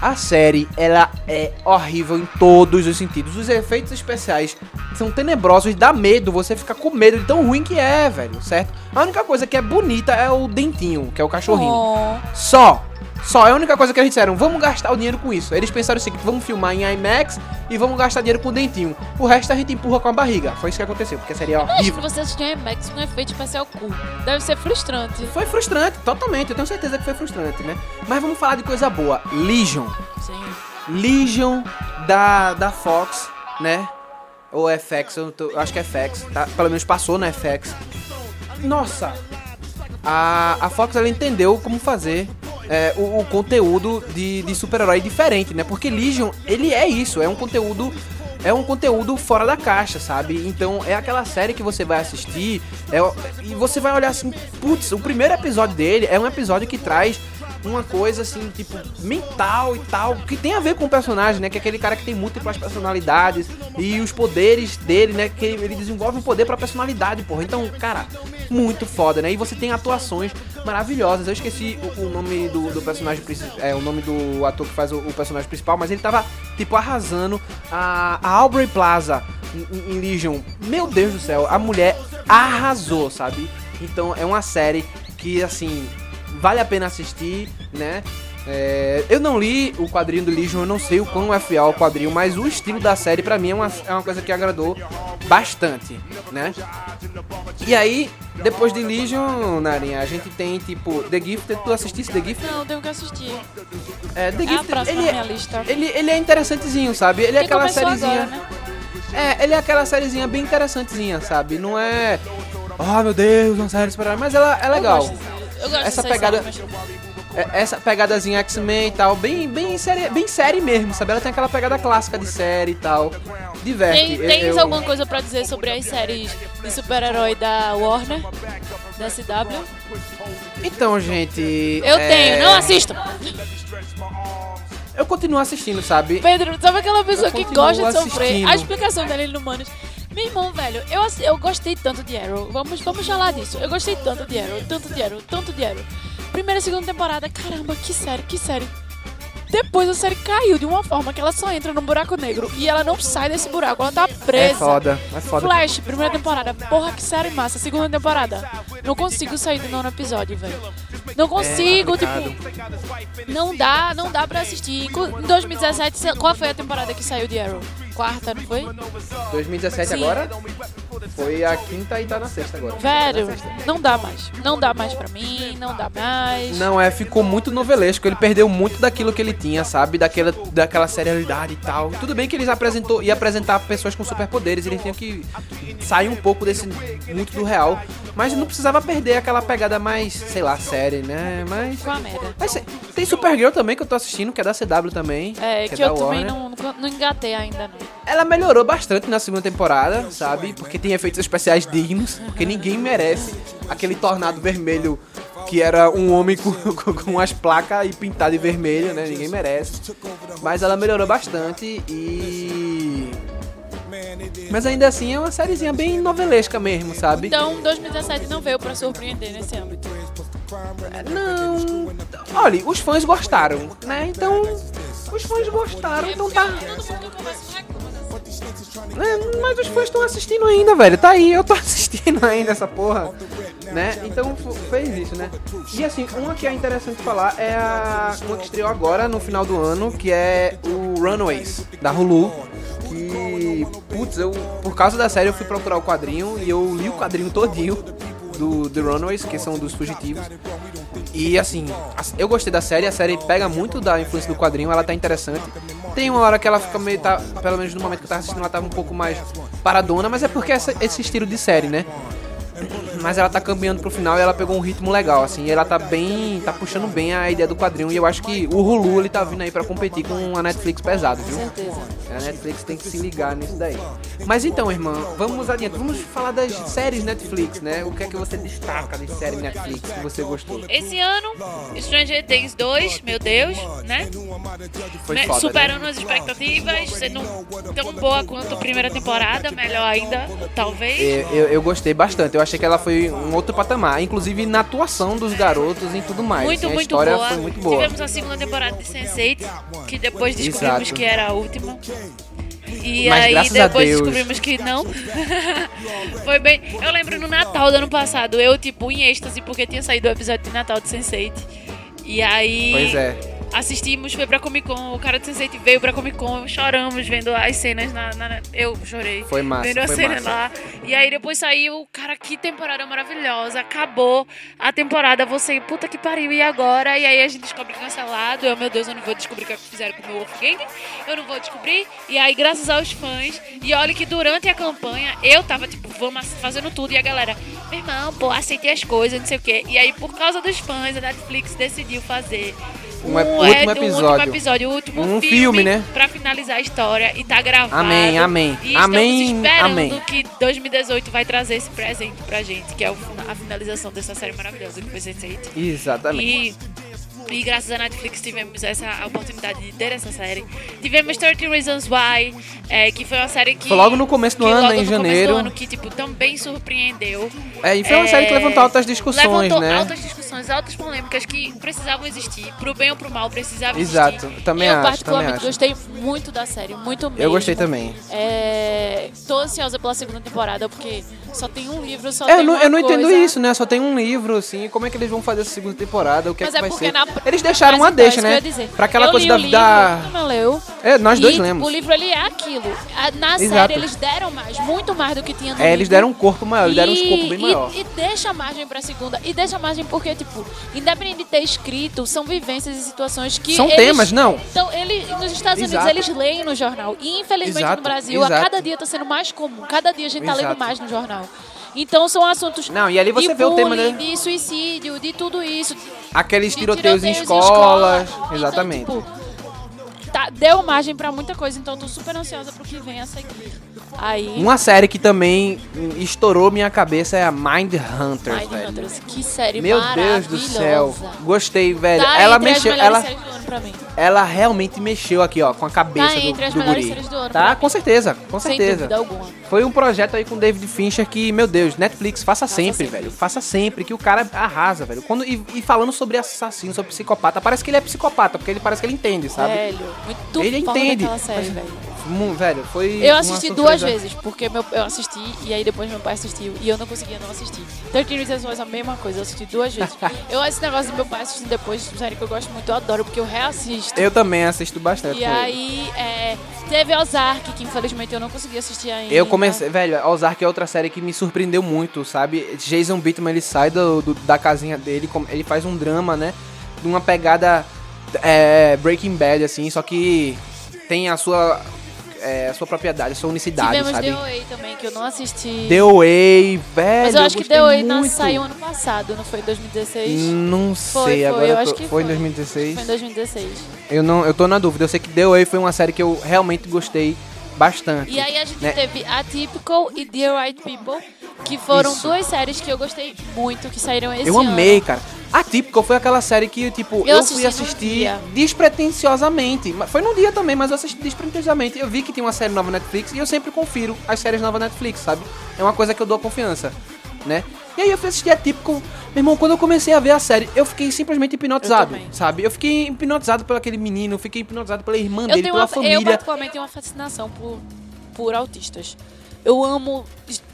Speaker 4: a série, ela é horrível em todos os sentidos. Os efeitos especiais são tenebrosos, dá medo, você fica com medo de tão ruim que é, velho, certo? A única coisa que é bonita é o dentinho, que é o cachorrinho.
Speaker 1: Oh.
Speaker 4: Só. Só. É a única coisa que eles disseram. Vamos gastar o dinheiro com isso. Eles pensaram o seguinte: vamos filmar em IMAX e vamos gastar dinheiro com o dentinho. O resto a gente empurra com a barriga. Foi isso que aconteceu, porque seria
Speaker 1: Imagina
Speaker 4: horrível.
Speaker 1: você assistir um IMAX com efeito especial cool. Deve ser frustrante.
Speaker 4: Foi frustrante, totalmente. Eu tenho certeza que foi frustrante, né? Mas vamos falar de coisa boa. Legion.
Speaker 1: Sim.
Speaker 4: Legion da, da Fox, né? Ou FX, eu, tô- eu acho que é FX, tá? Pelo menos passou na FX. Nossa! A, a Fox ela entendeu como fazer é, o, o conteúdo de, de super-herói diferente, né? Porque Legion, ele é isso, é um conteúdo. É um conteúdo fora da caixa, sabe? Então é aquela série que você vai assistir é, e você vai olhar assim, putz, o primeiro episódio dele é um episódio que traz uma coisa assim, tipo, mental e tal, que tem a ver com o personagem, né? Que é aquele cara que tem múltiplas personalidades e os poderes dele, né? Que ele desenvolve um poder pra personalidade, porra. Então, cara, muito foda, né? E você tem atuações maravilhosas. Eu esqueci o, o nome do, do personagem principal, é o nome do ator que faz o, o personagem principal, mas ele tava, tipo, arrasando a, a Aubrey Plaza em, em- Legion. Meu Deus do céu, a mulher arrasou, sabe? Então é uma série que, assim, vale a pena assistir, né? É, eu não li o quadrinho do Legion, eu não sei o quão é fiel ao quadrinho, mas o estilo da série pra mim é uma, é uma coisa que agradou bastante, né? E aí, depois de Legion, Narinha, a gente tem tipo The Gifted, tu assistisse The Gifted?
Speaker 1: Não, tenho que assistir.
Speaker 4: É, The
Speaker 1: É a
Speaker 4: Gifted, ele, é-
Speaker 1: minha lista.
Speaker 4: ele, ele é interessantezinho, sabe? Ele é
Speaker 1: Que
Speaker 4: aquela sériezinha.
Speaker 1: né?
Speaker 4: É, ele é aquela sériezinha bem interessantezinha, sabe? Não é. Oh meu Deus, uma série super mas ela é legal.
Speaker 1: Eu gosto,
Speaker 4: Essa pegada-
Speaker 1: mas-
Speaker 4: É, essa pegadazinha X-Men e tal, bem, bem, série, bem série mesmo, sabe? Ela tem aquela pegada clássica de série e tal. Diverte.
Speaker 1: Tem,
Speaker 4: Eu-
Speaker 1: tens
Speaker 4: eu-
Speaker 1: alguma coisa pra dizer sobre as séries de super-herói da Warner? Da CW?
Speaker 4: Então, gente.
Speaker 1: Eu
Speaker 4: é,
Speaker 1: tenho, não assistam!
Speaker 4: Eu continuo assistindo, sabe?
Speaker 1: Pedro, sabe aquela pessoa
Speaker 4: Eu
Speaker 1: que gosta de sofrer?
Speaker 4: assistindo.
Speaker 1: A explicação dele no Manos. Meu irmão, velho, eu, eu gostei tanto de Arrow. Vamos, vamos falar disso. Eu gostei tanto de Arrow, tanto de Arrow, tanto de Arrow. Primeira e segunda temporada, caramba, que série, que série. Depois a série caiu de uma forma que ela só entra num buraco negro e ela não sai desse buraco, ela tá presa.
Speaker 4: É foda, é foda.
Speaker 1: Flash, primeira temporada. Porra, que série massa. Segunda temporada. Não consigo sair do nono episódio, velho. Não consigo,
Speaker 4: complicado.
Speaker 1: tipo. Não dá, não dá pra assistir. Em 2017, se- qual foi a temporada que saiu de Arrow? Quarta, não foi?
Speaker 4: 2017
Speaker 1: Sim.
Speaker 4: agora? Foi a quinta e tá na sexta agora.
Speaker 1: Velho, não dá mais. Não dá mais pra mim, não dá mais.
Speaker 4: Não, é, ficou muito novelesco. Ele perdeu muito daquilo que ele tinha, sabe? Daquela, daquela serialidade e tal. Tudo bem que eles apresentou ia apresentar pessoas com superpoderes, eles tinham que sair um pouco desse muito do real, mas não precisava perder aquela pegada mais, sei lá, série, né? Mas
Speaker 1: Ficou uma merda.
Speaker 4: Mas tem- Supergirl também que eu tô assistindo, que é da CW também.
Speaker 1: É,
Speaker 4: é
Speaker 1: que
Speaker 4: da
Speaker 1: eu também não, não, engatei ainda, não.
Speaker 4: Ela melhorou bastante na segunda temporada, sabe? Porque tem efeitos especiais dignos, porque ninguém merece aquele tornado vermelho que era um homem com, [LAUGHS] com, com as placas e pintado de vermelho, né? Ninguém merece. Mas ela melhorou bastante e. Mas ainda assim é uma sériezinha bem novelesca mesmo, sabe?
Speaker 1: Então, 2017 não veio pra surpreender nesse âmbito.
Speaker 4: Não. Olha, os fãs gostaram, né? Então. Os fãs gostaram, então tá. É, mas os fãs estão assistindo ainda, velho. Tá aí, eu tô [LAUGHS] assistindo ainda essa porra. Né? Então fez isso, né? E assim, uma que é interessante falar é a. Uma que estreou agora no final do ano, que é o Runaways, da Hulu. Que. Putz, eu. Por causa da série eu fui procurar o quadrinho e eu li o quadrinho todinho do The Runaways, que são dos fugitivos. E assim, as- eu gostei da série, a série pega muito da influência do quadrinho, ela tá interessante. Tem uma hora que ela fica meio, tá, pelo menos no momento que eu tava assistindo, ela tava um pouco mais paradona, mas é porque esse estilo de série, né? Mas ela tá caminhando pro final e ela pegou um ritmo legal, assim, e ela tá bem, tá puxando bem a ideia do quadrinho, e eu acho que o Hulu, ele tá vindo aí pra competir com a Netflix pesado, viu?
Speaker 1: certeza.
Speaker 4: A Netflix tem que se ligar nisso daí. Mas então, irmã, vamos adiante. Vamos falar das séries Netflix, né? O que é que você destaca de série Netflix que você gostou?
Speaker 1: Esse ano, Stranger Things 2, meu Deus, né?
Speaker 4: Foi foda,
Speaker 1: Superando
Speaker 4: né?
Speaker 1: as expectativas, sendo tão boa quanto a primeira temporada, melhor ainda, talvez.
Speaker 4: Eu, eu, eu gostei bastante. Eu achei que ela foi um outro patamar. Inclusive na atuação dos garotos e tudo mais.
Speaker 1: Muito,
Speaker 4: a
Speaker 1: muito
Speaker 4: história
Speaker 1: boa.
Speaker 4: foi muito boa.
Speaker 1: Tivemos a segunda temporada de Sense8, que depois descobrimos
Speaker 4: Exato.
Speaker 1: que era a última. E
Speaker 4: Mas
Speaker 1: aí
Speaker 4: a
Speaker 1: depois descobrimos que não. [LAUGHS] Foi bem. Eu lembro no Natal do ano passado, eu, tipo, em êxtase, porque tinha saído o episódio de Natal de Sense8. E aí.
Speaker 4: Pois é.
Speaker 1: Assistimos, foi pra Comic Con, o cara do Sense8 veio pra Comic Con, choramos vendo as cenas na. na- eu chorei.
Speaker 4: Foi massa,
Speaker 1: Vendo a cena
Speaker 4: massa.
Speaker 1: lá. E aí depois saiu, cara, que temporada maravilhosa. Acabou a temporada, você, puta que pariu, e agora? E aí a gente descobre cancelado. Eu, meu Deus, eu não vou descobrir o que fizeram com o meu Wolfgang. Eu não vou descobrir. E aí, graças aos fãs, e olha que durante a campanha, eu tava, tipo, vamos fazendo tudo. E a galera, meu irmão, pô, aceitei as coisas, não sei o quê. E aí, por causa dos fãs, a Netflix decidiu fazer.
Speaker 4: Um último
Speaker 1: é, um
Speaker 4: episódio.
Speaker 1: último episódio, o último
Speaker 4: Um
Speaker 1: filme,
Speaker 4: filme, né?
Speaker 1: Pra finalizar a história e tá gravado.
Speaker 4: Amém, amém.
Speaker 1: E
Speaker 4: Amém,
Speaker 1: estamos esperando
Speaker 4: amém.
Speaker 1: que 2018 vai trazer esse presente pra gente, que é a finalização dessa série maravilhosa que foi Sense8.
Speaker 4: Exatamente.
Speaker 1: E, e graças à Netflix tivemos essa oportunidade de ter essa série. Tivemos 13 Reasons Why, é, que foi uma série que.
Speaker 4: Foi logo no começo do ano,
Speaker 1: logo
Speaker 4: em
Speaker 1: no começo
Speaker 4: janeiro.
Speaker 1: Do ano, que tipo, também surpreendeu.
Speaker 4: É, e foi uma série que levantou altas discussões,
Speaker 1: levantou
Speaker 4: né?
Speaker 1: altas discussões, altas polêmicas que precisavam existir. Pro bem ou pro mal, precisavam
Speaker 4: Exato,
Speaker 1: existir.
Speaker 4: também
Speaker 1: eu,
Speaker 4: acho,
Speaker 1: particularmente,
Speaker 4: também acho.
Speaker 1: gostei muito da série, muito mesmo.
Speaker 4: Eu gostei também.
Speaker 1: É, tô ansiosa pela segunda temporada, porque só tem um livro, só
Speaker 4: É, eu
Speaker 1: tem
Speaker 4: não,
Speaker 1: uma
Speaker 4: eu não entendo isso, né? Só tem um livro, assim. Como é que eles vão fazer essa segunda temporada? O que
Speaker 1: Mas
Speaker 4: é
Speaker 1: é
Speaker 4: que vai
Speaker 1: porque
Speaker 4: ser?
Speaker 1: na...
Speaker 4: Eles deixaram uma
Speaker 1: então,
Speaker 4: deixa,
Speaker 1: eu
Speaker 4: né? Pra aquela
Speaker 1: eu
Speaker 4: coisa da. da-
Speaker 1: não leu.
Speaker 4: É, nós dois
Speaker 1: e, tipo,
Speaker 4: lemos.
Speaker 1: o livro ele é aquilo. Na
Speaker 4: Exato.
Speaker 1: série eles deram mais, muito mais do que tinha no
Speaker 4: É, eles
Speaker 1: livro.
Speaker 4: deram um corpo maior, eles deram um escopo bem
Speaker 1: E-
Speaker 4: maior.
Speaker 1: E, deixa margem pra segunda. E deixa margem porque, tipo, independente de ter escrito, são vivências e situações que.
Speaker 4: São
Speaker 1: eles-
Speaker 4: temas, não.
Speaker 1: Então, ele, nos Estados
Speaker 4: Exato.
Speaker 1: Unidos, eles leem no jornal. E, infelizmente,
Speaker 4: Exato,
Speaker 1: no Brasil, a cada dia tá sendo mais comum. Cada dia a gente tá lendo mais no jornal. Então, são assuntos.
Speaker 4: Não, e ali você
Speaker 1: de
Speaker 4: vê o tema,
Speaker 1: bullying,
Speaker 4: né?
Speaker 1: De suicídio, de tudo isso.
Speaker 4: Aqueles
Speaker 1: de
Speaker 4: tiroteios em
Speaker 1: tiroteios
Speaker 4: escolas.
Speaker 1: escola.
Speaker 4: Exatamente.
Speaker 1: Então, tipo, tá- deu margem pra muita coisa, então eu tô super ansiosa pro que vem a seguir. Aí,
Speaker 4: Uma série que também estourou minha cabeça é a Mind Hunters,
Speaker 1: Mind
Speaker 4: velho.
Speaker 1: Hunters, que série
Speaker 4: Meu. Deus do céu. Gostei, velho.
Speaker 1: Tá
Speaker 4: ela mexeu, ela, ela realmente mexeu aqui, ó, com a cabeça
Speaker 1: Tá
Speaker 4: do,
Speaker 1: entre as
Speaker 4: do
Speaker 1: melhores
Speaker 4: guri.
Speaker 1: séries do ano
Speaker 4: Tá, com certeza, com certeza. Foi um projeto aí com David Fincher que, meu Deus, Netflix, faça,
Speaker 1: Faça
Speaker 4: sempre,
Speaker 1: sempre.
Speaker 4: velho. Faça sempre, que o cara arrasa, velho. Quando, e, e falando sobre assassino, sobre psicopata, parece que ele é psicopata, porque ele parece que ele entende, sabe?
Speaker 1: Velho, muito
Speaker 4: Ele
Speaker 1: foda
Speaker 4: entende.
Speaker 1: aquela série,
Speaker 4: Mas-
Speaker 1: velho.
Speaker 4: Velho, foi.
Speaker 1: Eu assisti duas vezes, porque meu, eu assisti e aí depois meu pai assistiu e eu não conseguia não assistir. 13 Reasons Why é a mesma coisa, eu assisti duas vezes. [LAUGHS] eu esse negócio do meu pai assistindo depois, série que eu gosto muito, eu adoro, porque eu reassisto.
Speaker 4: Eu também assisto bastante.
Speaker 1: E aí, é, teve Ozark, que infelizmente eu não consegui assistir ainda.
Speaker 4: Eu comecei, velho, Ozark é outra série que me surpreendeu muito, sabe? Jason Bateman, ele sai do, do- da casinha dele, ele faz um drama, né? De uma pegada é, Breaking Bad, assim, só que tem a sua, é, a sua propriedade, a sua unicidade,
Speaker 1: Tivemos
Speaker 4: sabe?
Speaker 1: The Way também, que eu não assisti.
Speaker 4: The Way, velho,
Speaker 1: Mas eu acho que The Way
Speaker 4: muito.
Speaker 1: saiu ano passado, não foi em 2016?
Speaker 4: Não
Speaker 1: Foi,
Speaker 4: sei,
Speaker 1: foi,
Speaker 4: agora
Speaker 1: eu
Speaker 4: eu
Speaker 1: acho que
Speaker 4: foi em
Speaker 1: foi.
Speaker 4: 2016.
Speaker 1: Foi em 2016.
Speaker 4: Eu, não, eu tô na dúvida, eu sei que The Way foi uma série que eu realmente gostei bastante.
Speaker 1: E aí a gente
Speaker 4: né?
Speaker 1: teve Atypical e Dear Right People, que foram
Speaker 4: Isso.
Speaker 1: duas séries que eu gostei muito, que saíram esse
Speaker 4: Eu
Speaker 1: ano.
Speaker 4: amei, cara. A Típico foi aquela série que, tipo,
Speaker 1: Eu
Speaker 4: eu,
Speaker 1: assisti
Speaker 4: fui assistir despretensiosamente. Foi num dia também, mas eu assisti despretensiosamente. Eu vi que tem uma série nova Netflix e eu sempre confiro as séries novas na Netflix, sabe? É uma coisa que eu dou confiança, né? E aí eu fui assistir a Típico. Meu irmão, quando eu comecei a ver a série, eu fiquei simplesmente hipnotizado,
Speaker 1: Eu
Speaker 4: sabe? Eu fiquei hipnotizado por aquele menino, eu fiquei hipnotizado pela irmã
Speaker 1: Eu
Speaker 4: dele, pela
Speaker 1: uma, eu
Speaker 4: família.
Speaker 1: particularmente tenho uma fascinação por, por autistas. Eu amo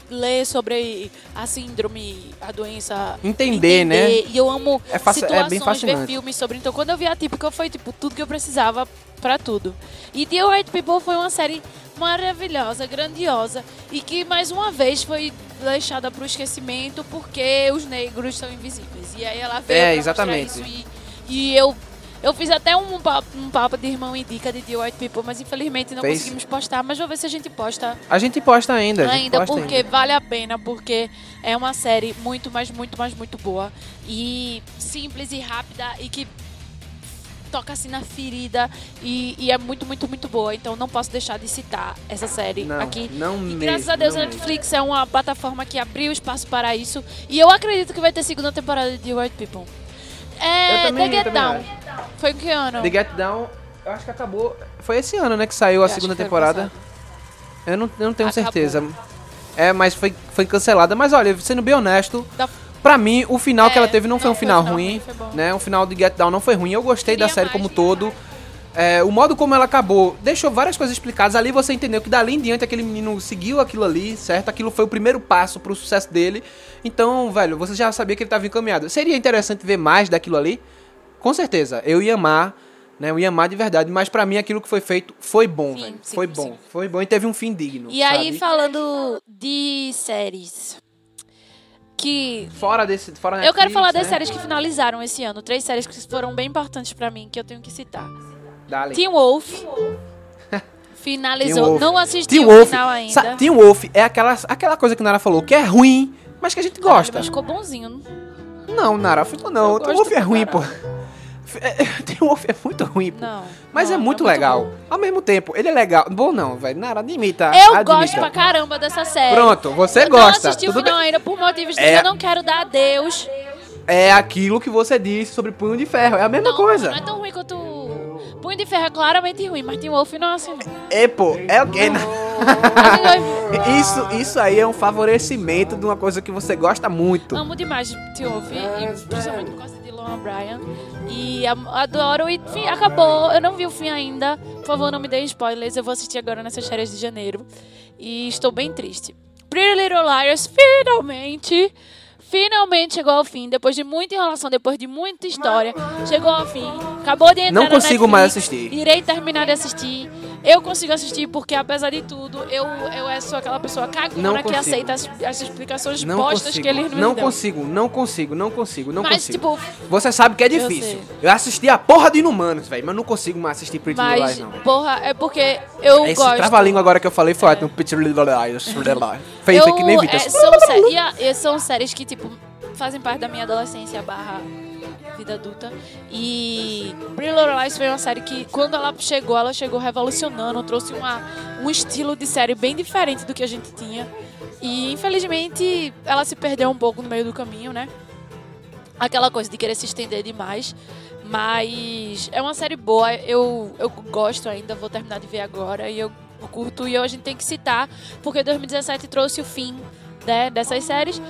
Speaker 1: ler sobre a síndrome, a doença.
Speaker 4: Entender, né?
Speaker 1: E eu amo
Speaker 4: É faci- é
Speaker 1: situações,
Speaker 4: bem
Speaker 1: ver
Speaker 4: fascinante.
Speaker 1: filmes sobre. Então, quando eu vi a típica, foi tipo tudo que eu precisava pra tudo. E The White People foi uma série maravilhosa, grandiosa e que mais uma vez foi deixada pro esquecimento porque os negros são invisíveis. E aí ela veio
Speaker 4: É, exatamente.
Speaker 1: isso e, e eu eu fiz até um papo, um papo de irmão indica de The White People, mas infelizmente não
Speaker 4: Fez?
Speaker 1: conseguimos postar. Mas vou ver se a gente posta
Speaker 4: A gente posta ainda, a gente
Speaker 1: ainda,
Speaker 4: posta
Speaker 1: porque vale a pena, porque é uma série muito, mas muito, mas muito boa. E simples e rápida e que toca assim na ferida e, e é muito, muito, muito boa. Então não posso deixar de citar essa série
Speaker 4: Não,
Speaker 1: aqui.
Speaker 4: não
Speaker 1: E
Speaker 4: mesmo,
Speaker 1: graças a Deus a Netflix é uma plataforma que abriu espaço para isso. E eu acredito que vai ter segunda temporada de The White People. É,
Speaker 4: também-
Speaker 1: The Get Down. Foi que ano?
Speaker 4: The Get Down, eu acho que acabou. Foi esse ano, né, que saiu
Speaker 1: Eu
Speaker 4: a segunda
Speaker 1: que foi
Speaker 4: temporada. Eu não, eu não tenho
Speaker 1: Acabou.
Speaker 4: certeza. É, mas foi, foi cancelada. Mas olha, sendo bem honesto,
Speaker 1: Da-
Speaker 4: pra mim, o final que
Speaker 1: É,
Speaker 4: ela teve não, foi
Speaker 1: não
Speaker 4: um
Speaker 1: foi
Speaker 4: final
Speaker 1: um final
Speaker 4: ruim,
Speaker 1: ruim, foi bom.
Speaker 4: né? O final de Get Down não foi ruim. Eu gostei da
Speaker 1: Queria
Speaker 4: série
Speaker 1: mais,
Speaker 4: como
Speaker 1: né?
Speaker 4: todo. É, o modo como ela acabou deixou várias coisas explicadas. Ali você entendeu que dali em diante aquele menino seguiu aquilo ali, certo? Aquilo foi o primeiro passo pro sucesso dele. Então, velho, você já sabia que ele estava encaminhado. Seria interessante ver mais daquilo ali? Com certeza. Eu ia amar né? Eu ia amar de verdade, mas pra mim aquilo que foi feito foi bom,
Speaker 1: Sim,
Speaker 4: velho.
Speaker 1: sim,
Speaker 4: Foi
Speaker 1: sim.
Speaker 4: bom. Foi bom e teve um fim digno.
Speaker 1: E aí,
Speaker 4: sabe?
Speaker 1: falando de séries. Que.
Speaker 4: Fora desse. Fora
Speaker 1: Eu quero
Speaker 4: Netflix,
Speaker 1: falar das
Speaker 4: né?
Speaker 1: séries que finalizaram esse ano. Três séries que foram bem importantes pra mim, que eu tenho que citar.
Speaker 4: Dale.
Speaker 1: Teen Wolf. [LAUGHS] Finalizou.
Speaker 4: Wolf.
Speaker 1: Não assisti
Speaker 4: Teen
Speaker 1: o
Speaker 4: Wolf.
Speaker 1: final ainda.
Speaker 4: Sa- Teen Wolf é aquela, aquela coisa que Nara falou, que é ruim, mas que a gente gosta.
Speaker 1: Mas ficou bonzinho.
Speaker 4: Não, Nara, ficou não.
Speaker 1: Eu
Speaker 4: Teen Wolf é ruim, pô.
Speaker 1: Caralho.
Speaker 4: É, [LAUGHS] Teen Wolf é muito ruim, pô.
Speaker 1: Não.
Speaker 4: Mas
Speaker 1: não,
Speaker 4: é muito
Speaker 1: muito
Speaker 4: legal.
Speaker 1: bom.
Speaker 4: Ao mesmo tempo, ele é legal. Bom não, velho. Nara, admita.
Speaker 1: Eu
Speaker 4: admita.
Speaker 1: gosto pra caramba dessa série.
Speaker 4: Pronto, você
Speaker 1: eu
Speaker 4: gosta.
Speaker 1: Não assisti o final
Speaker 4: bem.
Speaker 1: ainda por motivos de
Speaker 4: É.
Speaker 1: que eu não quero dar adeus.
Speaker 4: É aquilo que você disse sobre Punho de Ferro. É a mesma
Speaker 1: não,
Speaker 4: coisa.
Speaker 1: Não é tão ruim quanto. Punho de Ferro é claramente ruim, mas Teen Wolf não é assim. não.
Speaker 4: É, pô. É o quê? [LAUGHS] Isso, isso aí é um favorecimento de uma coisa que você gosta muito.
Speaker 1: Amo demais Teen Wolf, e principalmente por causa de Lohan Bryan. E adoro, e enfim, acabou. Eu não vi o fim ainda. Por favor, não me deem spoilers. Eu vou assistir agora nessas férias de janeiro. E estou bem triste. Pretty Little Liars, finalmente. Finalmente chegou ao fim, depois de muita enrolação, depois de muita história, chegou ao fim. Acabou de entrar
Speaker 4: Não consigo
Speaker 1: Netflix,
Speaker 4: mais assistir.
Speaker 1: Irei terminar de assistir. Eu consigo assistir porque, apesar de tudo, eu, eu sou aquela pessoa
Speaker 4: Não
Speaker 1: cagona que aceita as, as explicações
Speaker 4: Não
Speaker 1: postas
Speaker 4: consigo.
Speaker 1: que eles
Speaker 4: não
Speaker 1: dão.
Speaker 4: consigo, não consigo, não consigo, não
Speaker 1: Mas,
Speaker 4: consigo.
Speaker 1: tipo,
Speaker 4: Você sabe que é
Speaker 1: Eu
Speaker 4: difícil.
Speaker 1: sei.
Speaker 4: Eu, assisti a porra de Inumanos, velho, mas não consigo mais assistir Pretty Little Lies, não.
Speaker 1: porra, é porque eu
Speaker 4: Esse
Speaker 1: gosto.
Speaker 4: trava-língua agora que eu falei foi ótimo. Pretty Little Lies. [LAUGHS]
Speaker 1: Eu,
Speaker 4: foi que nem Vitor.
Speaker 1: é, são, sé- são séries que, tipo, fazem parte da minha adolescência barra vida adulta. E Little Lies foi uma série que, quando ela chegou, ela chegou revolucionando, trouxe uma, um estilo de série bem diferente do que a gente tinha. E, infelizmente, ela se perdeu um pouco no meio do caminho, né? Aquela coisa de querer se estender demais. Mas é uma série boa, eu, eu gosto ainda, vou terminar de ver agora. E eu curto, e a gente tem que citar, porque 2017 trouxe o fim né, dessas séries.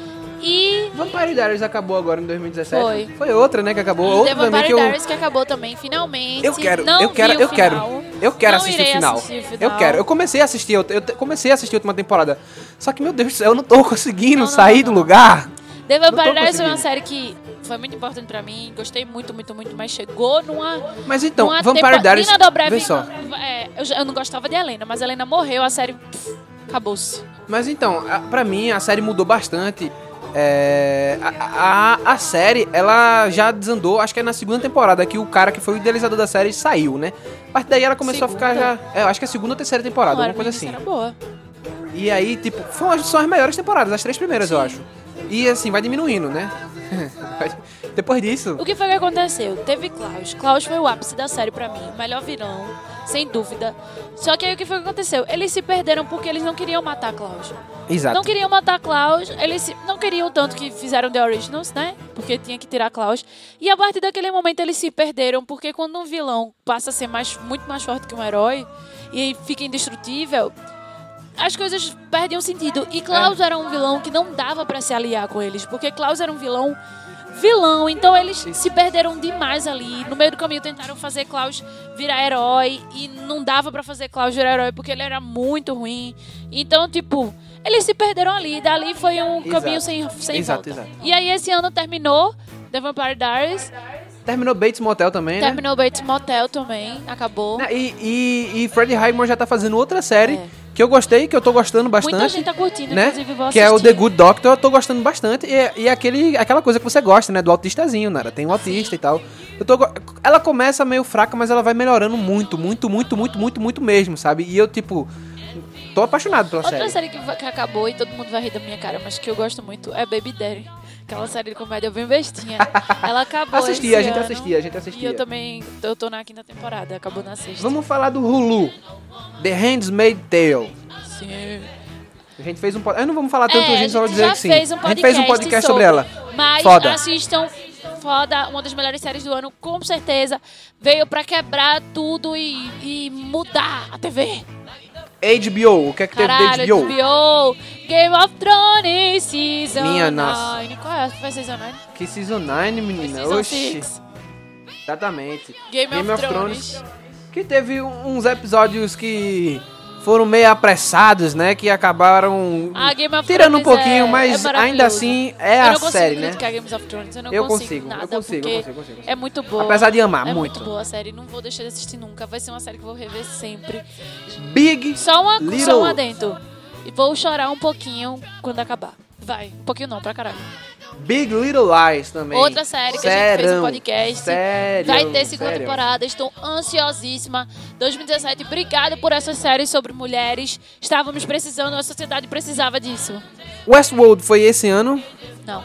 Speaker 1: E
Speaker 4: Vampire Diaries acabou agora em 2017.
Speaker 1: Foi.
Speaker 4: outra, né, que acabou.
Speaker 1: The
Speaker 4: Outra também
Speaker 1: Vampire
Speaker 4: que eu...
Speaker 1: Diaries que acabou também, finalmente.
Speaker 4: Eu quero,
Speaker 1: não
Speaker 4: eu quero, eu quero.
Speaker 1: final.
Speaker 4: Eu quero
Speaker 1: Não
Speaker 4: assistir o final.
Speaker 1: assistir o
Speaker 4: Eu
Speaker 1: final.
Speaker 4: quero. Eu comecei a assistir, eu, eu comecei a assistir a última temporada. Só que, meu Deus do céu, eu não tô [LAUGHS] conseguindo
Speaker 1: Não,
Speaker 4: sair do lugar.
Speaker 1: The Vampire Diaries foi uma série que foi muito importante pra mim, gostei muito, muito, muito, mas chegou numa.
Speaker 4: Mas então,
Speaker 1: numa
Speaker 4: Vampire
Speaker 1: tempo-
Speaker 4: Diaries.
Speaker 1: Nina Dobrev,
Speaker 4: Vê só.
Speaker 1: é, eu, eu não gostava de Helena, mas a Helena morreu, a série acabou-se.
Speaker 4: Mas então, pra mim, a série mudou bastante. É, a, a, a série, ela já desandou, acho que é na segunda temporada que o cara que foi o idealizador da série saiu, né? A partir daí ela começou a ficar já.
Speaker 1: Segunda?
Speaker 4: É, eu acho que é a segunda ou terceira temporada,
Speaker 1: Não,
Speaker 4: alguma coisa assim.
Speaker 1: Era boa.
Speaker 4: E aí, tipo, foram as- são as melhores temporadas, as três primeiras, eu
Speaker 1: Sim.
Speaker 4: acho. E assim, vai diminuindo, né? [LAUGHS] Depois disso.
Speaker 1: O que foi que aconteceu? Teve Klaus. Klaus foi o ápice da série pra mim. Melhor vilão, sem dúvida. Só que aí o que foi que aconteceu? Eles se perderam porque eles não queriam matar Klaus.
Speaker 4: Exato.
Speaker 1: Não queriam matar Klaus, eles não queriam tanto que fizeram The Originals, né? Porque tinha que tirar Klaus. E a partir daquele momento eles se perderam, porque quando um vilão passa a ser mais, muito mais forte que um herói e fica indestrutível, as coisas perdem o sentido. E Klaus era um vilão que não dava pra se aliar com eles, porque Klaus era um vilão vilão, então eles se perderam demais ali. No meio do caminho tentaram fazer Klaus virar herói e não dava pra fazer Klaus virar herói porque ele era muito ruim. Então, tipo, eles se perderam ali. Dali foi um
Speaker 4: Exato.
Speaker 1: caminho sem, sem
Speaker 4: Exato,
Speaker 1: volta.
Speaker 4: exato.
Speaker 1: E aí esse ano terminou The Vampire Diaries,
Speaker 4: Terminou Bates Motel também, né?
Speaker 1: terminou Bates Motel também, acabou.
Speaker 4: Né, E, e, e Freddie Highmore já tá fazendo outra série
Speaker 1: É.
Speaker 4: que eu gostei, que eu tô gostando bastante.
Speaker 1: Muita gente tá curtindo,
Speaker 4: né?
Speaker 1: inclusive vou
Speaker 4: Que é o
Speaker 1: assistir.
Speaker 4: The Good Doctor, eu tô gostando bastante. E, e aquele, aquela coisa que você gosta, né? Do autistazinho, Nara. Tem um autista e tal. Eu tô, ela começa meio fraca, mas ela vai melhorando muito, muito, muito, muito, muito, muito mesmo, sabe? E eu, tipo, tô apaixonado pela
Speaker 1: Outra
Speaker 4: série.
Speaker 1: série que, que acabou e todo mundo vai rir da minha cara, mas que eu gosto muito é Baby Daddy. Aquela série de comédia bem bestinha. Ela acabou [LAUGHS]
Speaker 4: Assistia, a gente
Speaker 1: ano,
Speaker 4: assistia, a gente
Speaker 1: E
Speaker 4: assistia.
Speaker 1: eu também, eu tô na quinta temporada, acabou na sexta.
Speaker 4: Vamos falar do Hulu. The Handmaid's Tale.
Speaker 1: Sim.
Speaker 4: A gente fez um podcast. Eu não vamos falar tanto,
Speaker 1: É,
Speaker 4: a gente só vai dizer que sim.
Speaker 1: fez um
Speaker 4: a gente fez um podcast sobre, ela.
Speaker 1: Mas
Speaker 4: Foda.
Speaker 1: assistam, foda, uma das melhores séries do ano, com certeza. Veio pra quebrar tudo e, e mudar a TV.
Speaker 4: HBO, o que é que
Speaker 1: Caralho,
Speaker 4: teve da HBO?
Speaker 1: HBO, Game of Thrones, Season
Speaker 4: Minha
Speaker 1: 9.
Speaker 4: nossa.
Speaker 1: Qual é? Foi Season 9?
Speaker 4: Que Season 9,
Speaker 1: Foi
Speaker 4: menina.
Speaker 1: Season
Speaker 4: Oxi.
Speaker 1: 6.
Speaker 4: Exatamente.
Speaker 1: Game, of, Thrones.
Speaker 4: Que teve uns episódios que foram meio apressados, né? Que acabaram
Speaker 1: A Game of
Speaker 4: tirando um
Speaker 1: Thrones
Speaker 4: pouquinho,
Speaker 1: é-
Speaker 4: mas
Speaker 1: é
Speaker 4: ainda assim é a série, né?
Speaker 1: of Thrones, eu
Speaker 4: Eu
Speaker 1: consigo,
Speaker 4: consigo,
Speaker 1: nada,
Speaker 4: eu consigo, eu consigo, consigo.
Speaker 1: é muito boa.
Speaker 4: Apesar de amar
Speaker 1: é
Speaker 4: muito.
Speaker 1: boa a série, não vou deixar de assistir nunca. Vai ser uma série que eu vou rever sempre.
Speaker 4: Big
Speaker 1: Só, uma,
Speaker 4: Little-
Speaker 1: só um adentro. E vou chorar um pouquinho quando acabar. Vai, um pouquinho não, pra caralho.
Speaker 4: Big Little Lies também.
Speaker 1: Outra série que a gente fez um
Speaker 4: Serão.
Speaker 1: podcast.
Speaker 4: Sério,
Speaker 1: Vai ter segunda
Speaker 4: sério.
Speaker 1: temporada, estou ansiosíssima. 2017, obrigada por essas séries sobre mulheres. Estávamos precisando, a sociedade precisava disso.
Speaker 4: Westworld foi esse ano?
Speaker 1: Não.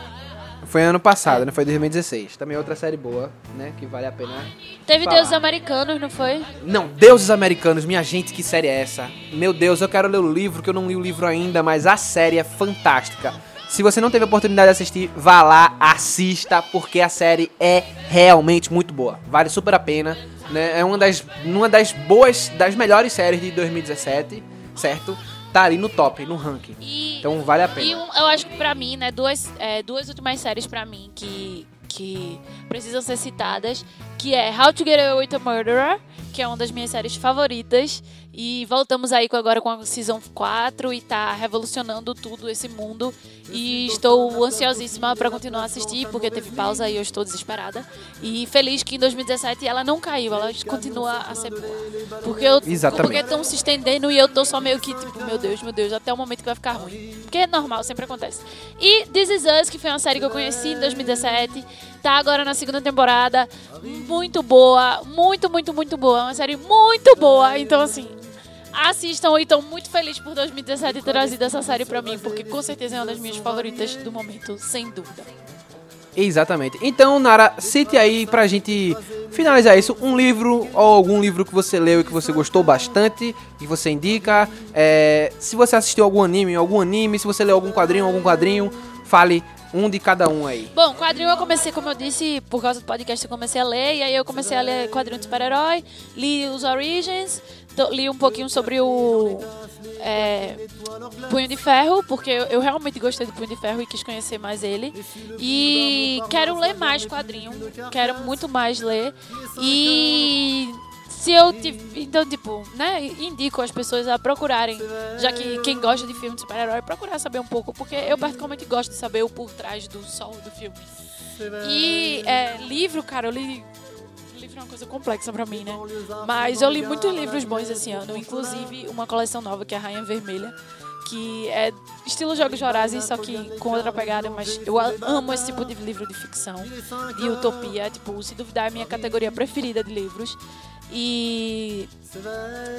Speaker 4: Foi ano passado, né? Foi 2016. Também é outra série boa, né? Que vale a pena.
Speaker 1: Teve
Speaker 4: Falar.
Speaker 1: Deuses Americanos, não foi?
Speaker 4: Não, Deuses Americanos, minha gente, que série é essa? Meu Deus, eu quero ler o livro, que eu não li o livro ainda, mas a série é fantástica. Se você não teve a oportunidade de assistir, vá lá, assista, porque a série é realmente muito boa. Vale super a pena, né? É uma das, uma das boas, das melhores séries de 2017, certo? Tá ali no top, no ranking.
Speaker 1: E,
Speaker 4: Então vale a pena.
Speaker 1: e eu acho que pra mim, né, duas, é, duas últimas séries pra mim que, que precisam ser citadas, que é How to Get Away with a Murderer, que é uma das minhas séries favoritas, e voltamos aí com- agora com a Season 4 e tá revolucionando tudo esse mundo, e estou ansiosíssima pra continuar a assistir, porque teve pausa e eu estou desesperada, e feliz que em 2017 ela não caiu, ela continua a ser boa. Porque eu
Speaker 4: Exatamente.
Speaker 1: porque estão se estendendo e eu tô só meio que tipo, meu Deus, meu Deus, até o momento que vai ficar ruim. Porque é normal, sempre acontece. E This Is Us, que foi uma série que eu conheci em 2017, tá agora na segunda temporada, muito boa, muito, muito, muito boa. É uma série muito boa, então assim, assistam e tô muito feliz por 2017 ter trazido essa série pra mim, porque com certeza é uma das minhas favoritas do momento, sem dúvida.
Speaker 4: Exatamente. Então, Nara, cite aí pra gente finalizar isso um livro ou algum livro que você leu e que você gostou bastante, que você indica. É, se você assistiu algum anime, algum anime, se você leu algum quadrinho, algum quadrinho, fale um de cada um aí.
Speaker 1: Bom, quadrinho eu comecei, como eu disse, por causa do podcast eu comecei a ler, e aí eu comecei a ler quadrinho de super-herói, li os Origins, li um pouquinho sobre o é, Punho de Ferro, porque eu, eu realmente gostei do Punho de Ferro e quis conhecer mais ele. E quero ler mais quadrinho, quero muito mais ler. E se eu então tipo, né, indico as pessoas a procurarem, já que quem gosta de filme de super-herói, procurar saber um pouco, porque eu particularmente gosto de saber o por trás do sol do filme. E é, livro, cara, eu li livro é uma coisa complexa pra mim, né? Mas eu li muitos livros bons esse ano, inclusive uma coleção nova que é a Rainha Vermelha, que é estilo Jogos Vorazes, só que com outra pegada, mas eu amo esse tipo de livro de ficção, de utopia, tipo, se duvidar é a minha categoria preferida de livros. E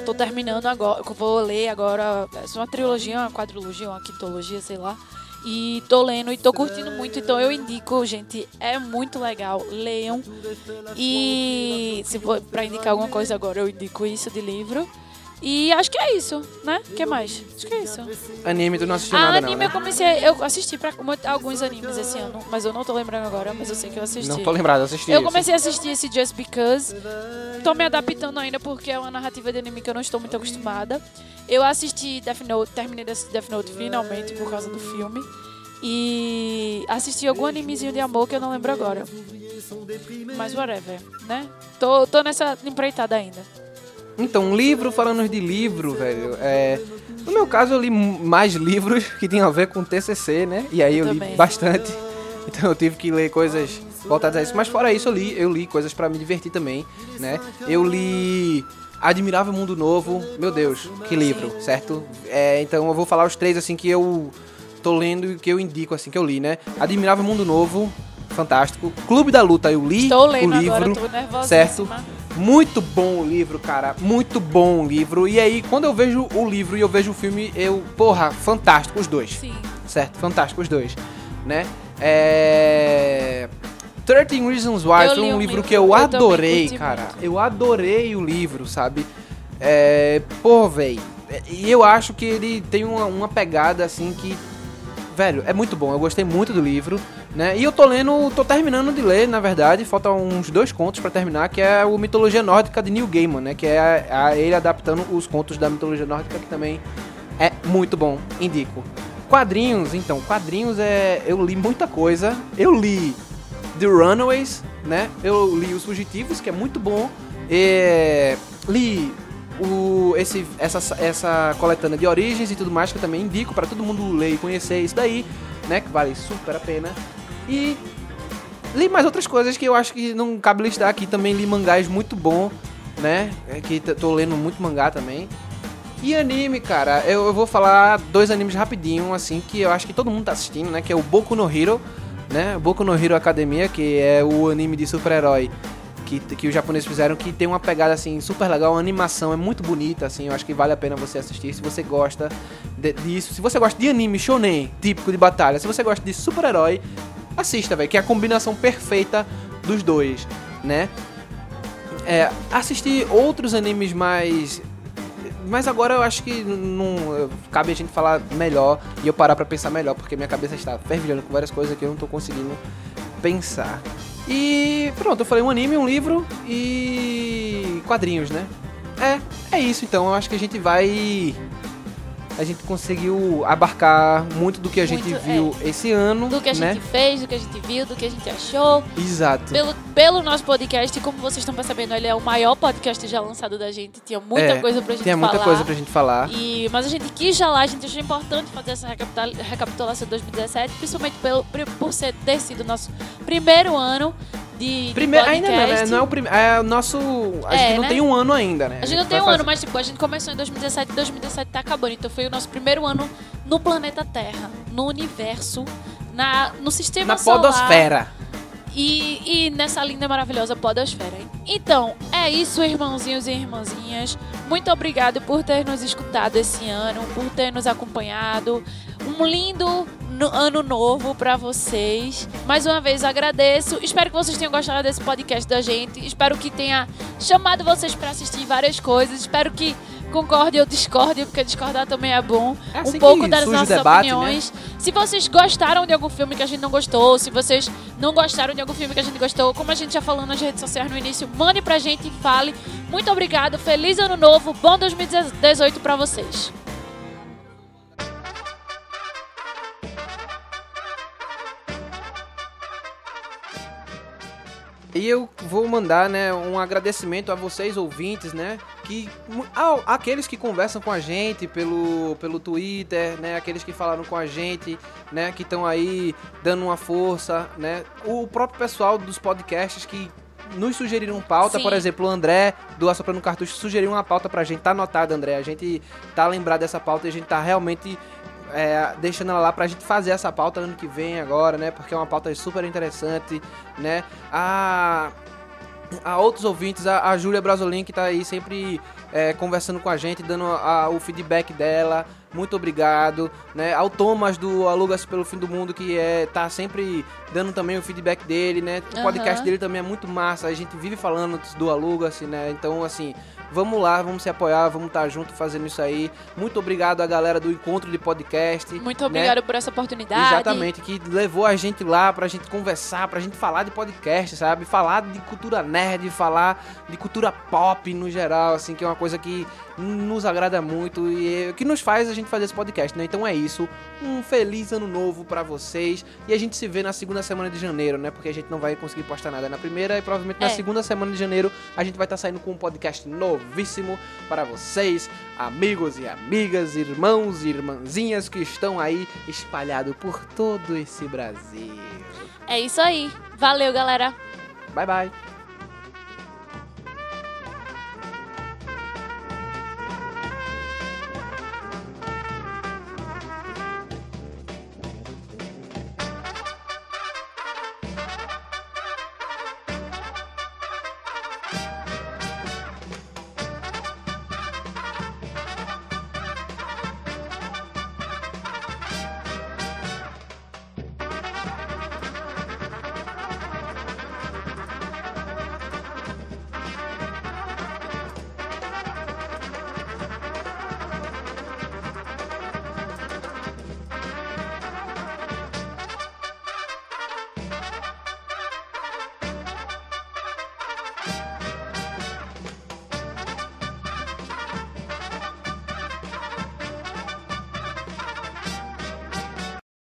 Speaker 1: tô terminando agora, vou ler agora, é uma trilogia, uma quadrilogia, uma quintologia, sei lá. E tô lendo e tô curtindo muito, então eu indico, gente, é muito legal, leiam. E se for pra indicar alguma coisa agora, eu indico isso de livro. E acho que é isso, né? O que mais? Acho que é isso.
Speaker 4: Anime, não assistiu
Speaker 1: Ah, anime
Speaker 4: não, né?
Speaker 1: eu comecei, eu assisti pra alguns animes esse ano, mas eu não tô lembrando agora, mas eu sei que eu assisti.
Speaker 4: Não tô lembrado, assisti
Speaker 1: Eu comecei a assistir esse Just Because. Tô me adaptando ainda porque é uma narrativa de anime que eu não estou muito acostumada. Eu assisti Death Note, terminei Death Note finalmente por causa do filme. E assisti algum animezinho de amor que eu não lembro agora. Mas whatever, né? Tô, tô nessa empreitada ainda.
Speaker 4: Então, um livro, falando de livro, velho, é... No meu caso, eu li mais livros [LAUGHS] que tinham a ver com TCC, né? E aí eu,
Speaker 1: Eu
Speaker 4: li
Speaker 1: também.
Speaker 4: bastante. [LAUGHS] Então eu tive que ler coisas voltadas a isso. Mas fora isso, eu li, eu li coisas pra me divertir também, né? Eu li Admirável Mundo Novo. Meu Deus, que livro, certo? É, então eu vou falar os três, assim, que eu tô lendo e que eu indico, assim, que eu li, né? Admirável Mundo Novo, fantástico. Clube da Luta, eu li
Speaker 1: Estou lendo
Speaker 4: o livro.
Speaker 1: agora, tô
Speaker 4: certo? Muito bom o livro, cara. Muito bom o livro. E aí, quando eu vejo o livro e eu vejo o filme, eu. Porra, fantástico os dois.
Speaker 1: Sim.
Speaker 4: Certo? Fantástico os dois. Né? É. 13 Reasons Why foi um livro que eu
Speaker 1: eu
Speaker 4: adorei, cara.
Speaker 1: muito.
Speaker 4: Eu adorei o livro, sabe? É. Pô, velho. E eu acho que ele tem uma, uma pegada assim que. Velho, é muito bom. Eu gostei muito do livro, né? E eu tô lendo, tô terminando de ler, na verdade. Faltam uns dois contos pra terminar, que é o Mitologia Nórdica de Neil Gaiman, né? Que é a- a- ele adaptando os contos da mitologia nórdica, que também é muito bom. Indico. Quadrinhos, então, quadrinhos é. Eu li muita coisa. Eu li The Runaways, né? Eu li Os Fugitivos, que é muito bom. É, li o, esse, essa, essa coletânea de origens e tudo mais, que eu também indico para todo mundo ler e conhecer isso daí, né? Que vale super a pena. E li mais outras coisas que eu acho que não cabe listar aqui. Também li mangás muito bom, né? É que tô lendo muito mangá também. E anime, cara, eu, eu vou falar dois animes rapidinho, assim, que eu acho que todo mundo tá assistindo, né? Que é o Boku no Hero, né? Boku no Hero Academia, que é o anime de super-herói que, que os japoneses fizeram, que tem uma pegada, assim, super legal, a animação é muito bonita, assim, eu acho que vale a pena você assistir, se você gosta de- disso. Se você gosta de anime shonen, típico de batalha, se você gosta de super-herói, assista, velho, que é a combinação perfeita dos dois, né? É, assistir outros animes mais. Mas agora eu acho que não cabe a gente falar melhor e eu parar pra pensar melhor, porque minha cabeça está fervilhando com várias coisas que eu não tô conseguindo pensar. E pronto, eu falei um anime, um livro e quadrinhos, né? É, é isso então. Eu acho que a gente vai. A gente conseguiu abarcar muito do que a gente
Speaker 1: Muito,
Speaker 4: viu esse ano,
Speaker 1: Do que a
Speaker 4: né?
Speaker 1: gente fez, do que a gente viu, do que a gente achou.
Speaker 4: Exato.
Speaker 1: Pelo, pelo nosso podcast, como vocês estão percebendo, ele é o maior podcast já lançado da gente. Tinha muita
Speaker 4: É,
Speaker 1: coisa pra gente
Speaker 4: muita
Speaker 1: falar.
Speaker 4: coisa pra gente falar.
Speaker 1: E, mas a gente quis já lá, a gente achou importante fazer essa recapitula- recapitulação de 2017, principalmente pelo, por- ser, ter sido o nosso primeiro ano de, de
Speaker 4: Primeiro, ainda não, né? Não é o primeiro. É o nosso. A
Speaker 1: É,
Speaker 4: gente não
Speaker 1: né?
Speaker 4: tem um ano ainda, né?
Speaker 1: A gente não tem um ano,
Speaker 4: fazer-
Speaker 1: mas tipo, a gente começou em 2017 e 2017 tá acabando. Então foi o nosso primeiro ano no planeta Terra, no universo, na, no sistema
Speaker 4: Na
Speaker 1: solar.
Speaker 4: podosfera.
Speaker 1: E, e nessa linda maravilhosa podosfera. Então, é isso, irmãozinhos e irmãzinhas. Muito obrigado por ter nos escutado esse ano, por ter nos acompanhado. Um lindo no- ano novo pra vocês. Mais uma vez agradeço. Espero que vocês tenham gostado desse podcast da gente. Espero que tenha chamado vocês pra assistir várias coisas. Espero que concorde ou discorde, porque discordar também é bom.
Speaker 4: É assim
Speaker 1: um pouco das nossas
Speaker 4: debate, né?
Speaker 1: opiniões. Se vocês gostaram de algum filme que a gente não gostou, se vocês não gostaram de algum filme que a gente gostou, como a gente já falou nas redes sociais no início, mande pra gente e fale. Muito obrigado, feliz ano novo, bom 2018 pra vocês.
Speaker 4: E eu vou mandar, né, um agradecimento a vocês ouvintes, né, que ao- aqueles que conversam com a gente pelo, pelo Twitter, né, aqueles que falaram com a gente, né, que estão aí dando uma força, né, o próprio pessoal dos podcasts que nos sugeriram pauta,
Speaker 1: Sim.
Speaker 4: por exemplo, o André do Assoprando Cartucho sugeriu uma pauta pra gente, tá anotado, André, a gente tá lembrado dessa pauta e a gente tá realmente é, deixando ela lá pra gente fazer essa pauta ano que vem agora, né? Porque é uma pauta super interessante, né? A, a outros ouvintes, a, a Júlia Brasolin, que tá aí sempre é, conversando com a gente, dando a- o feedback dela. Muito obrigado, né? Ao Thomas do Alugas pelo Fim do Mundo, que é, tá sempre dando também o feedback dele, né? O
Speaker 1: Aham.
Speaker 4: podcast dele também é muito massa, a gente vive falando do Alugas, né? Então, assim, vamos lá, vamos se apoiar, vamos estar junto fazendo isso aí. Muito obrigado à galera do Encontro de Podcast.
Speaker 1: Muito
Speaker 4: né?
Speaker 1: obrigado por essa oportunidade.
Speaker 4: Exatamente, que levou a gente lá pra gente conversar, pra gente falar de podcast, sabe? Falar de cultura nerd, falar de cultura pop no geral, assim, que é uma coisa que nos agrada muito e é- que nos faz a gente fazer esse podcast, né? Então é isso. Um feliz ano novo pra vocês e a gente se vê na segunda semana de janeiro, né? Porque a gente não vai conseguir postar nada na primeira e provavelmente na
Speaker 1: É.
Speaker 4: segunda semana de janeiro a gente vai estar saindo com um podcast novíssimo para vocês, amigos e amigas, irmãos e irmãzinhas que estão aí espalhados por todo esse Brasil.
Speaker 1: É isso aí. Valeu, galera.
Speaker 4: Bye bye.